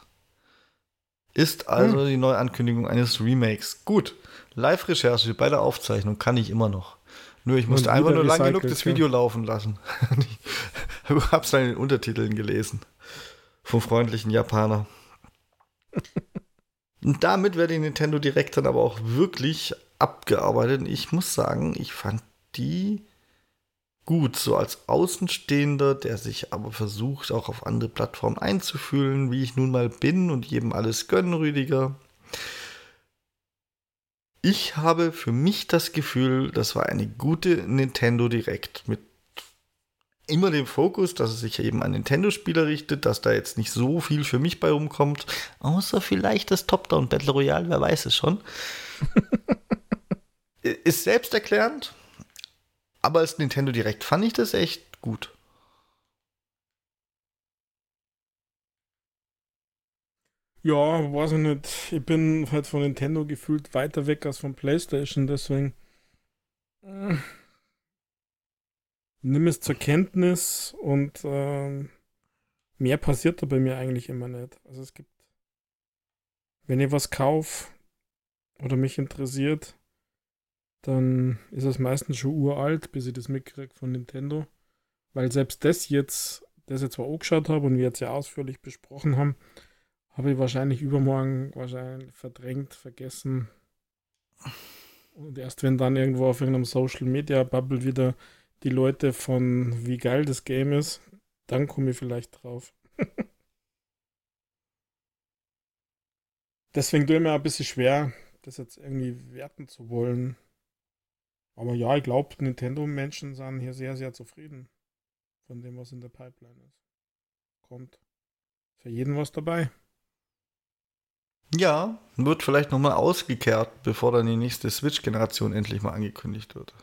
ist also hm. die Neuankündigung eines Remakes. Gut, Live-Recherche bei der Aufzeichnung kann ich immer noch. Nur ich musste einfach nur lang genug das Video ja. laufen lassen. ich hab's dann in den Untertiteln gelesen. Vom freundlichen Japaner. Und damit wäre die Nintendo Direct dann aber auch wirklich abgearbeitet. Ich muss sagen, ich fand die gut, so als Außenstehender, der sich aber versucht, auch auf andere Plattformen einzufühlen, wie ich nun mal bin und jedem alles gönnen, Rüdiger. Ich habe für mich das Gefühl, das war eine gute Nintendo Direct mit immer dem Fokus, dass es sich eben an Nintendo-Spieler richtet, dass da jetzt nicht so viel für mich bei rumkommt, außer vielleicht das Top-Down Battle Royale, wer weiß es schon. Ist selbsterklärend, aber als Nintendo Direkt fand ich das echt gut. Ja, weiß ich nicht. Ich bin halt von Nintendo gefühlt weiter weg als von PlayStation, deswegen. Äh, nimm es zur Kenntnis und äh, mehr passiert da bei mir eigentlich immer nicht. Also es gibt, wenn ich was kaufe oder mich interessiert, dann ist es meistens schon uralt, bis ich das mitkriege von Nintendo. Weil selbst das jetzt, das ich zwar angeschaut habe und wir jetzt ja ausführlich besprochen haben, habe ich wahrscheinlich übermorgen wahrscheinlich verdrängt, vergessen. Und erst wenn dann irgendwo auf irgendeinem Social Media Bubble wieder die Leute von wie geil das Game ist, dann komme ich vielleicht drauf. Deswegen tue ich mir ein bisschen schwer, das jetzt irgendwie werten zu wollen. Aber ja, ich glaube, Nintendo-Menschen sind hier sehr, sehr zufrieden von dem, was in der Pipeline ist. Kommt für jeden was dabei. Ja, wird vielleicht nochmal ausgekehrt, bevor dann die nächste Switch-Generation endlich mal angekündigt wird.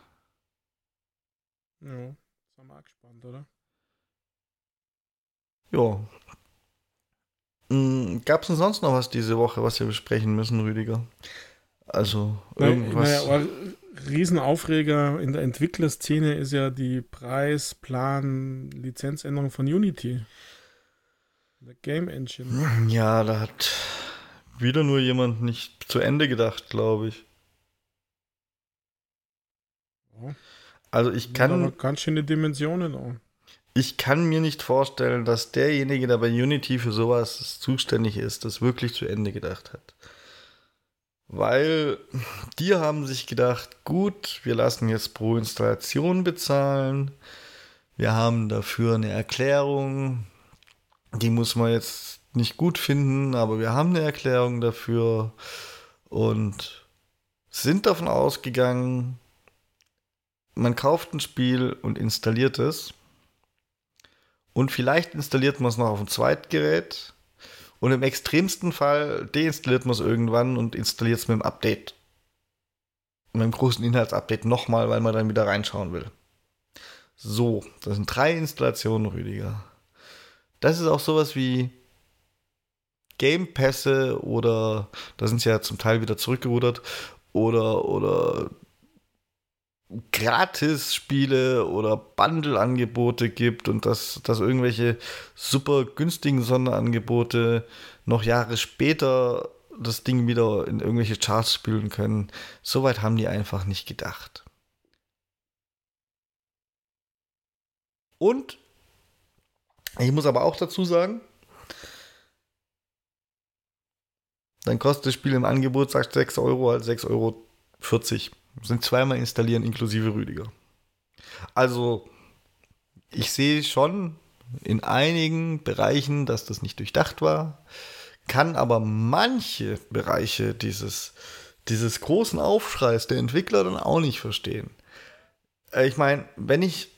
Ja, sind wir auch gespannt, oder? Ja. Hm, Gab es denn sonst noch was diese Woche, was wir besprechen müssen, Rüdiger? Also irgendwas. Naja, Riesenaufreger in der Entwicklerszene ist ja die Preisplan-Lizenzänderung von Unity. Der Game Engine. Ja, da hat wieder nur jemand nicht zu Ende gedacht, glaube ich. Ja. Also ich kann. Ganz schöne Dimensionen auch. Ich kann mir nicht vorstellen, dass derjenige, der bei Unity für sowas zuständig ist, das wirklich zu Ende gedacht hat. Weil die haben sich gedacht, gut, wir lassen jetzt pro Installation bezahlen. Wir haben dafür eine Erklärung. Die muss man jetzt nicht gut finden, aber wir haben eine Erklärung dafür und sind davon ausgegangen, man kauft ein Spiel und installiert es. Und vielleicht installiert man es noch auf dem Zweitgerät und im extremsten Fall deinstalliert man es irgendwann und installiert es mit dem Update. Mit dem großen Inhaltsupdate nochmal, weil man dann wieder reinschauen will. So, das sind drei Installationen, Rüdiger. Das ist auch sowas wie Game Pässe oder da sind sie ja zum Teil wieder zurückgerudert oder oder Gratis-Spiele oder Bundle-Angebote gibt und dass, dass irgendwelche super günstigen Sonderangebote noch Jahre später das Ding wieder in irgendwelche Charts spielen können. Soweit haben die einfach nicht gedacht. Und ich muss aber auch dazu sagen, dann kostet das Spiel im Angebot, sagt 6 Euro, also 6,40 Euro. Sind zweimal installieren inklusive Rüdiger. Also, ich sehe schon in einigen Bereichen, dass das nicht durchdacht war, kann aber manche Bereiche dieses, dieses großen Aufschreis der Entwickler dann auch nicht verstehen. Äh, ich meine, wenn ich,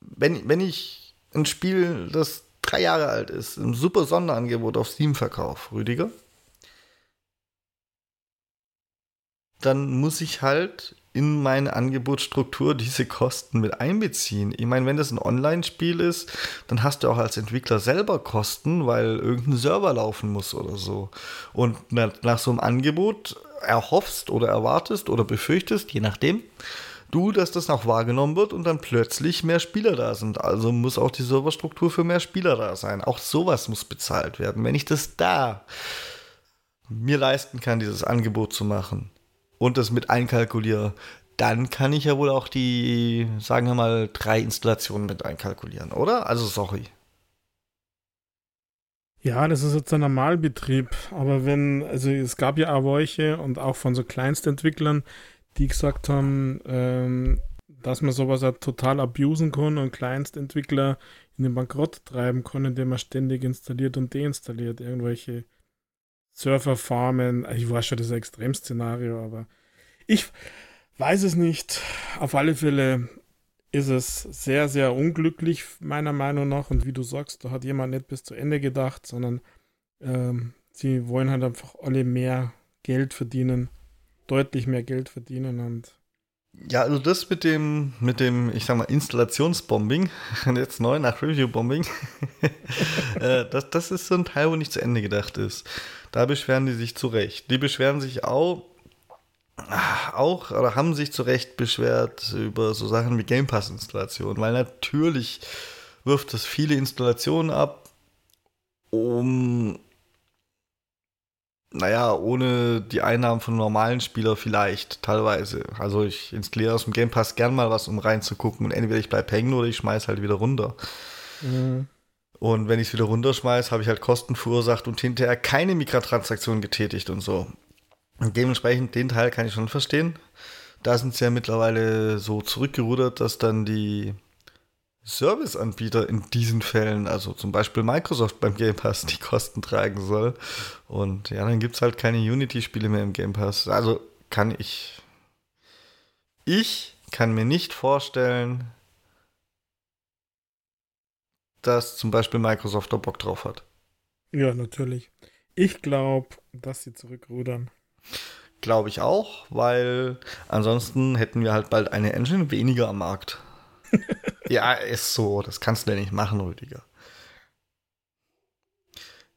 wenn, wenn ich ein Spiel, das drei Jahre alt ist, ein super Sonderangebot auf Steam verkaufe, Rüdiger, dann muss ich halt in meine Angebotsstruktur diese Kosten mit einbeziehen. Ich meine, wenn das ein Online-Spiel ist, dann hast du auch als Entwickler selber Kosten, weil irgendein Server laufen muss oder so. Und nach so einem Angebot erhoffst oder erwartest oder befürchtest, je nachdem, du, dass das auch wahrgenommen wird und dann plötzlich mehr Spieler da sind. Also muss auch die Serverstruktur für mehr Spieler da sein. Auch sowas muss bezahlt werden. Wenn ich das da mir leisten kann, dieses Angebot zu machen, und das mit einkalkuliere, dann kann ich ja wohl auch die, sagen wir mal, drei Installationen mit einkalkulieren, oder? Also sorry. Ja, das ist jetzt ein Normalbetrieb. Aber wenn, also es gab ja auch welche und auch von so Kleinstentwicklern, die gesagt haben, ähm, dass man sowas halt total abusen kann und Kleinstentwickler in den Bankrott treiben kann, indem man ständig installiert und deinstalliert irgendwelche Surferfarmen. Ich weiß schon, das ist ein Extremszenario, aber ich weiß es nicht. Auf alle Fälle ist es sehr, sehr unglücklich, meiner Meinung nach. Und wie du sagst, da hat jemand nicht bis zu Ende gedacht, sondern ähm, sie wollen halt einfach alle mehr Geld verdienen, deutlich mehr Geld verdienen und ja, also das mit dem, mit dem, ich sag mal, Installationsbombing, jetzt neu nach Review-Bombing, äh, das, das ist so ein Teil, wo nicht zu Ende gedacht ist. Da beschweren die sich zurecht. Die beschweren sich auch, auch oder haben sich zu Recht beschwert über so Sachen wie Game Pass Installation, weil natürlich wirft das viele Installationen ab, um naja, ohne die Einnahmen von normalen Spielern vielleicht, teilweise. Also ich installiere aus dem Game Pass gern mal was, um reinzugucken und entweder ich bleibe hängen oder ich schmeiß halt wieder runter. Mhm. Und wenn ich es wieder runterschmeiße, habe ich halt Kosten verursacht und hinterher keine Mikrotransaktion getätigt und so. Und dementsprechend den Teil kann ich schon verstehen. Da sind sie ja mittlerweile so zurückgerudert, dass dann die Serviceanbieter in diesen Fällen, also zum Beispiel Microsoft beim Game Pass, die Kosten tragen soll. Und ja, dann gibt es halt keine Unity-Spiele mehr im Game Pass. Also kann ich. Ich kann mir nicht vorstellen, dass zum Beispiel Microsoft da Bock drauf hat. Ja, natürlich. Ich glaube, dass sie zurückrudern. Glaube ich auch, weil ansonsten hätten wir halt bald eine Engine weniger am Markt. ja, ist so. Das kannst du ja nicht machen, Rüdiger.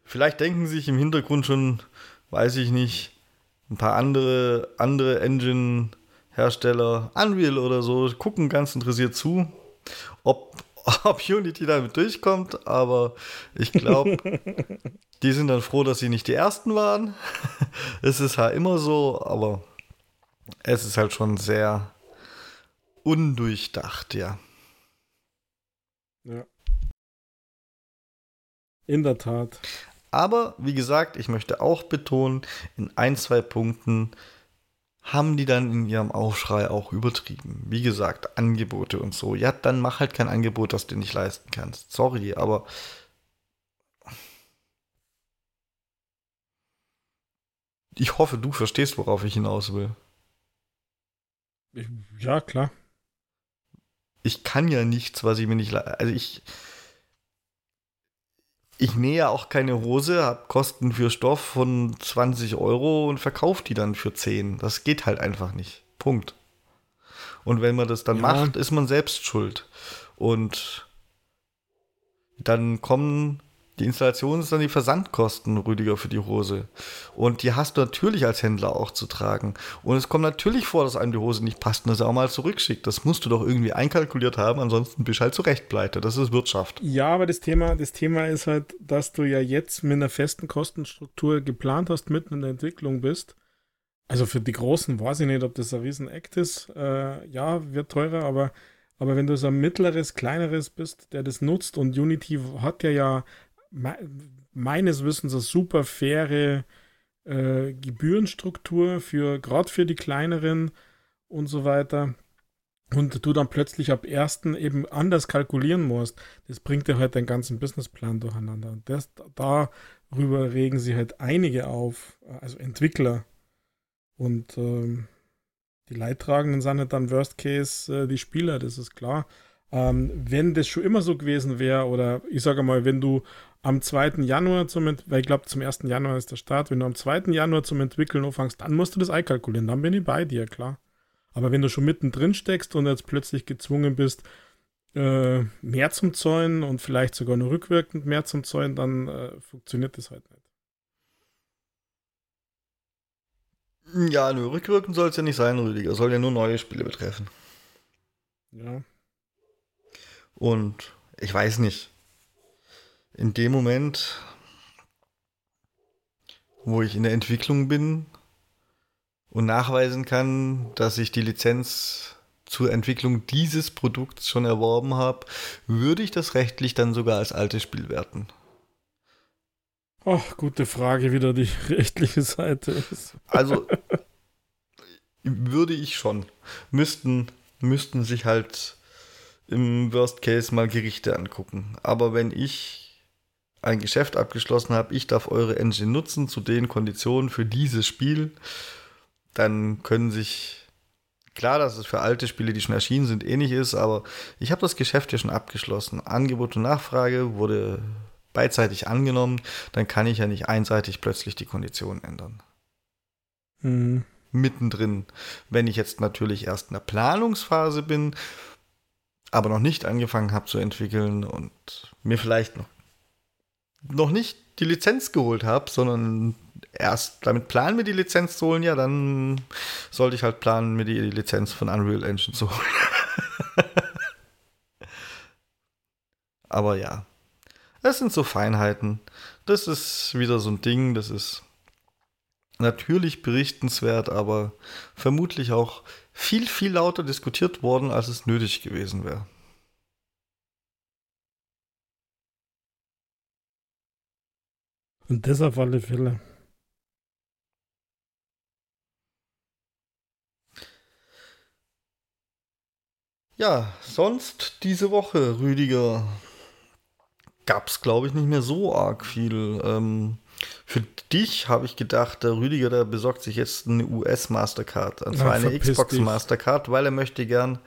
Vielleicht denken sich im Hintergrund schon, weiß ich nicht, ein paar andere, andere Engine-Hersteller, Unreal oder so, gucken ganz interessiert zu, ob ob Unity damit durchkommt, aber ich glaube, die sind dann froh, dass sie nicht die Ersten waren. es ist halt immer so, aber es ist halt schon sehr undurchdacht, ja. Ja. In der Tat. Aber wie gesagt, ich möchte auch betonen, in ein, zwei Punkten haben die dann in ihrem Aufschrei auch übertrieben. Wie gesagt, Angebote und so. Ja, dann mach halt kein Angebot, das du nicht leisten kannst. Sorry, aber. Ich hoffe, du verstehst, worauf ich hinaus will. Ja, klar. Ich kann ja nichts, was ich mir nicht. Also ich ich nähe auch keine Hose, habe Kosten für Stoff von 20 Euro und verkaufe die dann für 10. Das geht halt einfach nicht. Punkt. Und wenn man das dann ja. macht, ist man selbst schuld. Und dann kommen Die Installation ist dann die Versandkosten, Rüdiger, für die Hose. Und die hast du natürlich als Händler auch zu tragen. Und es kommt natürlich vor, dass einem die Hose nicht passt und dass er auch mal zurückschickt. Das musst du doch irgendwie einkalkuliert haben, ansonsten bist du halt zurecht pleite. Das ist Wirtschaft. Ja, aber das Thema, das Thema ist halt, dass du ja jetzt mit einer festen Kostenstruktur geplant hast, mitten in der Entwicklung bist. Also für die Großen weiß ich nicht, ob das ein Riesen-Act ist. Äh, ja, wird teurer, aber, aber wenn du so ein mittleres, kleineres bist, der das nutzt und Unity hat ja ja meines Wissens eine super faire äh, Gebührenstruktur für gerade für die kleineren und so weiter. Und du dann plötzlich ab ersten eben anders kalkulieren musst, das bringt dir halt deinen ganzen Businessplan durcheinander. Und das, darüber regen sie halt einige auf, also Entwickler. Und ähm, die Leidtragenden sind halt dann Worst Case äh, die Spieler, das ist klar. Ähm, wenn das schon immer so gewesen wäre, oder ich sage mal, wenn du am 2. Januar zum, weil ich glaube, zum 1. Januar ist der Start, wenn du am 2. Januar zum Entwickeln anfängst, dann musst du das einkalkulieren, dann bin ich bei dir, klar. Aber wenn du schon mittendrin steckst und jetzt plötzlich gezwungen bist, äh, mehr zum Zäunen und vielleicht sogar nur rückwirkend mehr zum Zäunen, dann äh, funktioniert das halt nicht. Ja, nur rückwirkend soll es ja nicht sein, Rüdiger. Soll ja nur neue Spiele betreffen. Ja. Und ich weiß nicht in dem Moment, wo ich in der Entwicklung bin und nachweisen kann, dass ich die Lizenz zur Entwicklung dieses Produkts schon erworben habe, würde ich das rechtlich dann sogar als altes Spiel werten. Ach, gute Frage, wieder die rechtliche Seite ist. Also würde ich schon. Müssten, müssten sich halt im Worst Case mal Gerichte angucken. Aber wenn ich ein Geschäft abgeschlossen habe, ich darf eure Engine nutzen zu den Konditionen für dieses Spiel, dann können sich klar, dass es für alte Spiele, die schon erschienen sind, ähnlich ist, aber ich habe das Geschäft ja schon abgeschlossen. Angebot und Nachfrage wurde beidseitig angenommen, dann kann ich ja nicht einseitig plötzlich die Konditionen ändern. Mhm. Mittendrin. Wenn ich jetzt natürlich erst in der Planungsphase bin, aber noch nicht angefangen habe zu entwickeln und mir vielleicht noch noch nicht die Lizenz geholt habe, sondern erst damit planen, mir die Lizenz zu holen, ja, dann sollte ich halt planen, mir die Lizenz von Unreal Engine zu holen. Aber ja, das sind so Feinheiten. Das ist wieder so ein Ding, das ist natürlich berichtenswert, aber vermutlich auch viel, viel lauter diskutiert worden, als es nötig gewesen wäre. Und das auf alle Fälle. Ja, sonst diese Woche, Rüdiger, gab es, glaube ich, nicht mehr so arg viel. Ähm, für dich habe ich gedacht, der Rüdiger, der besorgt sich jetzt eine US-Mastercard, zwar ja, eine Xbox-Mastercard, weil er möchte gern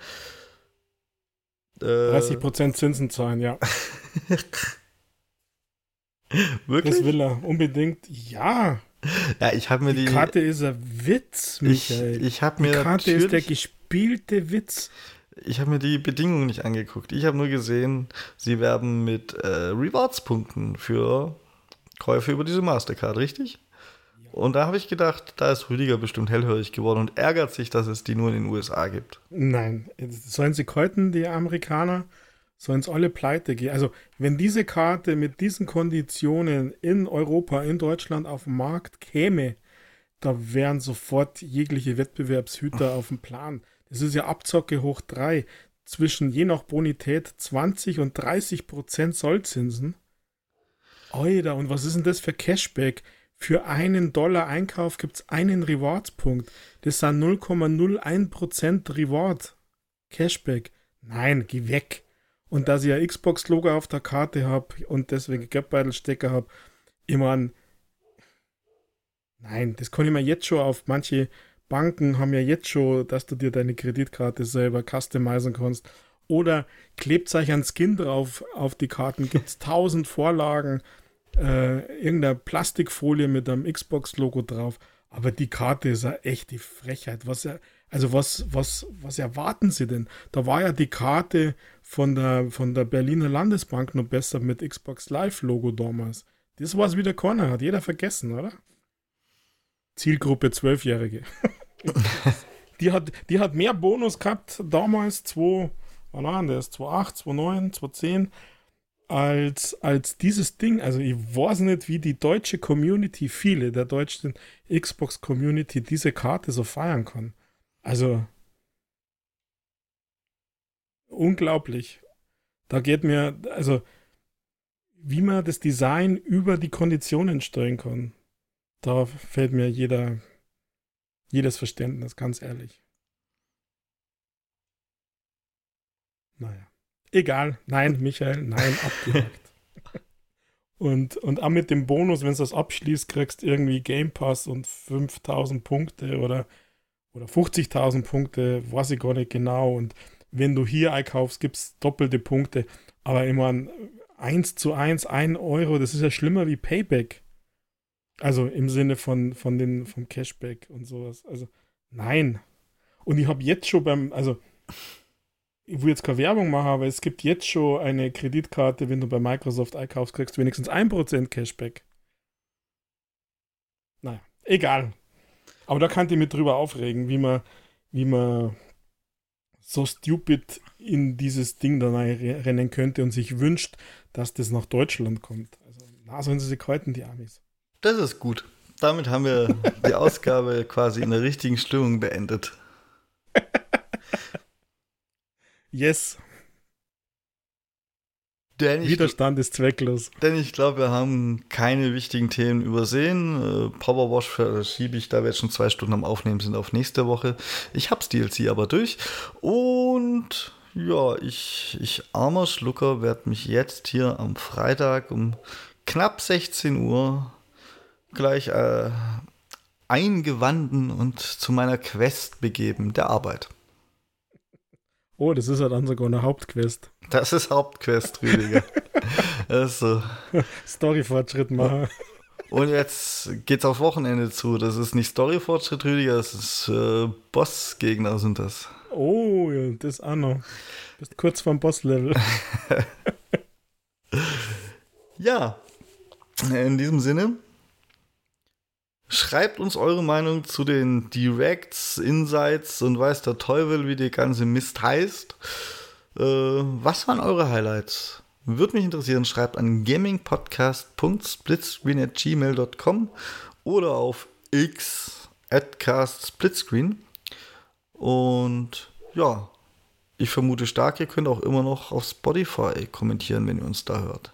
äh, 30% Zinsen zahlen, ja. Wirklich? Das will er unbedingt. Ja. Ja, ich habe mir die, die Karte ist ein Witz, Michael. Ich, ich habe mir die Karte ist der gespielte Witz. Ich habe mir die Bedingungen nicht angeguckt. Ich habe nur gesehen, sie werben mit äh, Rewards-Punkten für Käufe über diese Mastercard, richtig? Und da habe ich gedacht, da ist Rüdiger bestimmt hellhörig geworden und ärgert sich, dass es die nur in den USA gibt. Nein, sollen sie käuten, die Amerikaner? Sollen es alle pleite gehen. Also, wenn diese Karte mit diesen Konditionen in Europa, in Deutschland auf den Markt käme, da wären sofort jegliche Wettbewerbshüter auf dem Plan. Das ist ja Abzocke hoch drei. Zwischen je nach Bonität 20 und 30 Prozent Sollzinsen. Oida, und was ist denn das für Cashback? Für einen Dollar Einkauf gibt es einen Reward-Punkt. Das sind 0,01 Prozent Reward. Cashback. Nein, geh weg. Und dass ich ein Xbox-Logo auf der Karte habe und deswegen Geldbeutelstecker habe, ich meine, nein, das kann ich mir jetzt schon auf manche Banken haben ja jetzt schon, dass du dir deine Kreditkarte selber customizen kannst. Oder klebt euch ein Skin drauf auf die Karten, gibt es tausend Vorlagen, äh, irgendeine Plastikfolie mit einem Xbox-Logo drauf. Aber die Karte ist ja echt die Frechheit. Was ja Also was, was, was erwarten Sie denn? Da war ja die Karte von der, von der Berliner Landesbank noch besser mit Xbox Live-Logo damals. Das war es wieder keiner, hat jeder vergessen, oder? Zielgruppe Zwölfjährige. die, hat, die hat mehr Bonus gehabt damals, 2, wann war das? 2008, 2009, 2010, als, als dieses Ding. Also ich weiß nicht, wie die deutsche Community, viele der deutschen Xbox-Community diese Karte so feiern kann. Also unglaublich. Da geht mir, also wie man das Design über die Konditionen steuern kann, da fällt mir jeder, jedes Verständnis, ganz ehrlich. Naja. Egal. Nein, Michael, nein, abgehakt. und, und auch mit dem Bonus, wenn du das abschließt, kriegst irgendwie Game Pass und 5000 Punkte oder, oder 50.000 Punkte, weiß ich gar nicht genau. Und wenn du hier einkaufst, gibt es doppelte Punkte. Aber immer 1 zu 1, 1 Euro, das ist ja schlimmer wie Payback. Also im Sinne von, von den, vom Cashback und sowas. Also nein. Und ich habe jetzt schon beim, also ich will jetzt keine Werbung machen, aber es gibt jetzt schon eine Kreditkarte, wenn du bei Microsoft einkaufst, kriegst du wenigstens 1% Cashback. Naja, egal. Aber da kann ich mich drüber aufregen, wie man, wie man so stupid in dieses Ding da rennen könnte und sich wünscht, dass das nach Deutschland kommt. Also, na, sollen sie sich halten, die Amis. Das ist gut. Damit haben wir die Ausgabe quasi in der richtigen Stimmung beendet. yes. Denn ich, Widerstand ist zwecklos. Denn ich glaube, wir haben keine wichtigen Themen übersehen. Äh, Powerwash verschiebe ich, da wir jetzt schon zwei Stunden am Aufnehmen sind, auf nächste Woche. Ich hab's DLC aber durch. Und ja, ich, ich armer Schlucker, werde mich jetzt hier am Freitag um knapp 16 Uhr gleich äh, eingewanden und zu meiner Quest begeben, der Arbeit. Oh, das ist ja dann sogar eine Hauptquest. Das ist Hauptquest, Rüdiger. also. Story-Fortschritt machen. Und jetzt geht's aufs Wochenende zu. Das ist nicht Story-Fortschritt, Rüdiger, das ist äh, Boss-Gegner sind das. Oh, ja, das auch noch. Bist kurz vom Boss-Level. ja, in diesem Sinne Schreibt uns eure Meinung zu den Directs, Insights und weiß der Teufel, wie die ganze Mist heißt. Äh, was waren eure Highlights? Würde mich interessieren, schreibt an gamingpodcast.splitscreen.gmail.com oder auf x splitscreen. Und ja, ich vermute stark, ihr könnt auch immer noch auf Spotify kommentieren, wenn ihr uns da hört.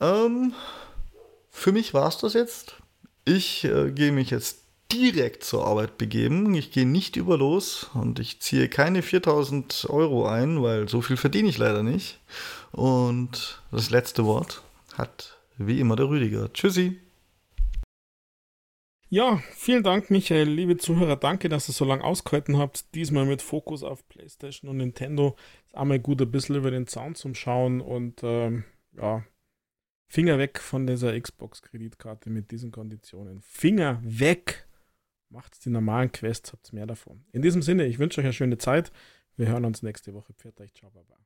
Ähm, für mich war es das jetzt. Ich äh, gehe mich jetzt direkt zur Arbeit begeben. Ich gehe nicht über los und ich ziehe keine 4000 Euro ein, weil so viel verdiene ich leider nicht. Und das letzte Wort hat wie immer der Rüdiger. Tschüssi. Ja, vielen Dank, Michael. Liebe Zuhörer, danke, dass ihr so lange ausgehalten habt. Diesmal mit Fokus auf PlayStation und Nintendo. Ist einmal gut, ein bisschen über den Zaun zum Schauen und ähm, ja, Finger weg von dieser Xbox-Kreditkarte mit diesen Konditionen. Finger weg! Macht die normalen Quests, habt mehr davon. In diesem Sinne, ich wünsche euch eine schöne Zeit. Wir hören uns nächste Woche. Pfiat euch, ciao, baba.